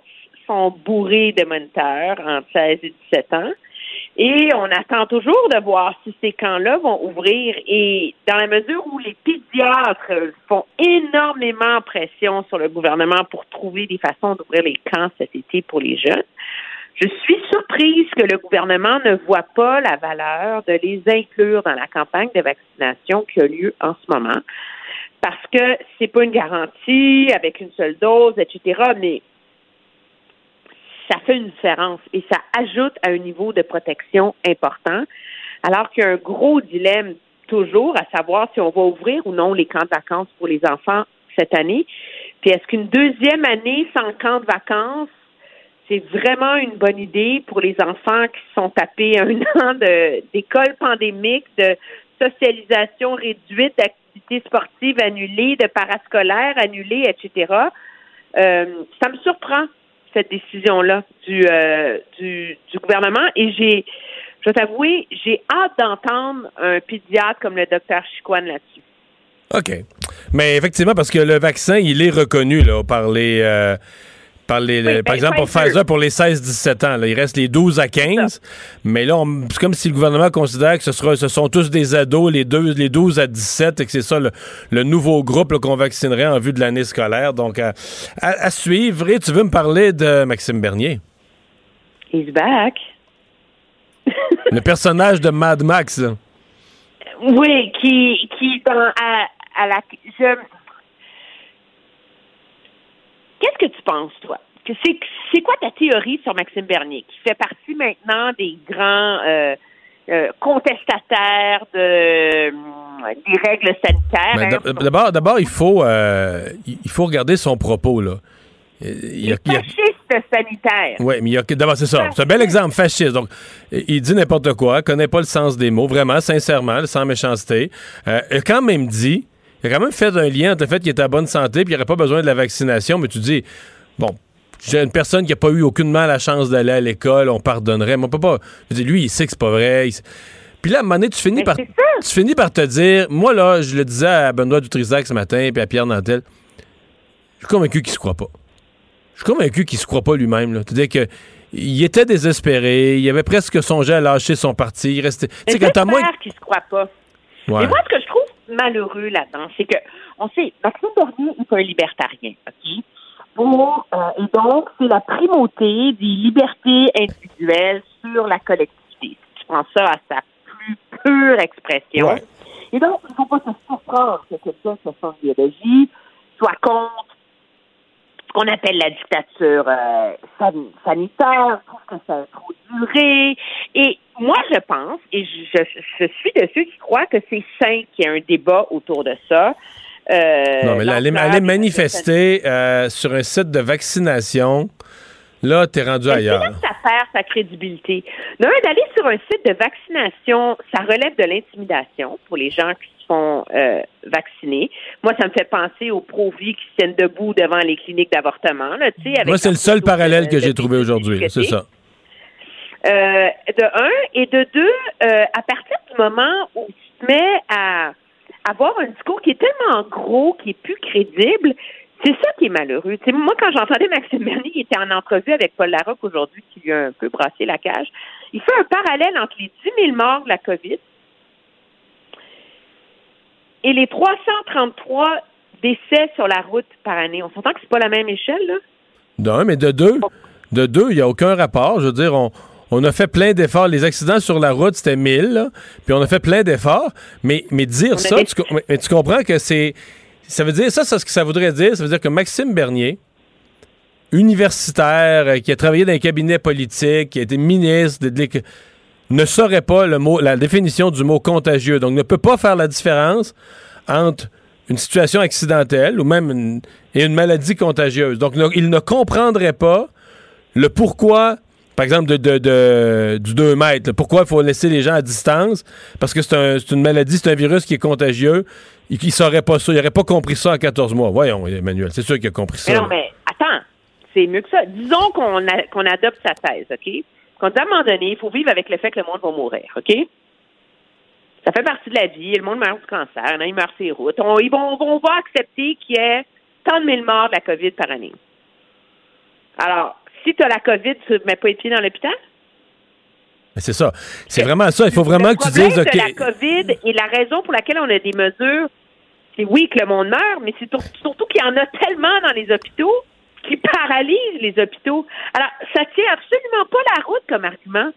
sont bourrés de moniteurs entre 16 et 17 ans. Et on attend toujours de voir si ces camps-là vont ouvrir. Et dans la mesure où les pédiatres font énormément pression sur le gouvernement pour trouver des façons d'ouvrir les camps cet été pour les jeunes, je suis surprise que le gouvernement ne voit pas la valeur de les inclure dans la campagne de vaccination qui a lieu en ce moment. Parce que c'est pas une garantie avec une seule dose, etc. Mais ça fait une différence et ça ajoute à un niveau de protection important. Alors qu'il y a un gros dilemme toujours à savoir si on va ouvrir ou non les camps de vacances pour les enfants cette année. Puis est-ce qu'une deuxième année sans camp de vacances, c'est vraiment une bonne idée pour les enfants qui sont tapés un an d'école pandémique, de socialisation réduite, d'activités sportives annulées, de parascolaires annulés, etc. Euh, ça me surprend cette décision-là du, euh, du, du gouvernement et j'ai, je dois t'avouer, j'ai hâte d'entendre un pédiatre comme le docteur Chicoine là-dessus. OK. Mais effectivement, parce que le vaccin, il est reconnu là, par les. euh, par, les, Oui, par ben, exemple, pour. Pfizer, pour les 16-17 ans, là, il reste les 12 à 15. Mais là, c'est comme si le gouvernement considère que ce, sera, ce sont tous des ados, les, deux, les 12 à 17, et que c'est ça le, le nouveau groupe qu'on vaccinerait en vue de l'année scolaire. Donc, à, à- à suivre. Et tu veux me parler de Maxime Bernier, He's back. le personnage de Mad Max. là. Oui, qui, qui dans, à, à la. Je... Qu'est-ce que tu penses, toi? C'est, quoi ta théorie sur Maxime Bernier, qui fait partie maintenant des grands euh, euh, contestataires de, euh, des règles sanitaires? Mais hein? d'ab- D'abord, d'abord, il faut, euh, il faut regarder son propos là. Il y a- Fasciste sanitaire. Oui, mais il y a d'abord c'est ça. C'est un bel exemple fasciste. Donc, il dit n'importe quoi, connaît pas le sens des mots, vraiment, sincèrement, sans méchanceté. Euh, il a quand même dit, il a quand même fait un lien entre le fait qu'il était à bonne santé puis il n'aurait pas besoin de la vaccination, mais tu dis, bon, j'ai une personne qui n'a pas eu aucunement la chance d'aller à l'école, on pardonnerait. Mais on peut pas. Je dis, lui, il sait que c'est pas vrai. il Puis là, à un moment donné, tu finis, par, tu finis par te dire, moi là, je le disais à Benoît Dutrisac ce matin, puis à Pierre Nantel, je suis convaincu qu'il se croit pas. Je suis convaincu qu'il se croit pas lui-même. C'est-à-dire que il était désespéré, il avait presque songé à lâcher son parti. Il restait. Tu sais, quand t'as moins. Qu'il se croit pas. Ouais. Mais moi, ce que je trouve malheureux là-dedans, c'est que, on sait, Maxime Bernier est un libertarien, OK? Pour, euh, et donc, c'est la primauté des libertés individuelles sur la collectivité. Tu prends ça à sa plus pure expression. Et donc, il ne faut pas se surprendre que quelqu'un a son idéologie soit contre qu'on appelle la dictature euh, san- sanitaire, que ça a trop duré. Et moi, je pense, et je, je- suis de ceux qui croient que c'est sain qu'il y ait un débat autour de ça. Euh, non, mais là, aller, aller manifester euh, sur un site de vaccination, là, t'es rendu C'est là ailleurs. que ça perd sa crédibilité? D'un, d'aller sur un site de vaccination, ça relève de l'intimidation pour les gens qui se font euh, vacciner. Moi, ça me fait penser aux pro-vie qui se tiennent debout devant les cliniques d'avortement. Moi, c'est le seul parallèle de- que j'ai trouvé aujourd'hui. C'est ça. Euh, de un. Et de deux, euh, à partir du moment où tu te mets à avoir un discours qui est tellement gros, qui est plus crédible, c'est ça qui est malheureux. Tu sais, moi, quand j'entendais Maxime Bernier, il était en entrevue avec Paul Larocque aujourd'hui, qui lui a un peu brassé la cage, il fait un parallèle entre les 10 000 morts de la COVID et les 333 décès sur la route par année. On s'entend que c'est pas la même échelle, là? D'un, mais de deux, de deux, il n'y a aucun rapport. Je veux dire, on, on a fait plein d'efforts. Les accidents sur la route, c'était 1000, là, puis on a fait plein d'efforts. Mais, mais dire ça, tu, mais tu comprends que c'est. Ça veut dire, ça, c'est ce que ça voudrait dire. Ça veut dire que Maxime Bernier, universitaire, euh, qui a travaillé dans un cabinet politique, qui a été ministre, ne saurait pas le mot, la définition du mot contagieux. Donc, ne peut pas faire la différence entre une situation accidentelle ou même une, et une maladie contagieuse. Donc, il ne comprendrait pas le pourquoi, par exemple, de, du 2 mètres. pourquoi il faut laisser les gens à distance, parce que c'est un- c'est une maladie, c'est un virus qui est contagieux. Il ne saurait pas ça. Il n'aurait pas compris ça en 14 mois. Voyons, Emmanuel, c'est sûr qu'il a compris ça. Non, mais attends, c'est mieux que ça. Disons qu'on adopte sa thèse, OK? Qu'on à un moment donné, il faut vivre avec le fait que le monde va mourir, OK? Ça fait partie de la vie. Le monde meurt du cancer. Il sur les routes. On, ils vont, on va accepter qu'il y ait tant de mille morts de la COVID par année. Alors, si tu as la COVID, tu ne mets pas les pieds dans l'hôpital? C'est ça. C'est vraiment ça. Il faut vraiment le que tu dises, OK. de la COVID et la raison pour laquelle on a des mesures, c'est oui que le monde meurt, mais c'est sur- surtout qu'il y en a tellement dans les hôpitaux qui paralysent les hôpitaux. Alors, ça tient absolument pas la route comme argument.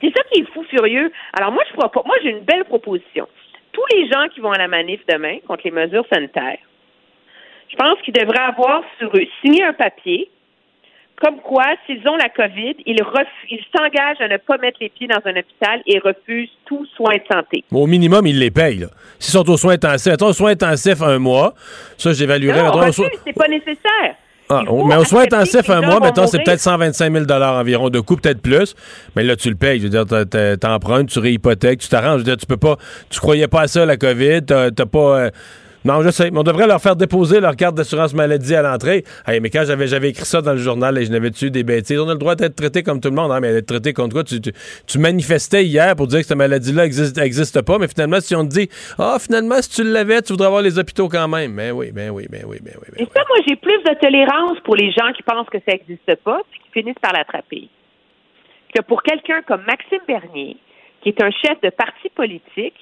C'est ça qui est fou furieux. Alors moi, je propose, moi j'ai une belle proposition. Tous les gens qui vont à la manif demain contre les mesures sanitaires, je pense qu'ils devraient avoir sur eux signé un papier comme quoi, s'ils ont la COVID, ils, ils s'engagent à ne pas mettre les pieds dans un hôpital et refusent tout soin de santé. Au minimum, ils les payent. S'ils sont aux soins intensifs, mettons, aux soins intensifs un mois, ça, j'évaluerais. Non, soins- c'est pas nécessaire. Ah, mais aux soins accepter intensifs que les un mois, mettons, c'est peut-être 125 000 environ de coût, peut-être plus. Mais là, tu le payes. Je veux dire, t'empruntes, tu réhypothèques, tu t'arranges. Je veux dire, tu peux pas. Tu croyais pas à ça, la COVID. T'as t'as pas. euh, non, je sais. Mais on devrait leur faire déposer leur carte d'assurance maladie à l'entrée. Hey, mais quand j'avais j'avais écrit ça dans le journal et je n'avais dessus des bêtises, on a le droit d'être traité comme tout le monde, hein, mais d'être traité contre quoi? Tu, tu- tu manifestais hier pour dire que cette maladie-là existe, existe pas, mais finalement, si on te dit, ah, finalement, si tu l'avais, tu voudrais avoir les hôpitaux quand même. Ben oui, ben oui, ben oui, ben oui. Et ça, moi, j'ai plus de tolérance pour les gens qui pensent que ça n'existe pas puis qui finissent par l'attraper. Que pour quelqu'un comme Maxime Bernier, qui est un chef de parti politique,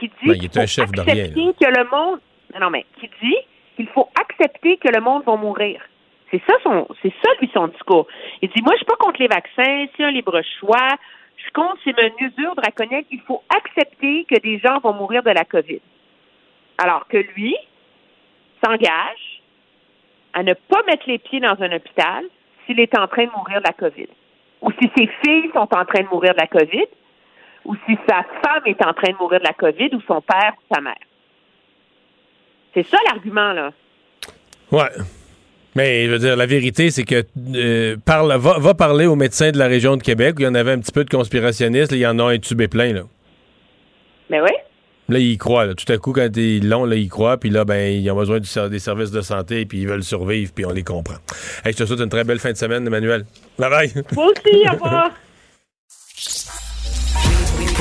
qui dit Ben, il est un chef de rien, que le monde... Non, non, mais qui dit qu'il faut accepter que le monde va mourir. C'est ça son, c'est ça lui son discours. Il dit, moi, je suis pas contre les vaccins, c'est un libre choix. Je suis contre ces mesures draconiennes. Il faut accepter que des gens vont mourir de la COVID. Alors que lui s'engage à ne pas mettre les pieds dans un hôpital s'il est en train de mourir de la COVID. Ou si ses filles sont en train de mourir de la COVID, ou si sa femme est en train de mourir de la COVID, ou son père ou sa mère. C'est ça l'argument, là. Ouais. Mais je veux dire, la vérité, c'est que euh, parle, va, va parler aux médecins de la région de Québec où il y en avait un petit peu de conspirationnistes. il y en a intubé plein. Là, Mais oui. là ils y croient. là. Tout à coup, quand ils l'ont, là, ils croient. Puis là, ben, ils ont besoin du des services de santé. Puis ils veulent survivre. Puis on les comprend. Hey, je te souhaite une très belle fin de semaine, Emmanuel. Bye bye. Moi aussi, au revoir.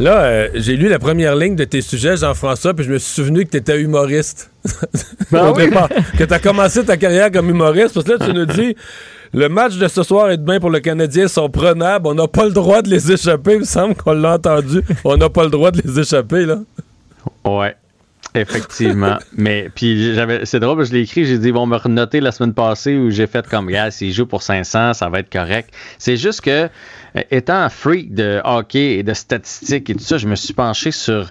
Là, euh, j'ai lu la première ligne de tes sujets, Jean-François, puis je me suis souvenu que tu étais humoriste. Ben Au oui. départ. Que tu as commencé ta carrière comme humoriste, parce que là, tu nous dis. Le match de ce soir et demain pour le Canadien sont prenables. On n'a pas le droit de les échapper. Il me semble qu'on l'a entendu. On n'a pas le droit de les échapper, là. Ouais. Effectivement. Mais puis j'avais c'est drôle, je l'ai écrit, j'ai dit vont me renoter la semaine passée où j'ai fait comme gars, s'ils jouent pour 500, ça va être correct. C'est juste que euh, étant freak de hockey et de statistiques et tout ça, je me suis penché sur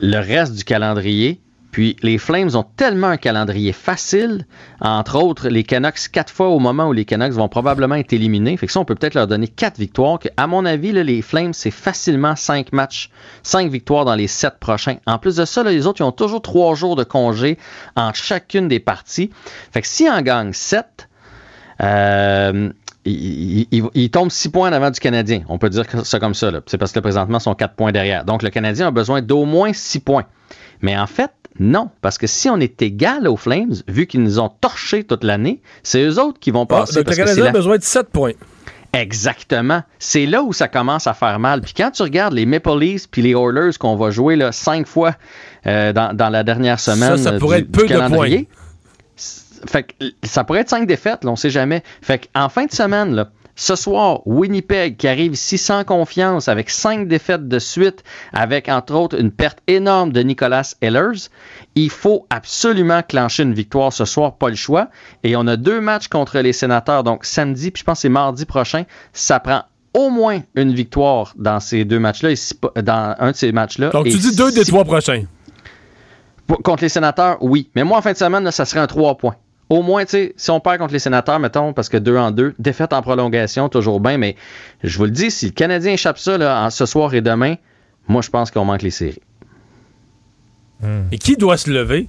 le reste du calendrier. Puis les Flames ont tellement un calendrier facile, entre autres les Canucks quatre fois au moment où les Canucks vont probablement être éliminés. Fait que ça, on peut peut-être leur donner quatre victoires. Que, à mon avis, les Flames, c'est facilement cinq matchs, cinq victoires dans les sept prochains. En plus de ça, les autres, ils ont toujours trois jours de congé entre chacune des parties. Fait que s'ils en gagnent sept, euh, il, il- il tombe 6 points en avant du Canadien. On peut dire ça comme ça. C'est parce que présentement, ils sont 4 points derrière. Donc, le Canadien a besoin d'au moins 6 points. Mais en fait, non. Parce que si on est égal aux Flames, vu qu'ils nous ont torchés toute l'année, c'est eux autres qui vont Ah, passer. donc, le que Canadien a la- besoin de 7 points. Exactement. C'est là où ça commence à faire mal. Puis quand tu regardes les Maple Leafs puis les Oilers qu'on va jouer là, cinq fois euh, dans, dans la dernière semaine ça euh, pourrait du- être peu de c- Fait que ça pourrait être cinq défaites, là, on sait jamais. Fait qu'en fin de semaine, là, ce soir, Winnipeg qui arrive ici sans confiance avec cinq défaites de suite, avec entre autres une perte énorme de Nicolas Ehlers. Il faut absolument clencher une victoire ce soir, pas le choix. Et on a deux matchs contre les sénateurs, donc samedi, puis je pense que c'est mardi prochain. Ça prend au moins une victoire dans ces deux matchs-là, dans un de ces matchs-là. Donc, tu dis deux des trois prochains. Contre les sénateurs, oui. Mais moi, en fin de semaine, là, ça serait un 3 points. Au moins, tu sais, si on perd contre les sénateurs, mettons, parce que 2 en 2, défaite en prolongation, toujours bien, mais je vous le dis, si le Canadien échappe ça là, en- ce soir et demain, moi, je pense qu'on manque les séries. Et qui doit se lever?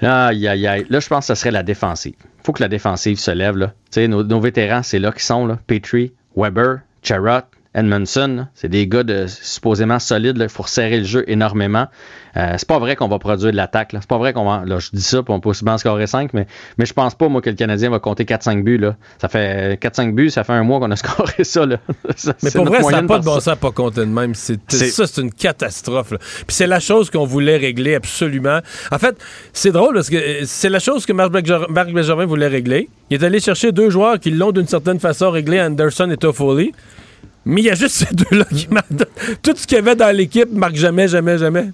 Aïe, aïe, aïe. Là, je pense que ce serait la défensive. faut que la défensive se lève. Là. Tu sais, nos, nos vétérans, c'est là qu'ils sont. Là. Petrie, Weber, Charrot, Edmondson. C'est des gars de, supposément solides. Il faut resserrer le jeu énormément. Euh, c'est pas vrai qu'on va produire de l'attaque. là. C'est pas vrai qu'on va. Là, je dis ça, puis on peut aussi bien scorer 5, mais, mais je pense pas, moi, que le Canadien va compter 4-5 buts. Là. Ça fait 4-5 buts, ça fait un mois qu'on a scoré ça. Là. Ça, Mais pour vrai, ça n'a pas de bon sens à pas compter de même. C'est, ça, c'est une catastrophe. là. Puis c'est la chose qu'on voulait régler absolument. En fait, c'est drôle parce que euh, c'est la chose que Marc Bergevin voulait régler. Il est allé chercher deux joueurs qui l'ont d'une certaine façon réglé, Anderson et Toffoli. Mais il y a juste ces deux-là qui marquent. Tout ce qu'il y avait dans l'équipe marque jamais, jamais, jamais.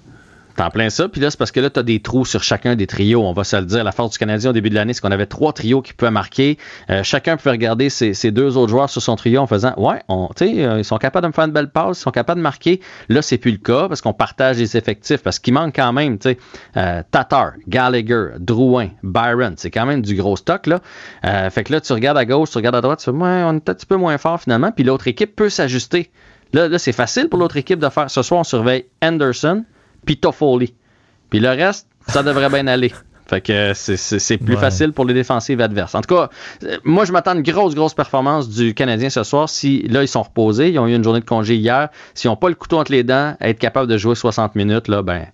T'en plein ça. Puis là, c'est parce que là, tu as des trous sur chacun des trios. On va se le dire. La force du Canadien au début de l'année, c'est qu'on avait trois trios qui pouvaient marquer. Euh, chacun pouvait regarder ses, deux autres joueurs sur son trio en faisant Ouais, on, euh, ils sont capables de me faire une belle passe, ils sont capables de marquer. Là, c'est plus le cas parce qu'on partage les effectifs. Parce qu'il manque quand même, tu sais, euh, Tatar, Gallagher, Drouin, Byron. C'est quand même du gros stock, là. Euh, fait que là, tu regardes à gauche, tu regardes à droite, tu fais Ouais, on est un petit peu moins fort finalement. Puis l'autre équipe peut s'ajuster. Là, là c'est facile pour l'autre équipe de faire. Ce soir, on surveille Anderson puis Toffoli. Puis le reste, ça devrait bien aller. Fait que c'est- plus Ouais. facile pour les défensives adverses. En tout cas, euh, moi, je m'attends à une grosse, grosse performance du Canadien ce soir. Si là, ils sont reposés, ils ont eu une journée de congé hier. S'ils n'ont pas le couteau entre les dents, être capable de jouer 60 minutes, là, ben,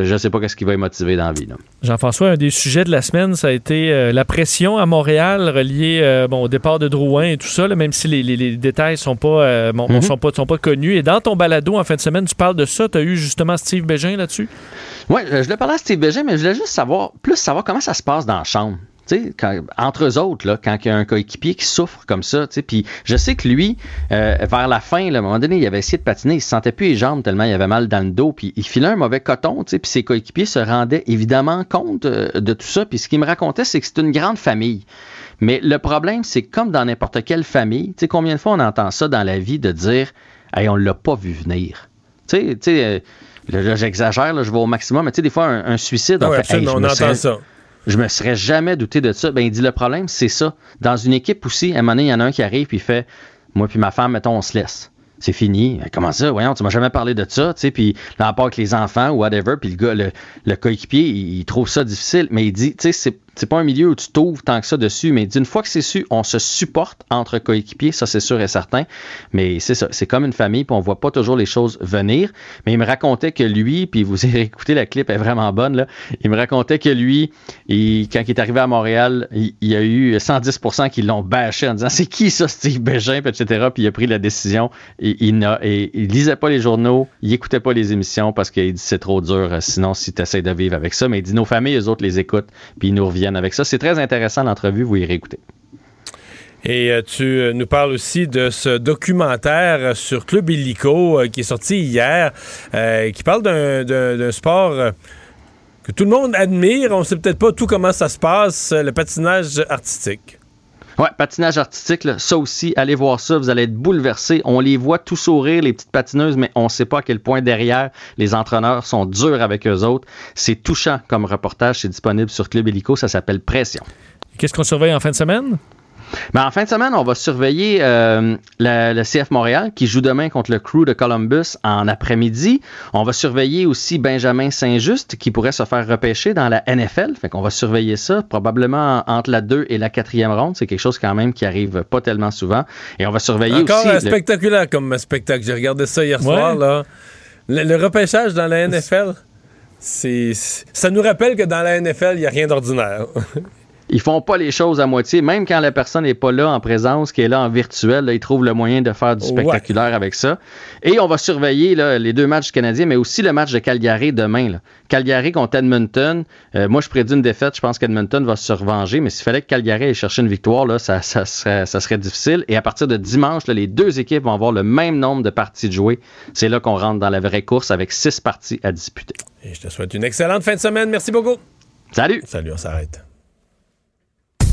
je ne sais pas qu'est-ce qui va les motiver dans la vie. Jean-François, un des sujets de la semaine, ça a été euh, la pression à Montréal reliée euh, bon, au départ de Drouin et tout ça, là, même si les, les- les détails sont pas, euh, bon, Mhm. sont pas, sont pas connus. Et dans ton balado en fin de semaine, tu parles de ça. Tu as eu justement Steve Bégin là-dessus? Oui, je voulais parler à Steve Bégin, mais je voulais juste savoir, plus savoir comment ça se passe dans la chambre. Entre eux autres, là, quand il y a un coéquipier qui souffre comme ça, puis je sais que lui, euh, vers la fin, à un moment donné, il avait essayé de patiner, il se sentait plus les jambes tellement il avait mal dans le dos, puis il filait un mauvais coton, puis ses coéquipiers se rendaient évidemment compte euh, de tout ça, puis ce qu'il me racontait, c'est que c'est une grande famille. Mais le problème, c'est comme dans n'importe quelle famille, tu sais, combien de fois on entend ça dans la vie de dire, hey, on l'a pas vu venir. Tu sais, tu sais, euh, là, j'exagère, là, je vais au maximum, mais tu sais, des fois, un, un suicide, Ah on ouais, fait, Hey, on me entend serais- ça. je me serais jamais douté de ça. Ben, il dit le problème, c'est ça. Dans une équipe aussi, à un moment donné, il y en a un qui arrive puis il fait Moi puis ma femme, mettons, on se laisse. C'est fini. Ben, Comment ça? Voyons, tu m'as jamais parlé de ça, tu sais, puis là, part avec les enfants ou whatever, puis le gars, le, le coéquipier, il, il trouve ça difficile, mais il dit, tu sais, c'est- pas un milieu où tu t'ouvres tant que ça dessus, mais d'une fois que c'est su, on se supporte entre coéquipiers, ça c'est sûr et certain. Mais c'est ça, c'est comme une famille, puis on voit pas toujours les choses venir. Mais il me racontait que lui, puis vous avez écouté la clip, elle est vraiment bonne là. Il me racontait que lui, quand il est arrivé à Montréal, il, y a eu 110% qui l'ont bâché en disant c'est qui ça Steve Bégin, etc. Puis il a pris la décision. Et, il, n'a, et, il lisait pas les journaux, il écoutait pas les émissions parce qu'il dit c'est trop dur. euh, Sinon, si tu essaies de vivre avec ça, mais il dit nos familles, les autres les écoutent, puis ils nous reviennent avec ça. C'est très intéressant l'entrevue, vous irez écouter. Et euh, tu euh, nous parles aussi de ce documentaire sur Club Illico euh, qui est sorti hier, euh, qui parle d'un- sport que tout le monde admire. On sait peut-être pas tout comment ça se passe, le patinage artistique. Ouais, patinage artistique, là, ça aussi, allez voir ça, vous allez être bouleversés. On les voit tout sourire, les petites patineuses, mais on sait pas à quel point derrière, les entraîneurs sont durs avec eux autres. C'est touchant comme reportage, c'est disponible sur Club Illico, ça s'appelle Pression. Qu'est-ce qu'on surveille en fin de semaine? Ben, en fin de semaine, on va surveiller euh, le, le CF Montréal qui joue demain contre le Crew de Columbus en après-midi. On va surveiller aussi Benjamin Saint-Just qui pourrait se faire repêcher dans la NFL. Fait qu'on va surveiller ça probablement entre la 2 et la 4e ronde. C'est quelque chose quand même qui arrive pas tellement souvent. Et on va surveiller Encore aussi... le- spectaculaire comme spectacle. J'ai regardé ça hier Ouais. soir. Là. Le, le repêchage dans la NFL, c'est ça nous rappelle que dans la NFL, il n'y a rien d'ordinaire. Ils font pas les choses à moitié, même quand la personne n'est pas là en présence, qui est là en virtuel, là, ils trouvent le moyen de faire du Ouais. spectaculaire avec ça. Et on va surveiller là, les deux matchs canadiens, mais aussi le match de Calgary demain. là. Calgary contre Edmonton. Euh, moi, je prédis une défaite. Je pense qu'Edmonton va se revenger, mais s'il fallait que Calgary aille chercher une victoire, là, ça, ça serait, ça serait difficile. Et à partir de dimanche, là, les deux équipes vont avoir le même nombre de parties de jouer. C'est là qu'on rentre dans la vraie course avec six parties à disputer. Et je te souhaite une excellente fin de semaine. Merci beaucoup. Salut. Salut, on s'arrête.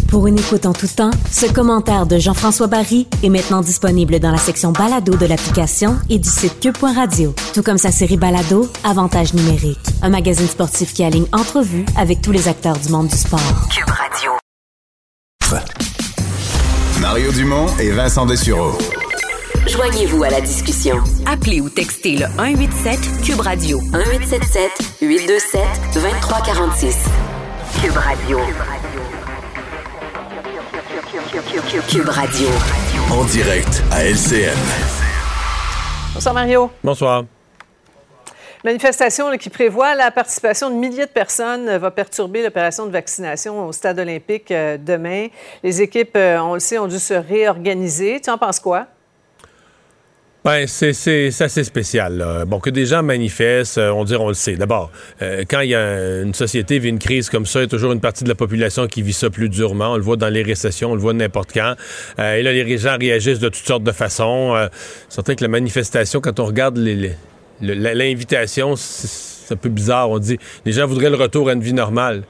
Pour une écoute en tout temps, ce commentaire de Jean-François Barry est maintenant disponible dans la section balado de l'application et du site cube.radio. Tout comme sa série balado, Avantage numérique, un magazine sportif qui aligne entrevues avec tous les acteurs du monde du sport. Cube Radio. Mario Dumont et Vincent Dessureau. Joignez-vous à la discussion. Appelez ou textez le 187 Cube Radio 1877 827 2346. Cube Radio. Cube Radio. En direct à LCN. Bonsoir Mario. Bonsoir. Manifestation là, qui prévoit la participation de milliers de personnes va perturber l'opération de vaccination au stade olympique euh, demain. Les équipes, euh, on le sait, ont dû se réorganiser. Tu en penses quoi? Ben, c'est, c'est, assez spécial. là. Bon, que des gens manifestent, euh, on dirait, on le sait. D'abord, euh, quand il y a une société vit une crise comme ça, il y a toujours une partie de la population qui vit ça plus durement. On le voit dans les récessions, on le voit n'importe quand. Euh, et là, les gens réagissent de toutes sortes de façons. Euh, c'est certain que la manifestation, quand on regarde les- les- l'invitation, c'est, c'est un peu bizarre. On dit, les gens voudraient le retour à une vie normale.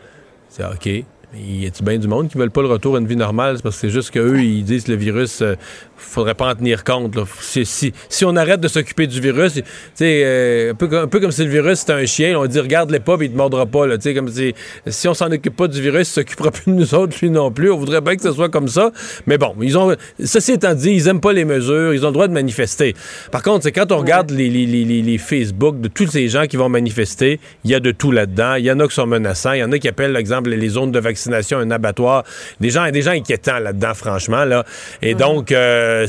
C'est OK. Y a-tu bien du monde qui veulent pas le retour à une vie normale? C'est parce que c'est juste qu'eux, ils disent que le virus, euh, faudrait pas en tenir compte. là. Si, si, si on arrête de s'occuper du virus, euh, un, peu, comme- un peu comme si le virus c'était un chien, on dit regarde-les pas, puis il te mordra pas. Là, comme si, si on s'en occupe pas du virus, il s'occupera plus de nous autres, lui non plus. On voudrait bien que ce soit comme ça. Mais bon, ils ont, ceci étant dit, ils aiment pas les mesures, ils ont le droit de manifester. Par contre, c'est quand on regarde les, les, les, les- les Facebook de tous ces gens qui vont manifester, il y a de tout là-dedans. Il y en a qui sont menaçants, il y en a qui appellent, par exemple, les zones de vaccination un abattoir. Des gens, des gens inquiétants là-dedans, franchement. Là. Et donc, euh,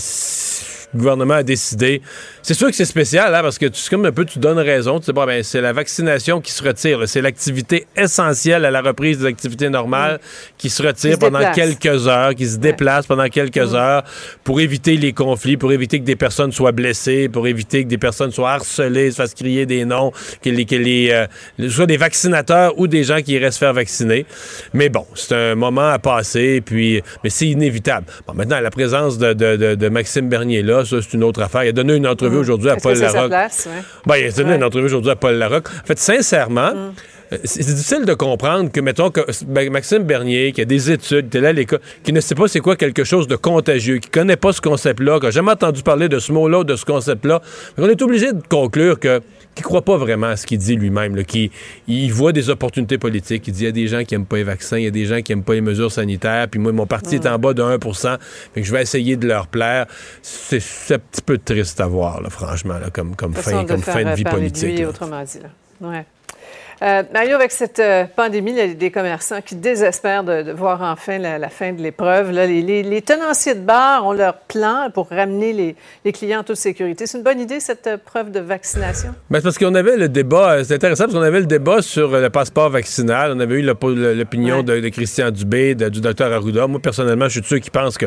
le gouvernement a décidé. C'est sûr que c'est spécial, hein, parce que tu, c'est comme un peu, tu donnes raison. Tu sais, bon, ben, c'est la vaccination qui se retire. C'est l'activité essentielle à la reprise des activités normales qui se retire Qui se pendant quelques heures, qui se déplace pendant quelques heures pour éviter les conflits, pour éviter que des personnes soient blessées, pour éviter que des personnes soient harcelées, se fassent crier des noms, que les, que les, euh, soit des vaccinateurs ou des gens qui iraient se faire vacciner. Mais bon, c'est un moment à passer, puis, mais c'est inévitable. Bon, maintenant, la présence de, de- de- de Maxime Bernier là, ça, c'est une autre affaire. Il a donné une entrevue aujourd'hui à Paul Larocque? Ben, il a donné une entrevue aujourd'hui à Paul Larocque. En fait, sincèrement, Mm. C'est difficile de comprendre que, mettons, que ben, Maxime Bernier, qui a des études, qui est là à l'école, qui ne sait pas c'est quoi quelque chose de contagieux, qui connaît pas ce concept-là, qui n'a jamais entendu parler de ce mot-là de ce concept-là, on est obligé de conclure que qu'il croit pas vraiment à ce qu'il dit lui-même, là, qu'il il voit des opportunités politiques. Il dit il y a des gens qui aiment pas les vaccins, il y a des gens qui aiment pas les mesures sanitaires, puis moi, mon parti est en bas de 1 fait que je vais essayer de leur plaire. C'est un petit peu triste à voir, là, franchement, là, comme, fin, de comme faire fin de vie politique. lui, là. autrement dit. Là. Ouais. Euh, Mario, avec cette euh, pandémie, il y a des commerçants qui désespèrent de, de voir enfin la, la fin de l'épreuve. Les, les- les tenanciers de bar ont leur plan pour ramener les, les clients en toute sécurité. C'est une bonne idée, cette euh, preuve de vaccination? Ben, c'est parce qu'on avait le débat, c'est intéressant parce qu'on avait le débat sur le passeport vaccinal. On avait eu l'opinion de, de Christian Dubé, de- du docteur Arruda. Moi, personnellement, je suis de ceux qui pensent que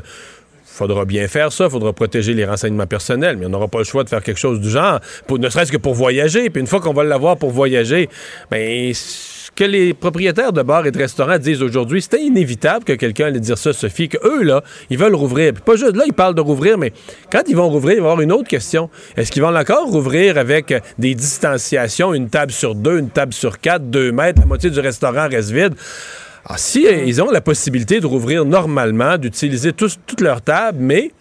faudra bien faire ça, faudra protéger les renseignements personnels, mais on n'aura pas le choix de faire quelque chose du genre, pour, ne serait-ce que pour voyager. Puis une fois qu'on va l'avoir pour voyager, ben ce que les propriétaires de bars et de restaurants disent aujourd'hui, c'était inévitable que quelqu'un allait dire ça, Sophie, que eux là, ils veulent rouvrir. Puis pas juste là, ils parlent de rouvrir, mais quand ils vont rouvrir, il va y avoir une autre question. Est-ce qu'ils vont encore rouvrir avec euh, des distanciations, une table sur deux, une table sur quatre, deux mètres, la moitié du restaurant reste vide? Ah, si euh, ils ont la possibilité de rouvrir normalement, d'utiliser toutes leurs tables, mais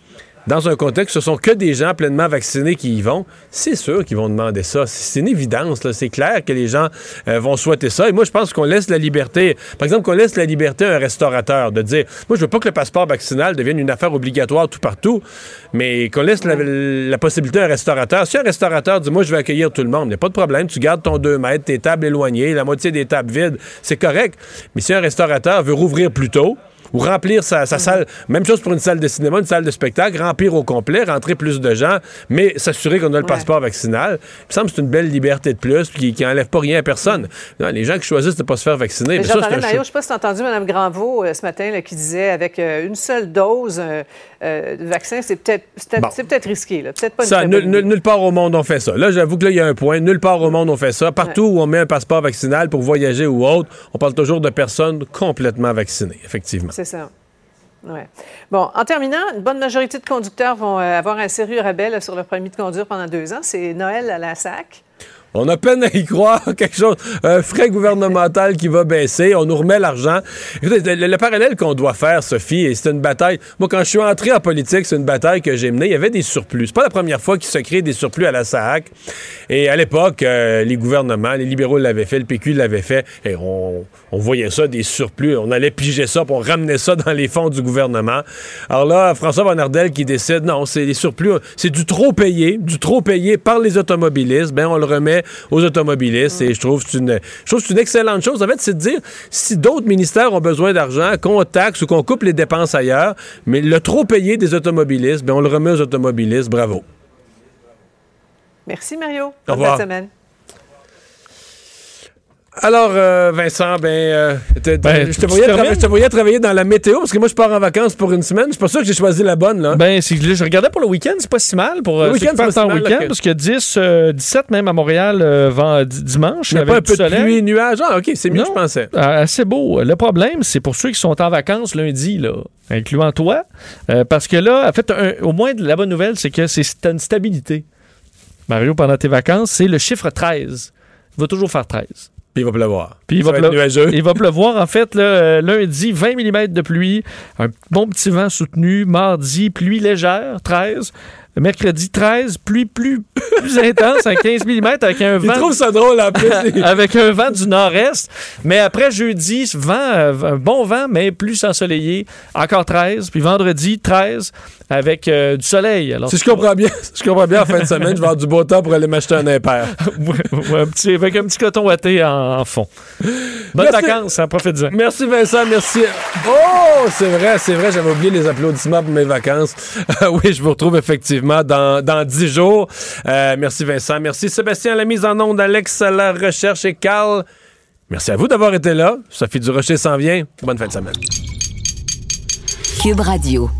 dans un contexte, ce sont que des gens pleinement vaccinés qui y vont, c'est sûr qu'ils vont demander ça. C'est une évidence, c'est clair que les gens euh, vont souhaiter ça. Et moi, je pense qu'on laisse la liberté, par exemple, qu'on laisse la liberté à un restaurateur de dire, moi, je veux pas que le passeport vaccinal devienne une affaire obligatoire tout partout, mais qu'on laisse la, la possibilité à un restaurateur. Si un restaurateur dit, moi, je vais accueillir tout le monde, il n'y a pas de problème, tu gardes ton 2 mètres, tes tables éloignées, la moitié des tables vides, c'est correct. Mais si un restaurateur veut rouvrir plus tôt, ou remplir sa, sa salle, même chose pour une salle de cinéma, une salle de spectacle, remplir au complet, rentrer plus de gens, mais s'assurer qu'on a le passeport vaccinal. Il me semble que c'est une belle liberté de plus puis qui, qui enlève pas rien à personne. Non, les gens qui choisissent de ne pas se faire vacciner, J'entendais, Mario, je sais pas si tu as entendu Mme Granvaux euh, ce matin là, qui disait avec euh, une seule dose euh, de vaccin, c'est peut-être Bon. risqué. là. Peut-être pas une Ça, nul- nul- nulle part au monde on fait ça. Là, j'avoue que là, il y a un point. Nulle part au monde on fait ça. Partout où on met un passeport vaccinal pour voyager ou autre, on parle toujours de personnes complètement vaccinées, effectivement. C'est ça. Bon, en terminant, une bonne majorité de conducteurs vont euh, avoir un sérieux rabais sur leur permis de conduire pendant deux ans. C'est Noël à la SAC. On a peine à y croire, quelque chose, un frais gouvernemental qui va baisser, on nous remet l'argent. Le, le parallèle qu'on doit faire, Sophie, et c'est une bataille. Moi, quand je suis entré en politique, c'est une bataille que j'ai menée. Il y avait des surplus. C'est pas la première fois qu'il se crée des surplus à la SAC. Et à l'époque, euh, les gouvernements, les libéraux l'avaient fait, le PQ l'avait fait, et on, on voyait ça, des surplus. On allait piger ça, puis on ramenait ça dans les fonds du gouvernement. Alors là, François Van Ardel qui décide, non, c'est les surplus, c'est du trop payé, du trop payé par les automobilistes. Ben, on le remet aux automobilistes et je trouve que c'est une, je trouve que c'est une excellente chose. En fait, c'est de dire, si d'autres ministères ont besoin d'argent, qu'on taxe ou qu'on coupe les dépenses ailleurs, mais le trop payé des automobilistes, ben, on le remet aux automobilistes. Bravo. Merci, Mario. Au Bonne revoir. de semaine. Alors, euh, Vincent, ben, euh, Ben, je, te voyais termines? tra- je te voyais travailler dans la météo parce que moi, je pars en vacances pour une semaine. Je suis pas sûr que j'ai choisi la bonne, là. Ben, que je regardais pour le week-end, c'est pas si mal. Pour Le euh, ceux week-end, c'est pas si en mal, week-end, parce a 10, euh, 17 même à Montréal dimanche. Il n'y a avec pas un peu de soleil. pluie, nuages. Ah, OK, c'est mieux que je pensais. Assez beau. Le problème, c'est pour ceux qui sont en vacances lundi, là, incluant toi, parce que là, en fait, un- au moins, la bonne nouvelle, c'est que c'est une stabilité. Mario, pendant tes vacances, c'est le chiffre 13. Il va toujours faire 13. Puis il va pleuvoir. Puis il va, pleu- nuageux. il va pleuvoir, en fait, là, euh, lundi, 20 mm de pluie, un bon petit vent soutenu, mardi, pluie légère, 13. Mercredi 13, pluie plus, plus intense à 15 mm avec un vent. trouve ça drôle en plus. avec un vent du nord-est. Mais après jeudi, vent, euh, un bon vent, mais plus ensoleillé. Encore 13. Puis vendredi, 13 avec euh, du soleil. Alors, si je comprends bien, si je comprends bien, en fin de semaine, je vais avoir du beau temps pour aller m'acheter un impair. Ouais, un petit- avec un petit coton ouaté en, en fond. Bonnes Merci. vacances, hein, profitez-en. Merci Vincent, merci. Oh, c'est vrai, c'est vrai, j'avais oublié les applaudissements pour mes vacances. Euh, oui, je vous retrouve effectivement dans, dans 10 jours. Euh, merci Vincent, merci Sébastien à la mise en onde, Alex à la recherche et Carl. Merci à vous d'avoir été là. Sophie Durocher s'en vient. Bonne fin de semaine. Cube Radio.